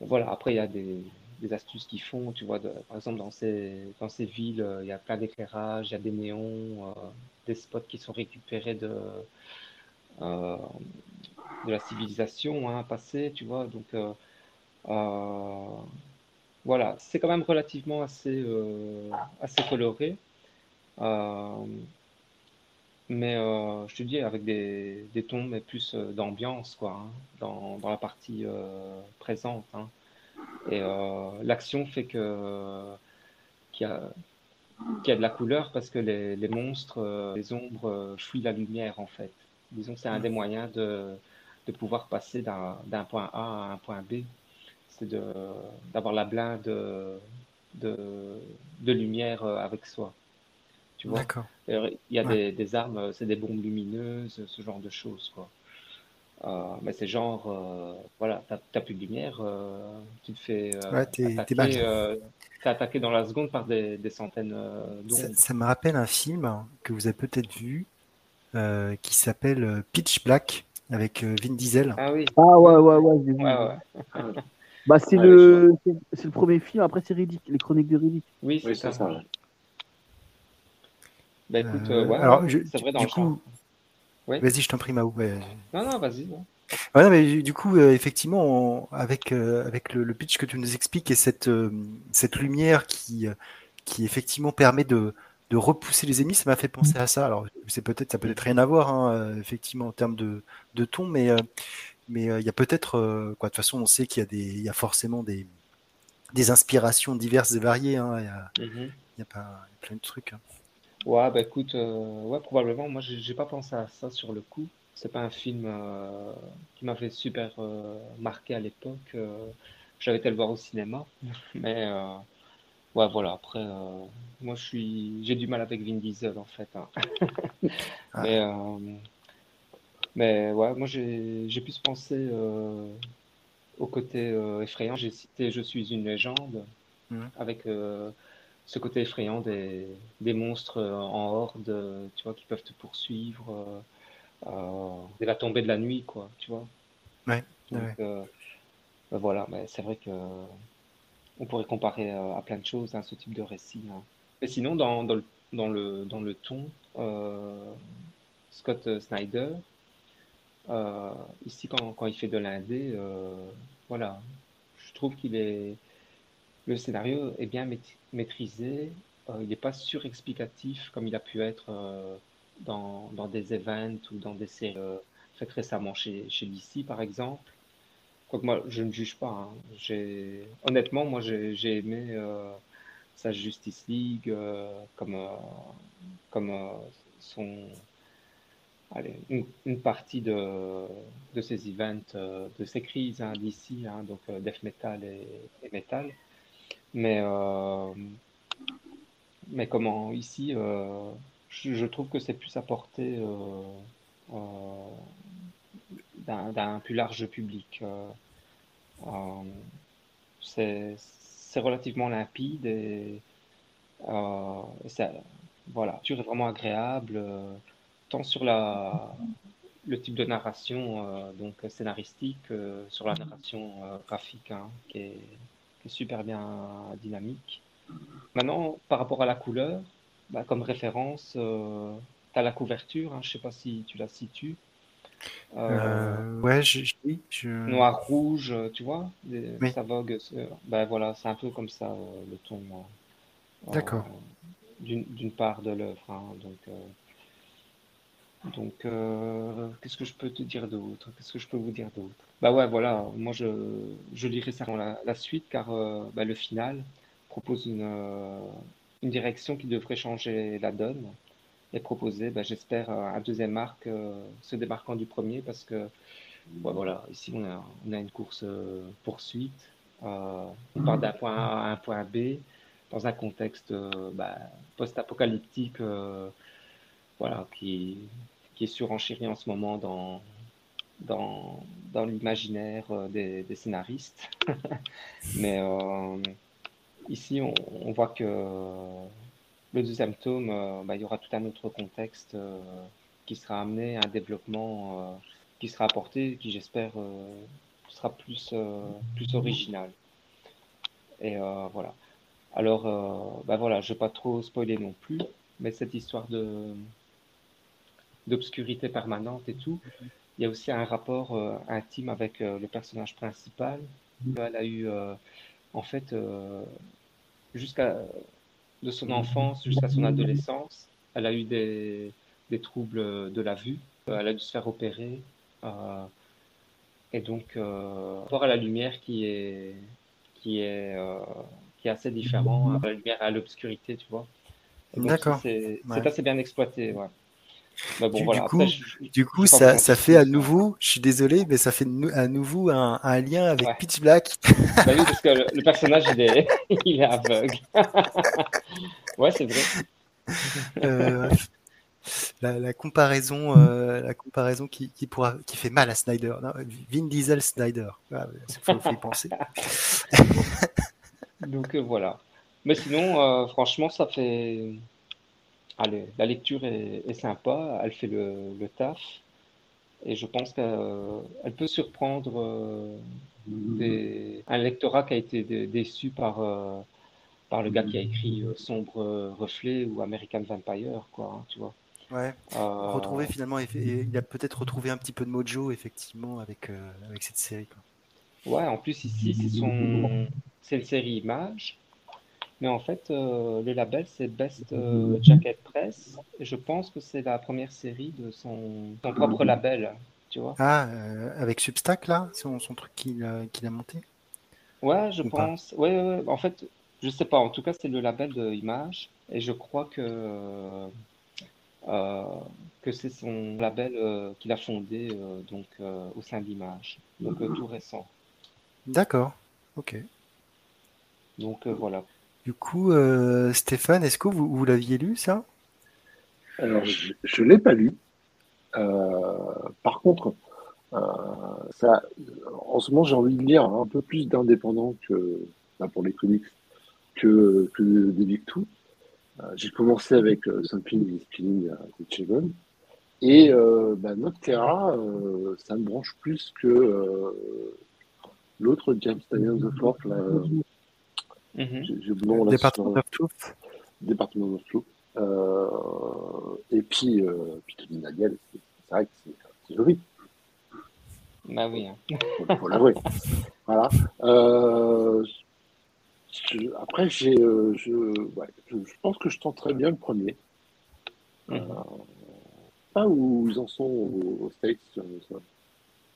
voilà, après, il y a des, des astuces qu'ils font. Tu vois, par exemple, dans ces, dans ces villes, euh, il y a plein d'éclairages, il y a des néons, euh, des spots qui sont récupérés de, euh, de la civilisation hein, passée, tu vois. Donc, voilà, c'est quand même relativement assez, assez coloré. mais je te dis, avec des, des tons, mais plus d'ambiance, quoi, hein, dans, dans, la partie présente. Hein. Et euh, l'action fait que qu'il y, a, y a de la couleur parce que les, les monstres, euh, les ombres euh, fuient la lumière en fait. Disons que c'est un des moyens de, de pouvoir passer d'un point A à un point B. C'est d'avoir la blinde de, de, de, lumière avec soi. Tu vois? Il y a des, des, armes, c'est des bombes lumineuses, ce genre de choses. Quoi. Euh, mais c'est genre, euh, voilà, t'as plus de lumière, euh, tu te fais attaquer, attaqué dans la seconde par des, des centaines ça, ça, me rappelle un film que vous avez peut-être vu qui s'appelle Pitch Black avec Vin Diesel. Ah oui. Ah ouais, ouais, ouais, vu. bah, c'est le, c'est le premier film, après c'est Riddick, les chroniques de Riddick. Oui, c'est ça. ça. Bah écoute, ouais, c'est vrai dans le coup, Vas-y, je t'en prie, Mao. Non, non, vas-y. Ouais, mais du coup, euh, effectivement, avec, euh, avec le, pitch que tu nous expliques et cette, euh, cette lumière qui, qui effectivement permet de, de repousser les ennemis, ça m'a fait penser à ça. Alors, c'est peut-être, ça peut être rien à voir, hein, effectivement, en termes de, de ton, mais mais il y a peut-être, quoi. De toute façon, on sait qu'il y a des, il y a forcément des, des inspirations diverses et variées. Hein, il, y a, mm-hmm. il y a pas plein de trucs. Hein. Ouais, bah écoute, euh, ouais, probablement. Moi, j'ai pas pensé à ça sur le coup. C'est pas un film euh, qui m'avait super euh, marqué à l'époque. j'avais été le voir au cinéma, mais ouais, voilà. Après, moi, je suis, j'ai du mal avec Vin Diesel en fait. hein. Ah. Mais, mais ouais, moi, j'ai, j'ai pu penser au côté effrayant, j'ai cité Je suis une légende, Mhm. avec ce côté effrayant des, des monstres en horde, tu vois, qui peuvent te poursuivre dès la tombée de la nuit, quoi, tu vois. Ouais, Donc, ouais. euh, ben voilà, mais c'est vrai que on pourrait comparer euh, à plein de choses hein, ce type de récit. hein. Mais sinon, dans, dans le, dans le, dans le ton, euh, Scott Snyder, euh, ici, quand, quand il fait de l'indé, euh, voilà, je trouve qu'il est. Le scénario est bien maît- maîtrisé, euh, il n'est pas surexplicatif comme il a pu être euh, dans, des events ou dans des séries euh, faites récemment chez, DC, par exemple. Quoique moi, je ne juge pas. hein. Honnêtement, moi, j'ai, aimé euh, sa Justice League comme, comme son, une, partie de, de ces events, de ces crises hein, d'ici, hein, donc Death Metal et, et Metal. Mais, euh, mais comment, ici, euh, je, trouve que c'est plus apporté euh, euh, d'un, plus large public. c'est, relativement limpide et, et ça, voilà, lecture est vraiment agréable, tant sur la, le type de narration donc scénaristique, euh, sur la narration graphique, hein, super bien dynamique. Maintenant, par rapport à la couleur, bah, comme référence, tu as la couverture, hein, je ne sais pas si tu la situes. Euh, Euh, ouais, je, noir, rouge, euh, tu vois, Oui. ça vogue. c'est- Ben voilà, c'est un peu comme ça euh, le ton. euh, D'accord. D'une d'une part de l'œuvre. hein, donc, euh, donc euh, qu'est-ce que je peux te dire d'autre? Qu'est-ce que je peux vous dire d'autre? Bah ouais, voilà, moi je, je lirai certainement la, la suite car euh, bah, le final propose une, euh, une direction qui devrait changer la donne et proposer, bah, j'espère, un deuxième arc se démarquant du premier parce que Ouais, voilà, ici on a, une course poursuite. On part d'un point A à un point B dans un contexte bah, post-apocalyptique voilà, qui, qui est surenchéri en ce moment dans, dans, dans l'imaginaire euh, des, scénaristes. Mais euh, ici, on, voit que le deuxième tome, euh, bah, il y aura tout un autre contexte euh, qui sera amené un développement euh, qui sera apporté, qui j'espère euh, sera plus, euh, plus original. Et euh, voilà. Alors, euh, bah voilà, je ne vais pas trop spoiler non plus, mais cette histoire de d'obscurité permanente et tout, il y a aussi un rapport euh, intime avec euh, le personnage principal. Elle a eu, euh, en fait, jusqu'à de son enfance jusqu'à son adolescence, elle a eu des, des troubles de la vue. Elle a dû se faire opérer. et donc, rapport à la lumière qui est, qui est, qui est assez différent, à la lumière à l'obscurité, tu vois. D'accord. C'est c'est Ouais. assez bien exploité, ouais. Bon, Du- voilà. du Après, coup- je- je- Du coup, ça, ça fait à plus, nouveau, je suis désolé, mais ça fait à nouveau un, un lien avec Ouais. Pitch Black. Bah oui, parce que le, le personnage, il est, il est aveugle. ouais, c'est vrai. Euh, la, la comparaison, euh, la comparaison qui, qui, pourra, qui fait mal à Snyder. Non, Vin Diesel Snyder. Il faut, faut y penser. Donc euh, voilà. Mais sinon, franchement, ça fait. Allez, la lecture est, est sympa, elle fait le, le taf. Et je pense qu'elle peut surprendre euh, des- un lectorat qui a été dé- déçu par, euh, par le gars qui a écrit euh, Sombre Reflet ou American Vampire, quoi, hein, tu vois. Ouais. Euh, Retrouver finalement, il a peut-être retrouvé un petit peu de mojo effectivement avec, euh, avec cette série. Quoi. Ouais, en plus ici, c'est son... une série Image, mais en fait, euh, le label, c'est Best euh, Jacket Press, et je pense que c'est la première série de son, son propre label, tu vois. Ah, euh, avec Substack là, son, son truc qu'il a, monté? Ouais, je Ou pense. Ouais, ouais, ouais. En fait, je sais pas. En tout cas, c'est le label de Image, et je crois que que c'est son label qu'il a fondé donc au sein d'Image, donc tout récent. D'accord. Ok. Donc voilà. Du coup, euh, Stéphane, est-ce que vous, l'aviez lu ça? Alors, je ne l'ai pas lu. Euh, par contre, ça, en ce moment, j'ai envie de lire un peu plus d'indépendants que bah, pour les comics que, des j'ai commencé avec Something is Killing the Et euh, bah, ça me branche plus que l'autre James Daniel the Fourth, mm Département Truth. Département Truth. Euh, et puis, euh, puis Tony Daniel, c'est vrai que c'est joli. Bah oui. Hein. Faut, faut l'avouer. voilà. Euh, je, après, j'ai, euh, je, ouais, je, je, pense que je tenterai bien le premier. Mm -hmm. pas où ils en sont aux, States sur, sur,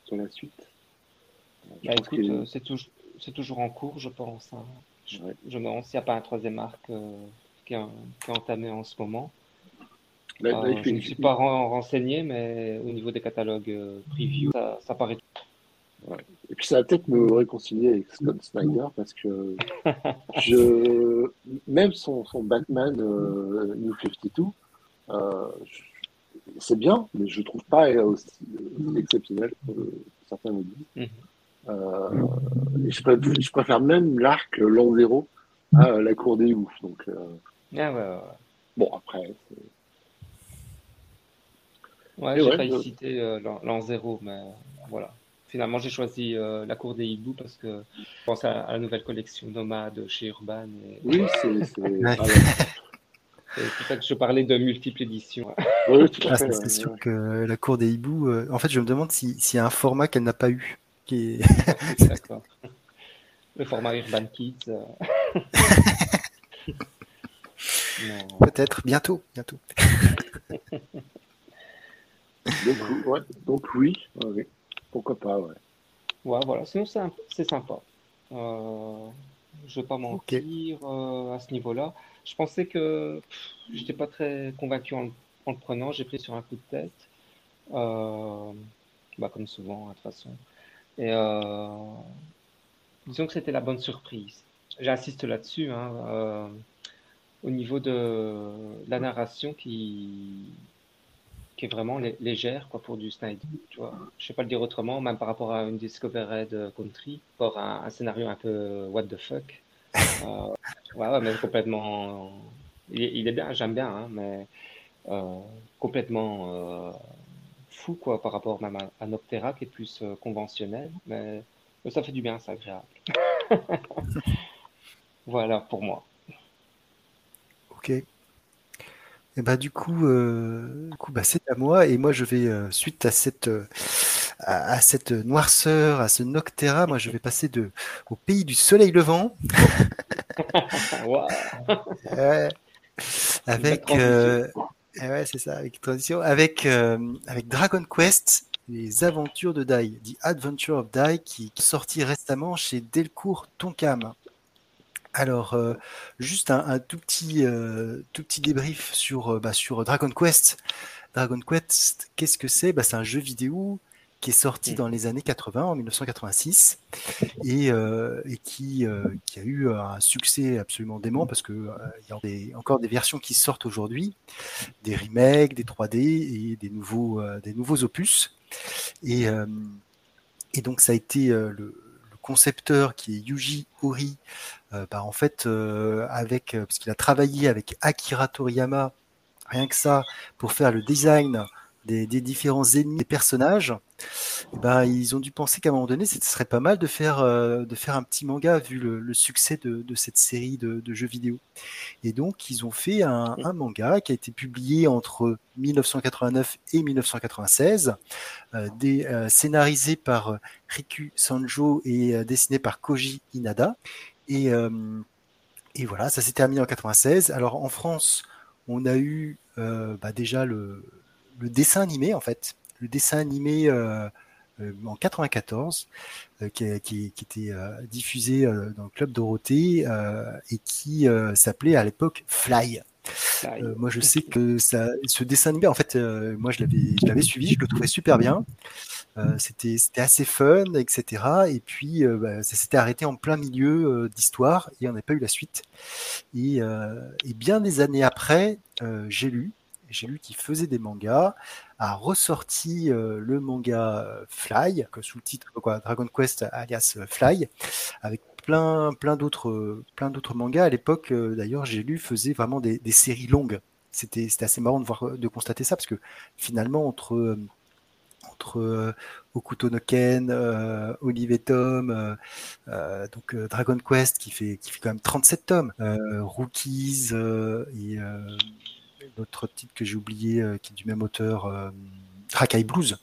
sur la suite. Bah, écoute, que... c'est toujours, toujours en cours, je pense. Hein. Je, je me demande s'il n'y a pas un troisième arc euh, qui, est, entamé en ce moment. Là, là, euh, je ne suis pas renseigné, mais au niveau des catalogues euh, preview, ça, ça paraît. Ouais. Et puis ça va peut-être me réconcilier avec Scott Snyder parce que je, même son, son Batman euh, New 52, euh, c'est bien, mais je trouve pas aussi exceptionnel que certains me disent. Mm -hmm. Euh, je, préfère, je, préfère, même l'arc l'an zéro à la cour des oufs. Donc, euh... ah ouais, ouais. bon, après. Ouais, j'ai ouais, failli je... citer euh, l'an zéro, mais voilà. Finalement, j'ai choisi euh, la cour des hiboux parce que je pense à, à, la nouvelle collection Nomade chez Urban. Et... Oui, c'est. C'est pour ça que je parlais de multiples éditions. Oui, ah, c'est sûr que la cour des hiboux, euh, en fait, je me demande s'il si y a un format qu'elle n'a pas eu. Qui. D'accord. Le format Urban Kids. Euh. Peut-être bientôt, bientôt. donc, ouais, donc oui, oui, pourquoi pas, ouais. Ouais, voilà, sinon c'est sympa. Euh, je vais pas mentir okay. euh, à ce niveau-là. Je pensais que j'étais pas très convaincu en, en, le prenant, j'ai pris sur un coup de tête. Euh, bah, comme souvent, de toute façon. Et euh, disons que c'était la bonne surprise. J'insiste là-dessus. Hein, euh, au niveau de la narration qui, qui est vraiment légère quoi, pour du Snyder. Tu vois. Je ne sais pas le dire autrement, même par rapport à une Discovered Country, pour un, un scénario un peu what the fuck. Euh, ouais, ouais, mais complètement. Il, il est bien, j'aime bien, hein, mais euh, complètement fou quoi, par rapport même à, à Noctera qui est plus euh, conventionnel, mais, mais, ça fait du bien, c'est agréable. voilà pour moi. Ok. Et bah, du coup, euh, du coup bah, c'est à moi, et moi je vais, euh, suite à cette, à, à, cette noirceur, à ce Noctera, moi je vais passer de, au pays du soleil levant. ouais, avec. Ouais, c'est ça, avec transition, avec, avec Dragon Quest, les aventures de Dai, The Adventure of Dai, qui est sorti récemment chez Delcourt Tonkam. Alors, euh, juste un, tout petit, euh, tout petit débrief sur, euh, bah, sur Dragon Quest. Dragon Quest, qu'est-ce que c'est? Bah, C'est un jeu vidéo qui est sorti dans les années 80, en 1986, et, euh, et qui, euh, qui, a eu un succès absolument dément parce que euh, il y a des, encore des versions qui sortent aujourd'hui, des remakes, des 3D et des nouveaux, des nouveaux opus. Et, et donc ça a été le, concepteur qui est Yuji Ori, euh, bah, en fait, euh, avec, parce qu'il a travaillé avec Akira Toriyama, rien que ça, pour faire le design des, des différents ennemis des personnages, ben, ils ont dû penser qu'à un moment donné, ce serait pas mal de faire, euh, de faire un petit manga vu le, le succès de, de, cette série de, de, jeux vidéo. Et donc, ils ont fait un, un, manga qui a été publié entre 1989 et 1996, euh, des, euh, scénarisé par Riku Sanjo et dessiné par Koji Inada. Et, et voilà, ça s'est terminé en 96. Alors, en France, on a eu bah, déjà le, le dessin animé, en fait le dessin animé euh, euh, en 94 euh, qui, qui, qui, était diffusé dans le club Dorothée et qui s'appelait à l'époque Fly. Euh, moi, je sais que ça, ce dessin animé, en fait, euh, moi, je l'avais, je l'avais suivi, je le trouvais super bien. Euh, c'était, c'était assez fun, etc. Et puis, bah, ça s'était arrêté en plein milieu d'histoire et on n'a pas eu la suite. Et, et, bien des années après, j'ai lu j'ai lu qu'il faisait des mangas, a ressorti le manga Fly, que sous le titre Dragon Quest alias Fly, avec plein, d'autres, mangas. À l'époque, d'ailleurs, j'ai lu faisait vraiment des, séries longues. C'était, assez marrant de constater ça parce que finalement entre entre euh, Okuto Ken, euh, Tom, euh, euh, donc Dragon Quest qui fait, qui fait quand même 37 tomes, Rookies et l'autre titre que j'ai oublié qui est du même auteur, Rakai Blues.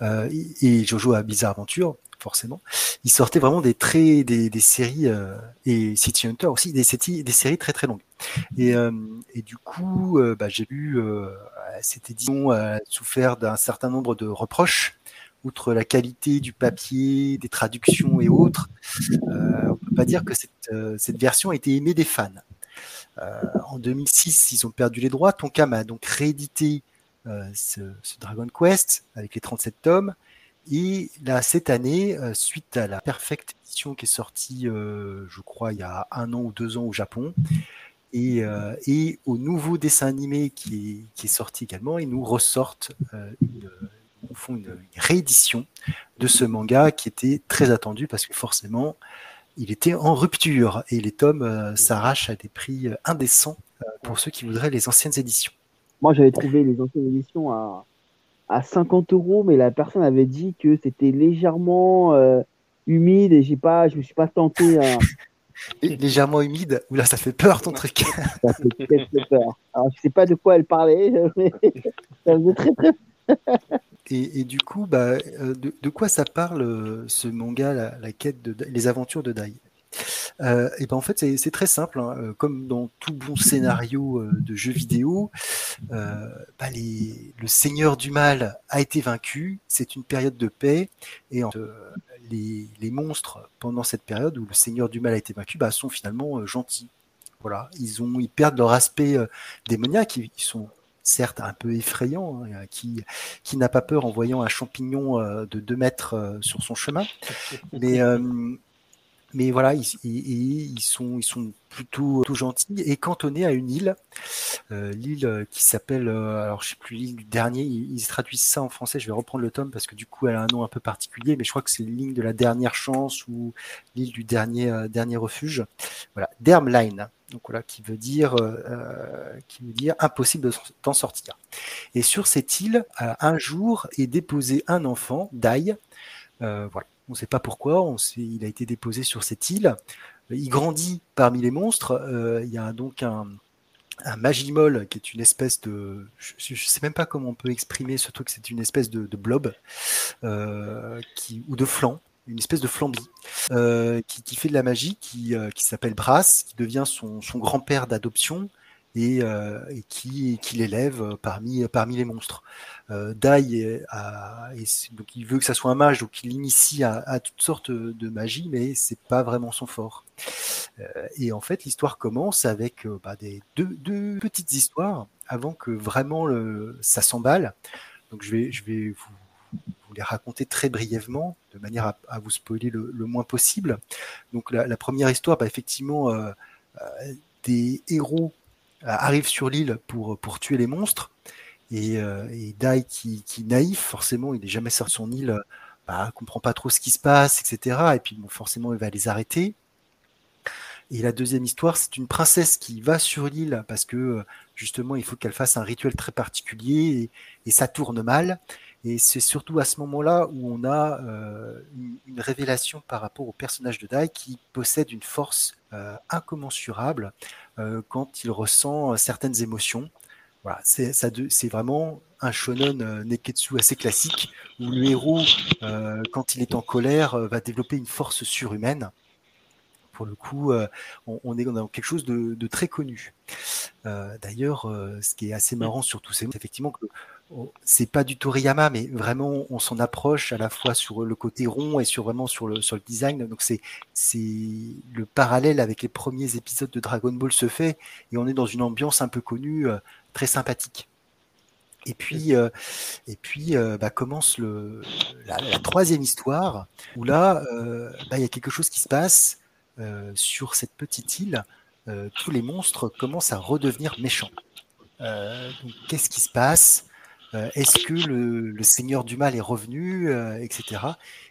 et Jojo a Bizarre Aventure forcément. Il sortait vraiment des très des, des séries et City Hunter aussi des, des séries très très longues. Et, et du coup, bah, j'ai lu cette édition a souffert d'un certain nombre de reproches, outre la qualité du papier, des traductions et autres. Euh, on peut pas dire que cette, euh, cette, version a été aimée des fans. Euh, en 2006, ils ont perdu les droits. Tonkam a donc réédité euh, ce, Dragon Quest avec les 37 tomes. Et là, cette année, euh, suite à la Perfect Edition qui est sortie, je crois, il y a un an ou deux ans au Japon, et, euh, et, au nouveau dessin animé qui est, sorti également, ils nous ressortent euh, font une, réédition de ce manga qui était très attendu parce que forcément il était en rupture et les tomes euh, s'arrachent à des prix indécents pour ceux qui voudraient les anciennes éditions. Moi j'avais trouvé les anciennes éditions à, à 50 euros, mais la personne avait dit que c'était légèrement humide et j'ai pas, je me suis pas tenté à, légèrement humide, ou là ça fait peur ton truc. ça fait très, peur. Alors je sais pas de quoi elle parlait, mais ça faisait très très et, du coup, bah, euh, de, quoi ça parle euh, ce manga, la, quête les aventures de Dai? Euh, et ben en fait c'est très simple, hein. comme dans tout bon scénario de jeu vidéo, bah le Seigneur du Mal a été vaincu, c'est une période de paix et en, les, monstres pendant cette période où le Seigneur du Mal a été vaincu bah, sont finalement gentils. Voilà, ils ont perdent leur aspect démoniaque, sont certes un peu effrayants, hein, qui, qui n'a pas peur en voyant un champignon de 2 mètres sur son chemin. Mais, mais voilà, ils, ils, ils, sont, ils sont plutôt, plutôt gentils et cantonnés à une île, euh, l'île euh, qui s'appelle, euh, alors je sais plus l'île du dernier, ils, ils, traduisent ça en français, je vais reprendre le tome parce que du coup elle a un nom un peu particulier, mais je crois que c'est l'île de la dernière chance ou l'île du dernier, euh, dernier refuge. Voilà, Dermline, donc voilà, qui veut dire, euh, dire impossible d'en sortir. Et sur cette île, un jour est déposé un enfant, Dai, voilà on ne sait pas pourquoi, il a été déposé sur cette île. Il grandit parmi les monstres. Euh, il y a donc un, Magimol qui est une espèce de, je, ne sais même pas comment on peut exprimer ce truc, c'est une espèce de, de blob euh, ou de flanc, une espèce de flambie euh, qui, qui, fait de la magie, qui, euh, qui s'appelle Brass, qui devient son, son grand-père d'adoption et, euh, et, qui, qui l'élève parmi, parmi les monstres. Euh, Dai a, donc il veut que ça soit un mage, donc il l'initie à, à, toutes sortes de magie, mais c'est pas vraiment son fort. Euh, et en fait, l'histoire commence avec euh, bah, des deux, deux, petites histoires avant que vraiment le, ça s'emballe. Donc je vais, je vais vous, les raconter très brièvement, de manière à, vous spoiler le, moins possible. Donc la, première histoire, bah, effectivement, euh, euh des héros arrivent sur l'île pour, pour tuer les monstres. Et, euh, Dai qui, qui naïf, forcément, il n'est jamais sorti de son île, bah, comprend pas trop ce qui se passe, etc. Et puis forcément, il va les arrêter. Et la deuxième histoire, c'est une princesse qui va sur l'île parce que justement, il faut qu'elle fasse un rituel très particulier et ça tourne mal. Et c'est surtout à ce moment-là où on a euh, une, révélation par rapport au personnage de Dai qui possède une force euh, incommensurable euh, quand il ressent certaines émotions. Voilà, c'est vraiment un shonen euh, neketsu assez classique où le héros, euh, quand il est en colère, euh, va développer une force surhumaine. Pour le coup, euh, on, est dans quelque chose de, de très connu. Euh, d'ailleurs, euh, ce qui est assez marrant sur tous ces mots, c'est effectivement que c'est pas du Toriyama, mais vraiment on s'en approche à la fois sur le côté rond et sur vraiment sur le sur le design. Donc c'est le parallèle avec les premiers épisodes de Dragon Ball se fait et on est dans une ambiance un peu connue très sympathique. Et puis, euh, et puis euh, bah, commence le, la, troisième histoire, où là, euh, bah, il y a quelque chose qui se passe sur cette petite île. tous les monstres commencent à redevenir méchants. Qu'est-ce qui se passe? Est-ce que le, Seigneur du Mal est revenu, etc.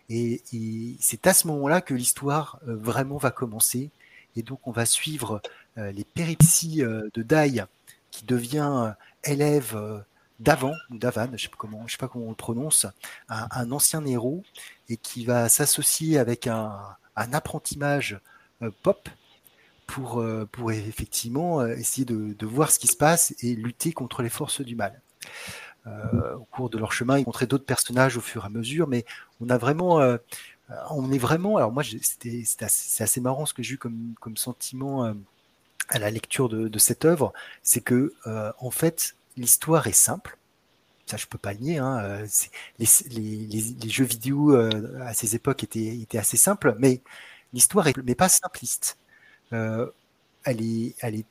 Et, c'est à ce moment-là que l'histoire vraiment va commencer. Et donc on va suivre les péripéties de Dai, qui devient élève d'Avant, ou d'Avan, je ne sais, sais, pas comment on le prononce, un, ancien héros, et qui va s'associer avec un, euh, pop pour, euh, pour effectivement euh, essayer de, voir ce qui se passe et lutter contre les forces du mal. Au cours de leur chemin, ils rencontraient d'autres personnages au fur et à mesure, mais on a vraiment, on est vraiment, alors moi c'était c'est assez, marrant ce que j'ai eu comme, comme sentiment à la lecture de, de cette œuvre, c'est que en fait l'histoire est simple. Ça, je peux pas le nier. Hein. Euh, les, jeux vidéo euh, à ces époques étaient, étaient assez simples, mais l'histoire est mais pas simpliste. Euh, elle, est, elle est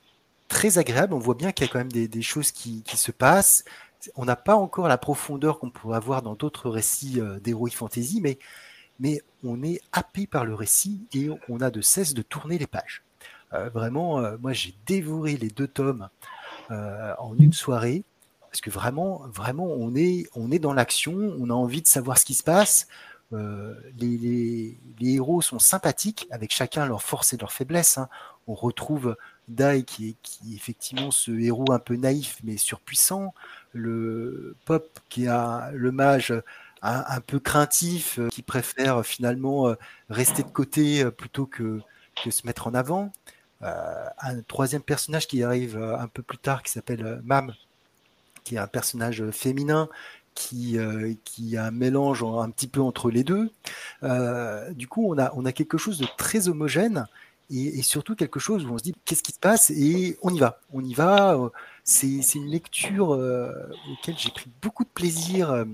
très agréable. On voit bien qu'il y a quand même des, choses qui, se passent. On n'a pas encore la profondeur qu'on pourrait avoir dans d'autres récits d'Heroic Fantasy, mais, on est happé par le récit et on a de cesse de tourner les pages. vraiment, moi j'ai dévoré les deux tomes euh, en une soirée parce que vraiment, vraiment, on est, dans l'action, on a envie de savoir ce qui se passe. Euh, les, héros sont sympathiques, avec chacun leurs forces et leurs faiblesses. Hein. On retrouve Dai qui est, qui effectivement ce héros un peu naïf mais surpuissant. Le Pop qui a le mage un, peu craintif, euh, qui préfère finalement rester de côté plutôt que, que se mettre en avant. Euh, un troisième personnage qui arrive euh, un peu plus tard qui s'appelle euh, Mam, qui est un personnage féminin qui, qui a un mélange un petit peu entre les deux. du coup, on a, on a quelque chose de très homogène et, surtout quelque chose où on se dit qu'est-ce qui se passe et on y va. On y va. C'est une lecture auquel j'ai pris beaucoup de plaisir,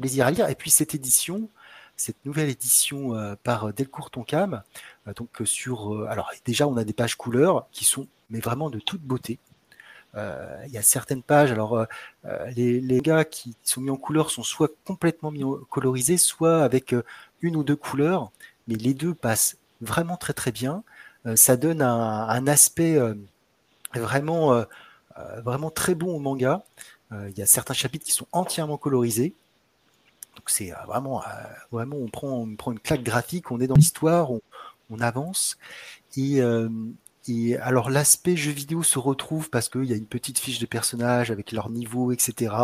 plaisir à lire. Et puis cette édition, cette nouvelle édition euh, par Delcourt Toncam. Euh, donc euh, sur, alors déjà on a des pages couleurs qui sont mais vraiment de toute beauté. Il y a certaines pages, alors les, les, gars qui sont mis en couleur sont soit complètement colorisés, soit avec une ou deux couleurs, mais les deux passent vraiment très très bien. ça donne un, un aspect vraiment, vraiment très bon au manga. Il y a certains chapitres qui sont entièrement colorisés. Donc c'est euh, vraiment, euh, vraiment, on prend, on prend une claque graphique, on est dans l'histoire, on, avance. Et, euh, et alors l'aspect jeu vidéo se retrouve parce qu'il y a une petite fiche de personnages avec leur niveau, etc.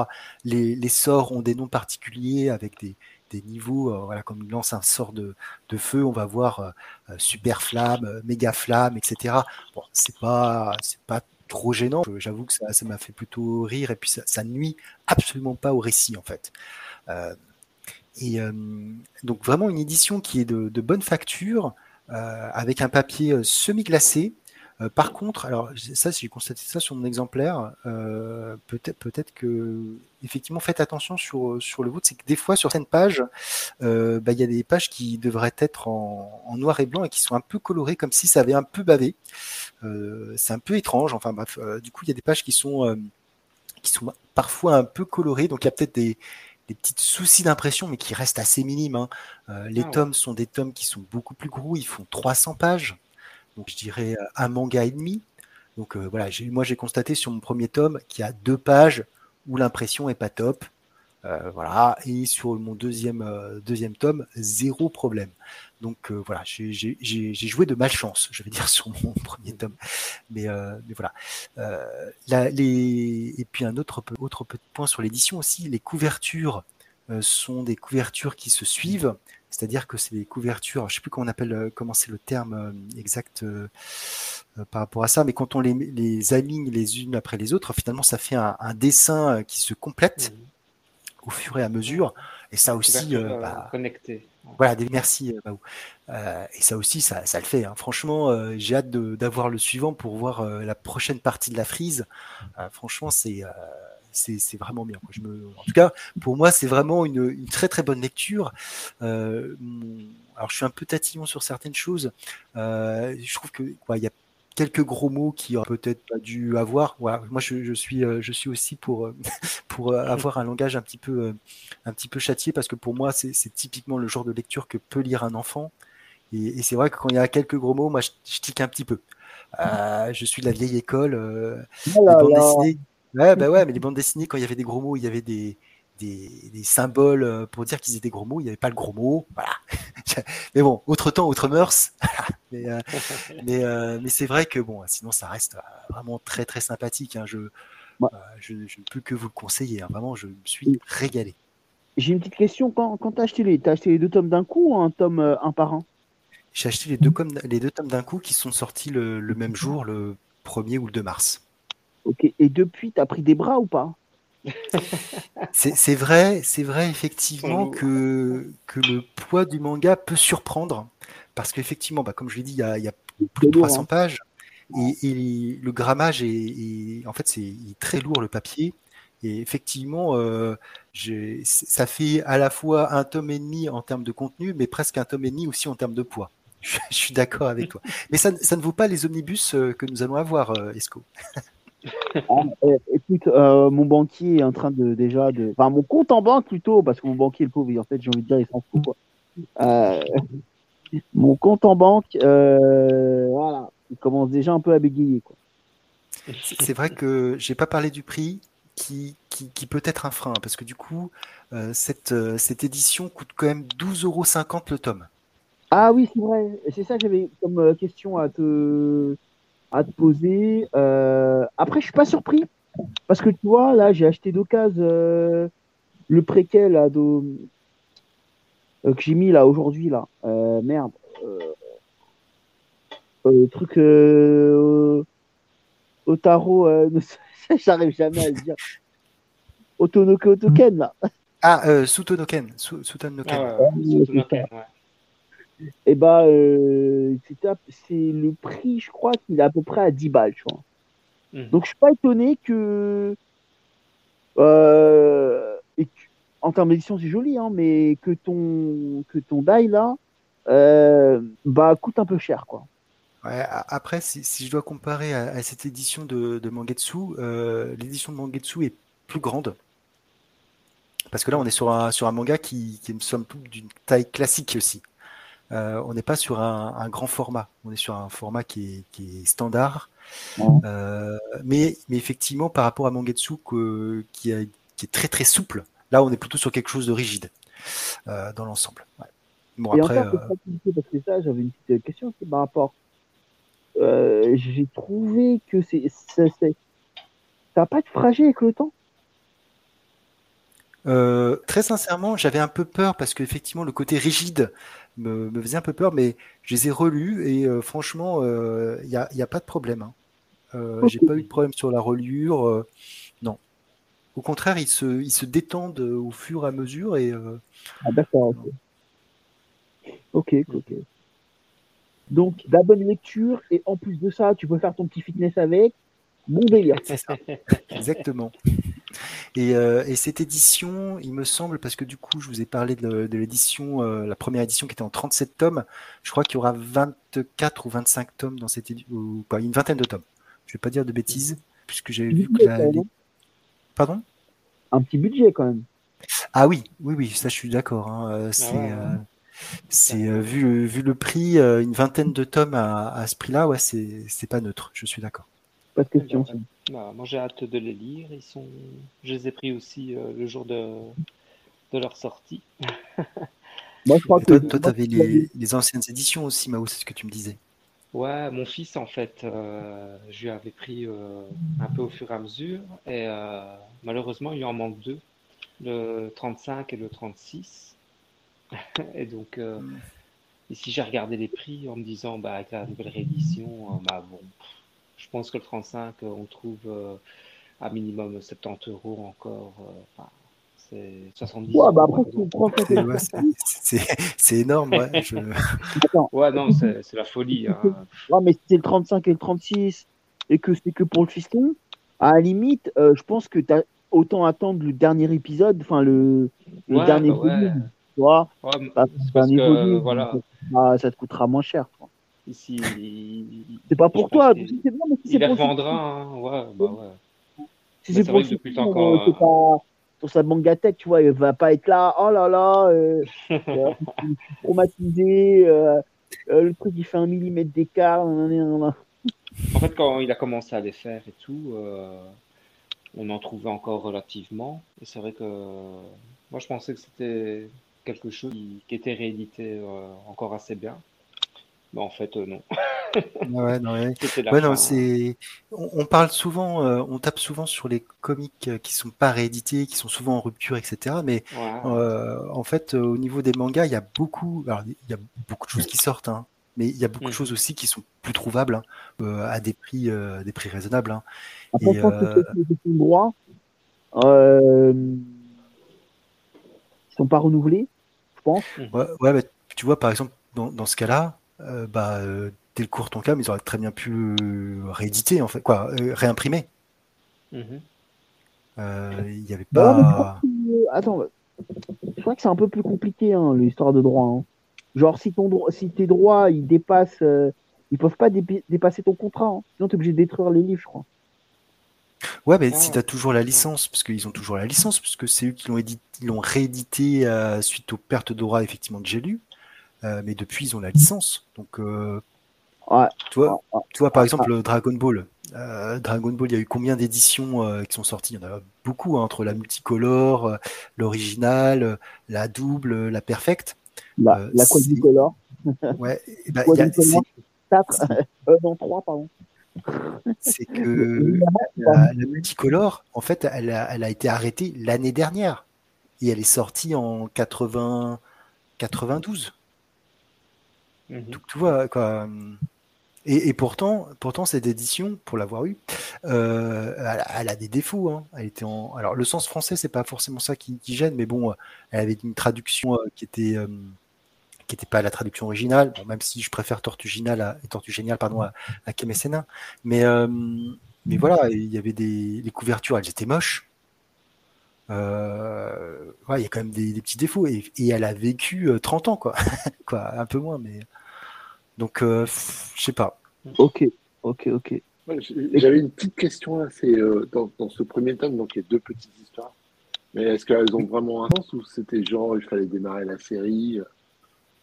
Les, les sorts ont des noms particuliers avec des, des niveaux. voilà, comme il lance un sort de, feu, on va voir super flamme, méga flamme, etc. Bon, c'est pas, c'est pas trop gênant. J'avoue que ça, m'a fait plutôt rire et puis ça, nuit absolument pas au récit en fait. Euh, et euh, donc vraiment une édition qui est de, bonne facture, euh, avec un papier euh, par contre, alors ça, j'ai constaté ça sur mon exemplaire. peut-être, peut-être que effectivement, faites attention sur sur le vôtre, c'est que des fois sur certaines pages, bah, il y a des pages qui devraient être en, noir et blanc et qui sont un peu colorées, comme si ça avait un peu bavé. c'est un peu étrange. Enfin bref, du coup, il y a des pages qui sont qui sont parfois un peu colorées, donc il y a peut-être des des petits soucis d'impression, mais qui restent assez minimes. Hein. Euh, les ah tomes sont des tomes qui sont beaucoup plus gros, ils font 300 pages, donc je dirais euh, un manga et demi. Donc euh, voilà, moi j'ai constaté sur mon premier tome qu'il y a deux pages où l'impression est pas top. voilà, et sur mon deuxième, deuxième tome, zéro problème. Donc voilà, j'ai joué de malchance, je vais dire, sur mon premier tome. Mais, voilà. Et puis un autre, autre point sur l'édition aussi, les couvertures sont des couvertures qui se suivent, c'est-à-dire que c'est des couvertures, je ne sais plus comment on appelle, comment c'est le terme exact par rapport à ça, mais quand on les, les, aligne les unes après les autres, finalement ça fait un, dessin qui se complète mmh. au fur et à mesure. Et ça aussi, bah, connecté. Voilà, des merci euh, euh, et ça aussi, ça, ça le fait. Hein. Franchement, euh, j'ai hâte d'avoir le suivant pour voir la prochaine partie de la frise. franchement, c'est c'est vraiment bien. Je me... En tout cas, pour moi, c'est vraiment une, une, très très bonne lecture. alors, je suis un peu tatillon sur certaines choses. je trouve que quoi, il y a quelques gros mots qui auraient peut-être pas dû avoir. Voilà, moi je, suis euh, je suis aussi pour euh, pour euh, avoir un langage un petit peu un petit peu châtié parce que pour moi c'est typiquement le genre de lecture que peut lire un enfant. Et, c'est vrai que quand il y a quelques gros mots, moi je, tique un petit peu. je suis de la vieille école. Oh Ouais, bah ouais, mais les bandes dessinées, quand il y avait des gros mots, il y avait des, des, des symboles euh, pour dire qu'ils étaient gros mots. Il n'y avait pas le gros mot. Voilà. mais bon, autre temps, autre mœurs. mais euh, mais, euh, mais c'est vrai que bon, sinon ça reste vraiment très très sympathique. Hein. Je, Ouais. euh, je, je ne peux que vous le conseiller. hein. Vraiment, je me suis régalé. J'ai une petite question. Quand, quand t'as acheté les, t'as acheté les deux tomes d'un coup ou un tome un par un? J'ai acheté les deux, les deux tomes d'un coup qui sont sortis le, le même jour, le 1er ou le 2 mars. Ok. Et depuis, t'as pris des bras ou pas C'est vrai, c'est vrai effectivement lourd. que, que le poids du manga peut surprendre parce qu'effectivement, bah, comme je l'ai dit, il y a, il y a plus de lourd, 300 hein. pages et, et le grammage est, est- en fait c'est très lourd le papier et effectivement euh, ça fait à la fois un tome et demi en termes de contenu mais presque un tome et demi aussi en termes de poids. Je, je suis d'accord avec toi. Mais ça, ça ne vaut pas les omnibus euh, que nous allons avoir, euh, Esco. Ah, euh, écoute, euh, mon banquier est en train de déjà de. Enfin, mon compte en banque plutôt, parce que mon banquier, le pauvre, en fait, j'ai envie de dire, il s'en fout. Quoi. Euh, mon compte en banque, euh, voilà, il commence déjà un peu à bégayer. Quoi. C'est vrai que j'ai pas parlé du prix qui, qui, qui peut être un frein parce que du coup, cette, cette édition coûte quand même 12,50 euros le tome. Ah oui, c'est vrai. C'est ça que j'avais comme question à te, à te poser. Euh, après, je suis pas surpris. Parce que tu vois, là, j'ai acheté d'occasion euh, le préquel là, de, euh, que j'ai mis là aujourd'hui. là. Euh, merde. Euh, euh, le truc euh, Otaro, euh, ne- j'arrive jamais à le dire. Otonoke Otoken, là. Ah, euh, Sutonoken. Su- Sutonoken. Ah ouais, ouais, Ouais, surtout c'est Nokia, ouais. Et bah, euh, c'était à- c'est le prix, je crois qu'il est à peu près à 10 balles, tu vois. Mhm. Donc, je suis pas étonné que. Euh, et que- en termes d'édition, c'est joli, hein, mais que ton, que ton die là, euh, bah, coûte un peu cher, quoi. Ouais, après, si, si je dois comparer à, à cette édition de, de Mangetsu, euh, l'édition de Mangetsu est plus grande. Parce que là, on est sur un, sur un manga qui, qui somme toute d'une taille classique aussi. Euh, on n'est pas sur un, un grand format. On est sur un format qui est, qui est standard. Euh, mais, mais effectivement, par rapport à Mangetsu, que- qui, a- qui est très très souple, là, on est plutôt sur quelque chose de rigide euh, dans l'ensemble. Ouais. Bon, Et après, encore, parce que ça, j'avais une petite question, par rapport. J'ai trouvé que c'est. Ça va pas être fragile avec le temps Euh, très sincèrement, j'avais un peu peur parce qu'effectivement, le côté rigide me, me faisait un peu peur, mais je les ai relus et euh, franchement, il n'y a, pas de problème. Hein. Euh, J'ai pas eu de problème sur la reliure. euh, non. Au contraire, ils se, ils se détendent euh, au fur et à mesure et euh, Ah, d'accord, ok. Ok. Donc, la bonne lecture, et en plus de ça, tu peux faire ton petit fitness avec. Bon délire. c'est ça. Exactement. Et, euh, et cette édition, il me semble, parce que du coup, je vous ai parlé de, de l'édition, euh, la première édition qui était en 37 tomes, je crois qu'il y aura 24 ou 25 tomes dans cette édition, ou pas, une vingtaine de tomes. Je vais pas dire de bêtises, puisque j'avais vu que la... les-. Pardon? Un petit budget quand même. Ah oui, oui, oui, ça je suis d'accord. hein, euh, C'est, ouais. euh, c'est euh, vu, vu le prix, euh, une vingtaine de tomes à, à ce prix-là, ouais, c'est pas neutre. Je suis d'accord. Pas de question. Ouais, Bah, moi, j'ai hâte de les lire. Ils sont... Je les ai pris aussi euh, le jour de... de leur sortie. Moi, je crois toi, que. toi, t'avais les, les anciennes éditions aussi, Mao, c'est ce que tu me disais. Ouais, mon fils, en fait, euh, je lui avais pris euh, un peu au fur et à mesure. Et euh, malheureusement, il en manque deux, le 35 et le 36. Et donc, euh, ici, j'ai regardé les prix en me disant, bah, avec la nouvelle réédition, bah, bon, je pense que le 35, euh, on trouve euh, à minimum 70 euros encore. euh, enfin, c'est 70 Ouais, bah après, C'est, ouais, c'est, c'est- c'est énorme, ouais. Je... Ouais, non, c'est c'est la folie. hein. ouais, mais si c'est le 35 et le 36 et que c'est que pour le fiston, à la limite, euh, je pense que t'as autant attendre le dernier épisode, enfin le, le Ouais, dernier bah ouais. volume, tu vois. Bah, parce que, volume, voilà, bah, ça te coûtera moins cher. quoi. C'est pas pour toi. si mais si il hein. Ouais, bah ouais. Si Mais c'est pour que depuis temps pas sur sa manga tech, tu vois, il va pas être là, oh là là, euh, euh, traumatisé, euh, euh, le truc il fait un millimètre d'écart. En fait, quand il a commencé à les faire et tout, on en trouvait encore relativement. Et c'est vrai que moi, je pensais que c'était quelque chose qui, qui était réédité encore assez bien. Mais en fait, euh, non. Ouais, non, ouais. Ouais, non, fin. c'est. On, on parle souvent, euh, on tape souvent sur les comics euh, qui sont pas réédités, qui sont souvent en rupture, etc. Mais Ouais. euh, en fait, euh, au niveau des mangas, il y a beaucoup, il y a beaucoup de choses qui sortent, hein, mais il y a beaucoup de Mhm. choses aussi qui sont plus trouvables hein, euh, à des prix, euh, des prix raisonnables. hein. Après, Et, je pense que euh, c'est une question de droit. Euh, ils sont pas renouvelés, je pense. Ouais, ouais, mais tu vois, par exemple, dans, dans ce cas-là, euh, bah, euh, tel court ton cam, ils auraient très bien pu euh, rééditer, en fait, quoi, euh, réimprimer. Mhm. Il n'y avait Bah ouais, mais je pas. crois que- euh, attends, je crois que c'est un peu plus compliqué, hein, l'histoire de droit. hein. Genre, si, ton si tes droits, ils dépassent, euh, ils peuvent pas dépasser ton contrat. hein. Sinon, t'es obligé de détruire les livres, je crois. Ouais, mais Ah si ouais. tu as toujours la licence, parce qu'ils ont toujours la licence, puisque c'est eux qui l'ont réédité euh, suite aux pertes de droits, effectivement, de J'ai lu. Euh, mais depuis, ils ont la licence. Donc, euh, Ouais. tu vois, par exemple, Dragon Ball. Euh, Dragon Ball, il y a eu combien d'éditions euh, qui sont sorties? Il y en a beaucoup, hein, entre la multicolore, l'original, la double, la perfecte. La, Euh, la c'est- quadricolore. Ouais, il y a- Quadricolore. c'est 4. euh, non, 3, pardon. c'est que la, la multicolore, en fait, elle a, elle a été arrêtée l'année dernière. Et elle est sortie en 80, 92. Donc, tu vois, quoi. Et, et pourtant, pourtant, cette édition, pour l'avoir eue, euh, elle, a- elle a des défauts. hein. Elle était en... Alors, le sens français, c'est pas forcément ça qui, qui gêne, mais bon, euh, elle avait une traduction euh, qui était, euh, qui était pas la traduction originale. Bon, même si je préfère Tortue Géniale à, Tortue Géniale, pardon, à, à Sénin. Mais, euh, mais voilà, il y avait des les couvertures, elles étaient moches. Euh, ouais, il y a quand même des, des petits défauts. Et, et elle a vécu euh, 30 ans, quoi. quoi. Un peu moins, mais. Donc, euh, je sais pas. Ok, ok, ok. Ouais, J'avais une petite question là, c'est euh, dans, dans ce premier tome, donc il y a deux petites histoires. Mais est-ce qu'elles ont vraiment un sens ou c'était genre il fallait démarrer la série, euh,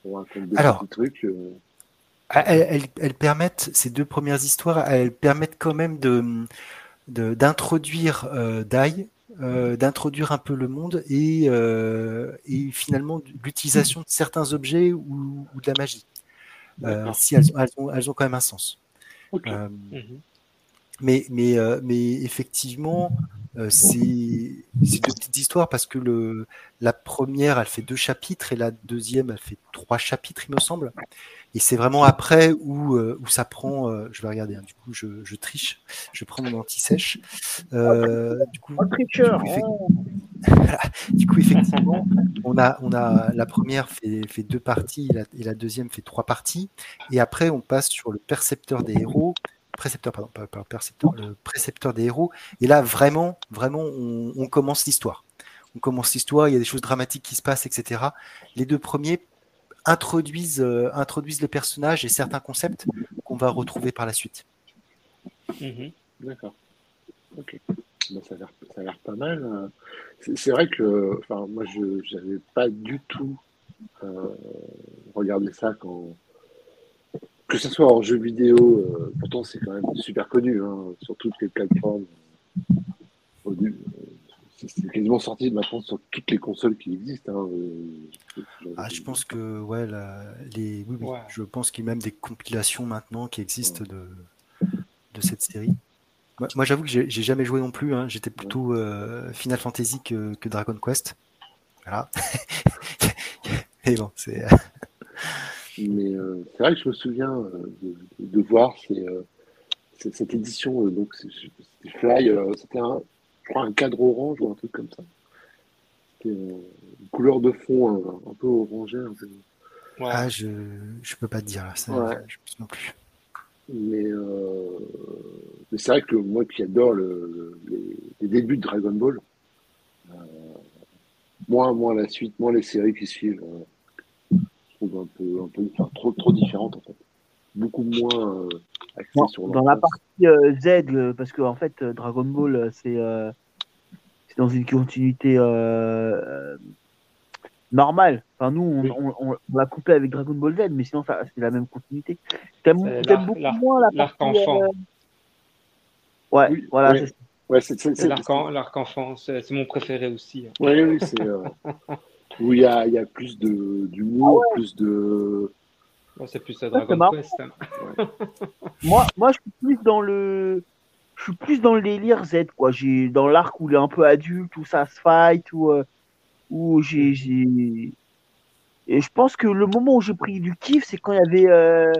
on raconte des Alors, petits trucs euh, Elles, elles- elles permettent, ces deux premières histoires, elles permettent quand même de de- d'introduire euh, Dai, euh, d'introduire un peu le monde et, euh, et finalement l'utilisation de certains objets ou, ou de la magie. Euh, si elles, elles ont, elles ont quand même un sens. Euh, Mhm. mais, mais, euh, mais effectivement, euh, c'est c'est deux petites histoires parce que le, la première, elle fait deux chapitres et la deuxième, elle fait trois chapitres, il me semble. Et c'est vraiment après où, euh, où ça prend. euh, je vais regarder, hein, du coup, je, je triche. Je prends mon anti-sèche. Euh, du coup, tricheur. du coup, effect- oh. du coup, effectivement, on a, on a la première fait, fait deux parties et la, et la deuxième fait trois parties. Et après, on passe sur le percepteur des héros. Précepteur, pardon, pas, pas le percepteur, le précepteur des héros. Et là, vraiment, vraiment, on, on commence l'histoire. On commence l'histoire, il y a des choses dramatiques qui se passent, etc. Les deux premiers introduisent, euh, les personnages et certains concepts qu'on va retrouver par la suite. Mhm. D'accord. Ok. Ça a l'air pas mal. euh. C'est vrai que moi, je n'avais pas du tout euh, regardé ça quand. Que ce soit en jeu vidéo, euh, pourtant c'est quand même super connu hein, sur toutes les plateformes. C'est quasiment sorti maintenant sur toutes les consoles qui existent. hein, euh, Ah, je pense que ouais, la- les, oui, oui, Ouais. je pense qu'il y a même des compilations maintenant qui existent de, de cette série. Moi, moi, j'avoue que j'ai j'ai jamais joué non plus. hein. J'étais plutôt euh, Final Fantasy que, que Dragon Quest. Voilà. Et bon, c'est Mais euh, c'est vrai que je me souviens euh, de, de voir ces, euh, cette édition. euh, donc Fly, euh, c'était un, crois un cadre orange ou un truc comme ça. Euh, une couleur de fond euh, un peu orangée. un peu. Ouais. ah, je je peux pas te dire là. ça, Ouais. Je pense non plus. Mais, euh, mais c'est vrai que moi qui adore le, le- les, les débuts de Dragon Ball, euh, moins, moins la suite, moins les séries qui suivent, euh, je trouve un peu, un peu enfin, trop, trop différentes en fait. Beaucoup moins euh, Dans, sur dans la partie euh, Z, le- parce que en fait, euh, Dragon Ball, euh, c'est euh, dans une continuité euh, euh, normale. Enfin, nous, on, Oui. on, on, on l'a couplé avec Dragon Ball Z, mais sinon, c'est la même continuité. T'aimes l'arc- beaucoup l'arc- moins la l'arc partie. enfant. euh, Ouais, Oui, voilà. oui. c'est ça. Ouais, c'est mon préféré aussi. hein. Oui, oui, c'est euh, où il y a, il y a plus de d'humour, plus de. Moi, c'est plus Dragon. Quest. hein. Moi, moi, je suis plus dans le, je suis plus dans le délire Z, quoi. J'ai dans l'arc où il est un peu adulte, où ça se fight, où, euh, où j'ai, j'ai, et je pense que le moment où j'ai pris du kiff, c'est quand il y avait euh,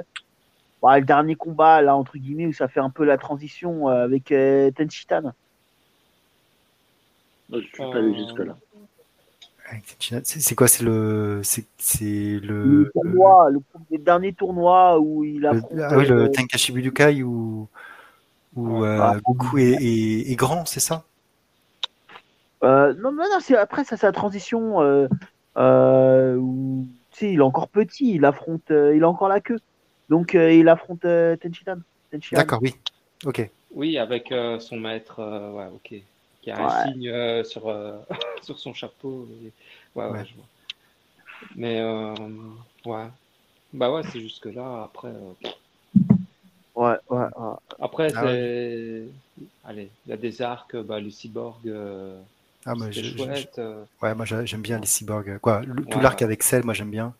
bah, le dernier combat là entre guillemets où ça fait un peu la transition euh, avec euh, Tenshinhan. Non, je suis pas allé jusque là. C'est quoi? C'est le. C'est Le le. tournoi, le, le dernier tournoi où il le- affronte. ah oui, le euh, Tenkashi Budokai où, où euh, Ah. Goku est, est, est grand, c'est ça? Euh, non, non, non, c'est après ça, c'est la transition euh, euh, où tu sais, il est encore petit, il affronte, euh, il a encore la queue, donc euh, il affronte euh. Tenshinhan. D'accord, oui. Ok. Oui, avec euh, son maître, euh, ouais, ok. Qui a un Ouais. signe euh, sur, euh, sur son chapeau. et- Ouais, ouais, Ouais. je vois. Mais, euh, ouais. Bah ouais, c'est jusque-là. Après, euh, Ouais, ouais, ouais. après Ah c'est. Allez, il y a des arcs, bah, le cyborg, euh, Ah, moi, je- je- chouette. euh, Ouais, moi j'a- j'aime bien les cyborgs. Quoi, le- tout Ouais, l'arc avec Cell, moi j'aime bien.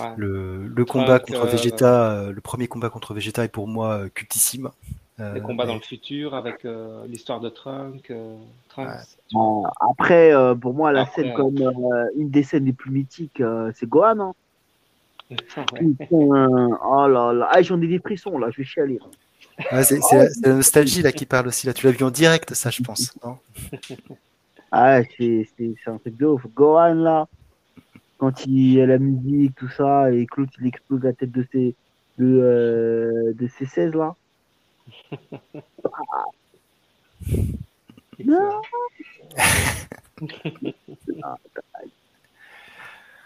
ouais. Le, le combat contre euh, Vegeta, euh, le premier combat contre Vegeta est pour moi euh, cultissime. Euh, Les combats mais- dans le futur avec euh, l'histoire de Trunk. euh, Trunks. Ouais. Euh, après, euh, pour moi, la Après, scène comme euh, une des scènes les plus mythiques, euh, c'est Gohan. Hein. Putain, oh là là, ah, j'en ai des frissons là, je vais chialer. Ouais, c'est c'est la, nostalgie là qui parle aussi. Là, tu l'as vu en direct, ça, je pense. non? Ah, c'est un truc de ouf. Gohan là, quand il y a la musique, tout ça, et Claude il explose la tête de ses de, euh, de ses 16 là. Non.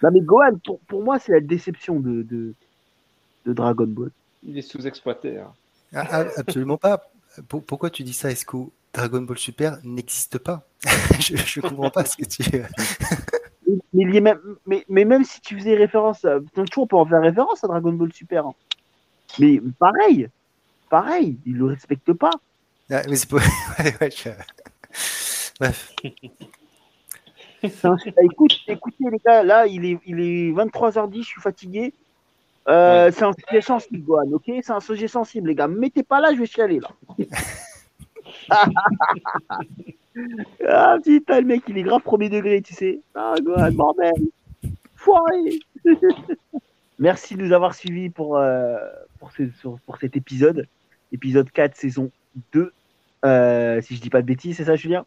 Non mais Gohan, pour, pour moi, c'est la déception de, de, de Dragon Ball. Il est sous-exploité. hein. Ah, ah, Absolument pas. Pour- pourquoi tu dis ça? Est-ce que Dragon Ball Super n'existe pas? Je, je comprends pas ce que tu. Mais, mais, il y a même, mais, mais même si tu faisais référence, à, toujours on peut en faire référence à Dragon Ball Super. hein. Mais pareil, pareil, il le respecte pas. Ah, mais c'est pas- ouais, ouais, je- Bref. Ah, écoute, écoutez les gars, là il est, il est 23h10, je suis fatigué. Euh, C'est un sujet sensible, Gohan, ok? C'est un sujet sensible, les gars. Me Mettez pas là, je vais chialer là. ah putain, le mec, il est grave premier degré, tu sais. Ah Gohan, bordel. Foiré. Merci de nous avoir suivis pour, euh, pour, ce- sur- pour cet épisode. Épisode 4, saison 2. Euh, si je dis pas de bêtises, c'est ça, Julien?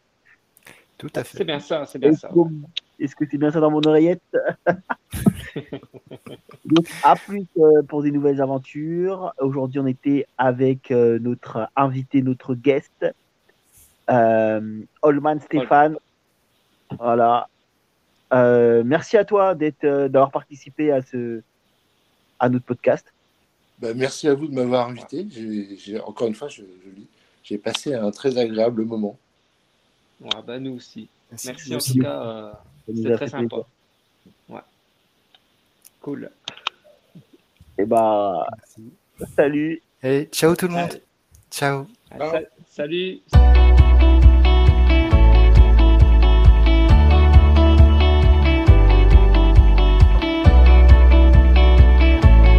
Tout à C'est fait. bien ça, c'est bien Est-ce ça. que- est-ce que c'est bien ça dans mon oreillette? Donc, à plus euh, pour des nouvelles aventures. Aujourd'hui, on était avec euh, notre invité, notre guest, euh, Holman Stéphane. Voilà. Euh, merci à toi d'être, euh, d'avoir participé à ce, à notre podcast. Ben, merci à vous de m'avoir invité. J'ai- j'ai- encore une fois, je. J'ai passé un très agréable moment. Ouais, bah, nous aussi. Merci. En aussi. tout cas. euh, C'était a très sympa. Ouais. Cool. Et bah, Merci. salut. Allez, ciao tout le monde. Allez, Ciao. allez, sa- salut.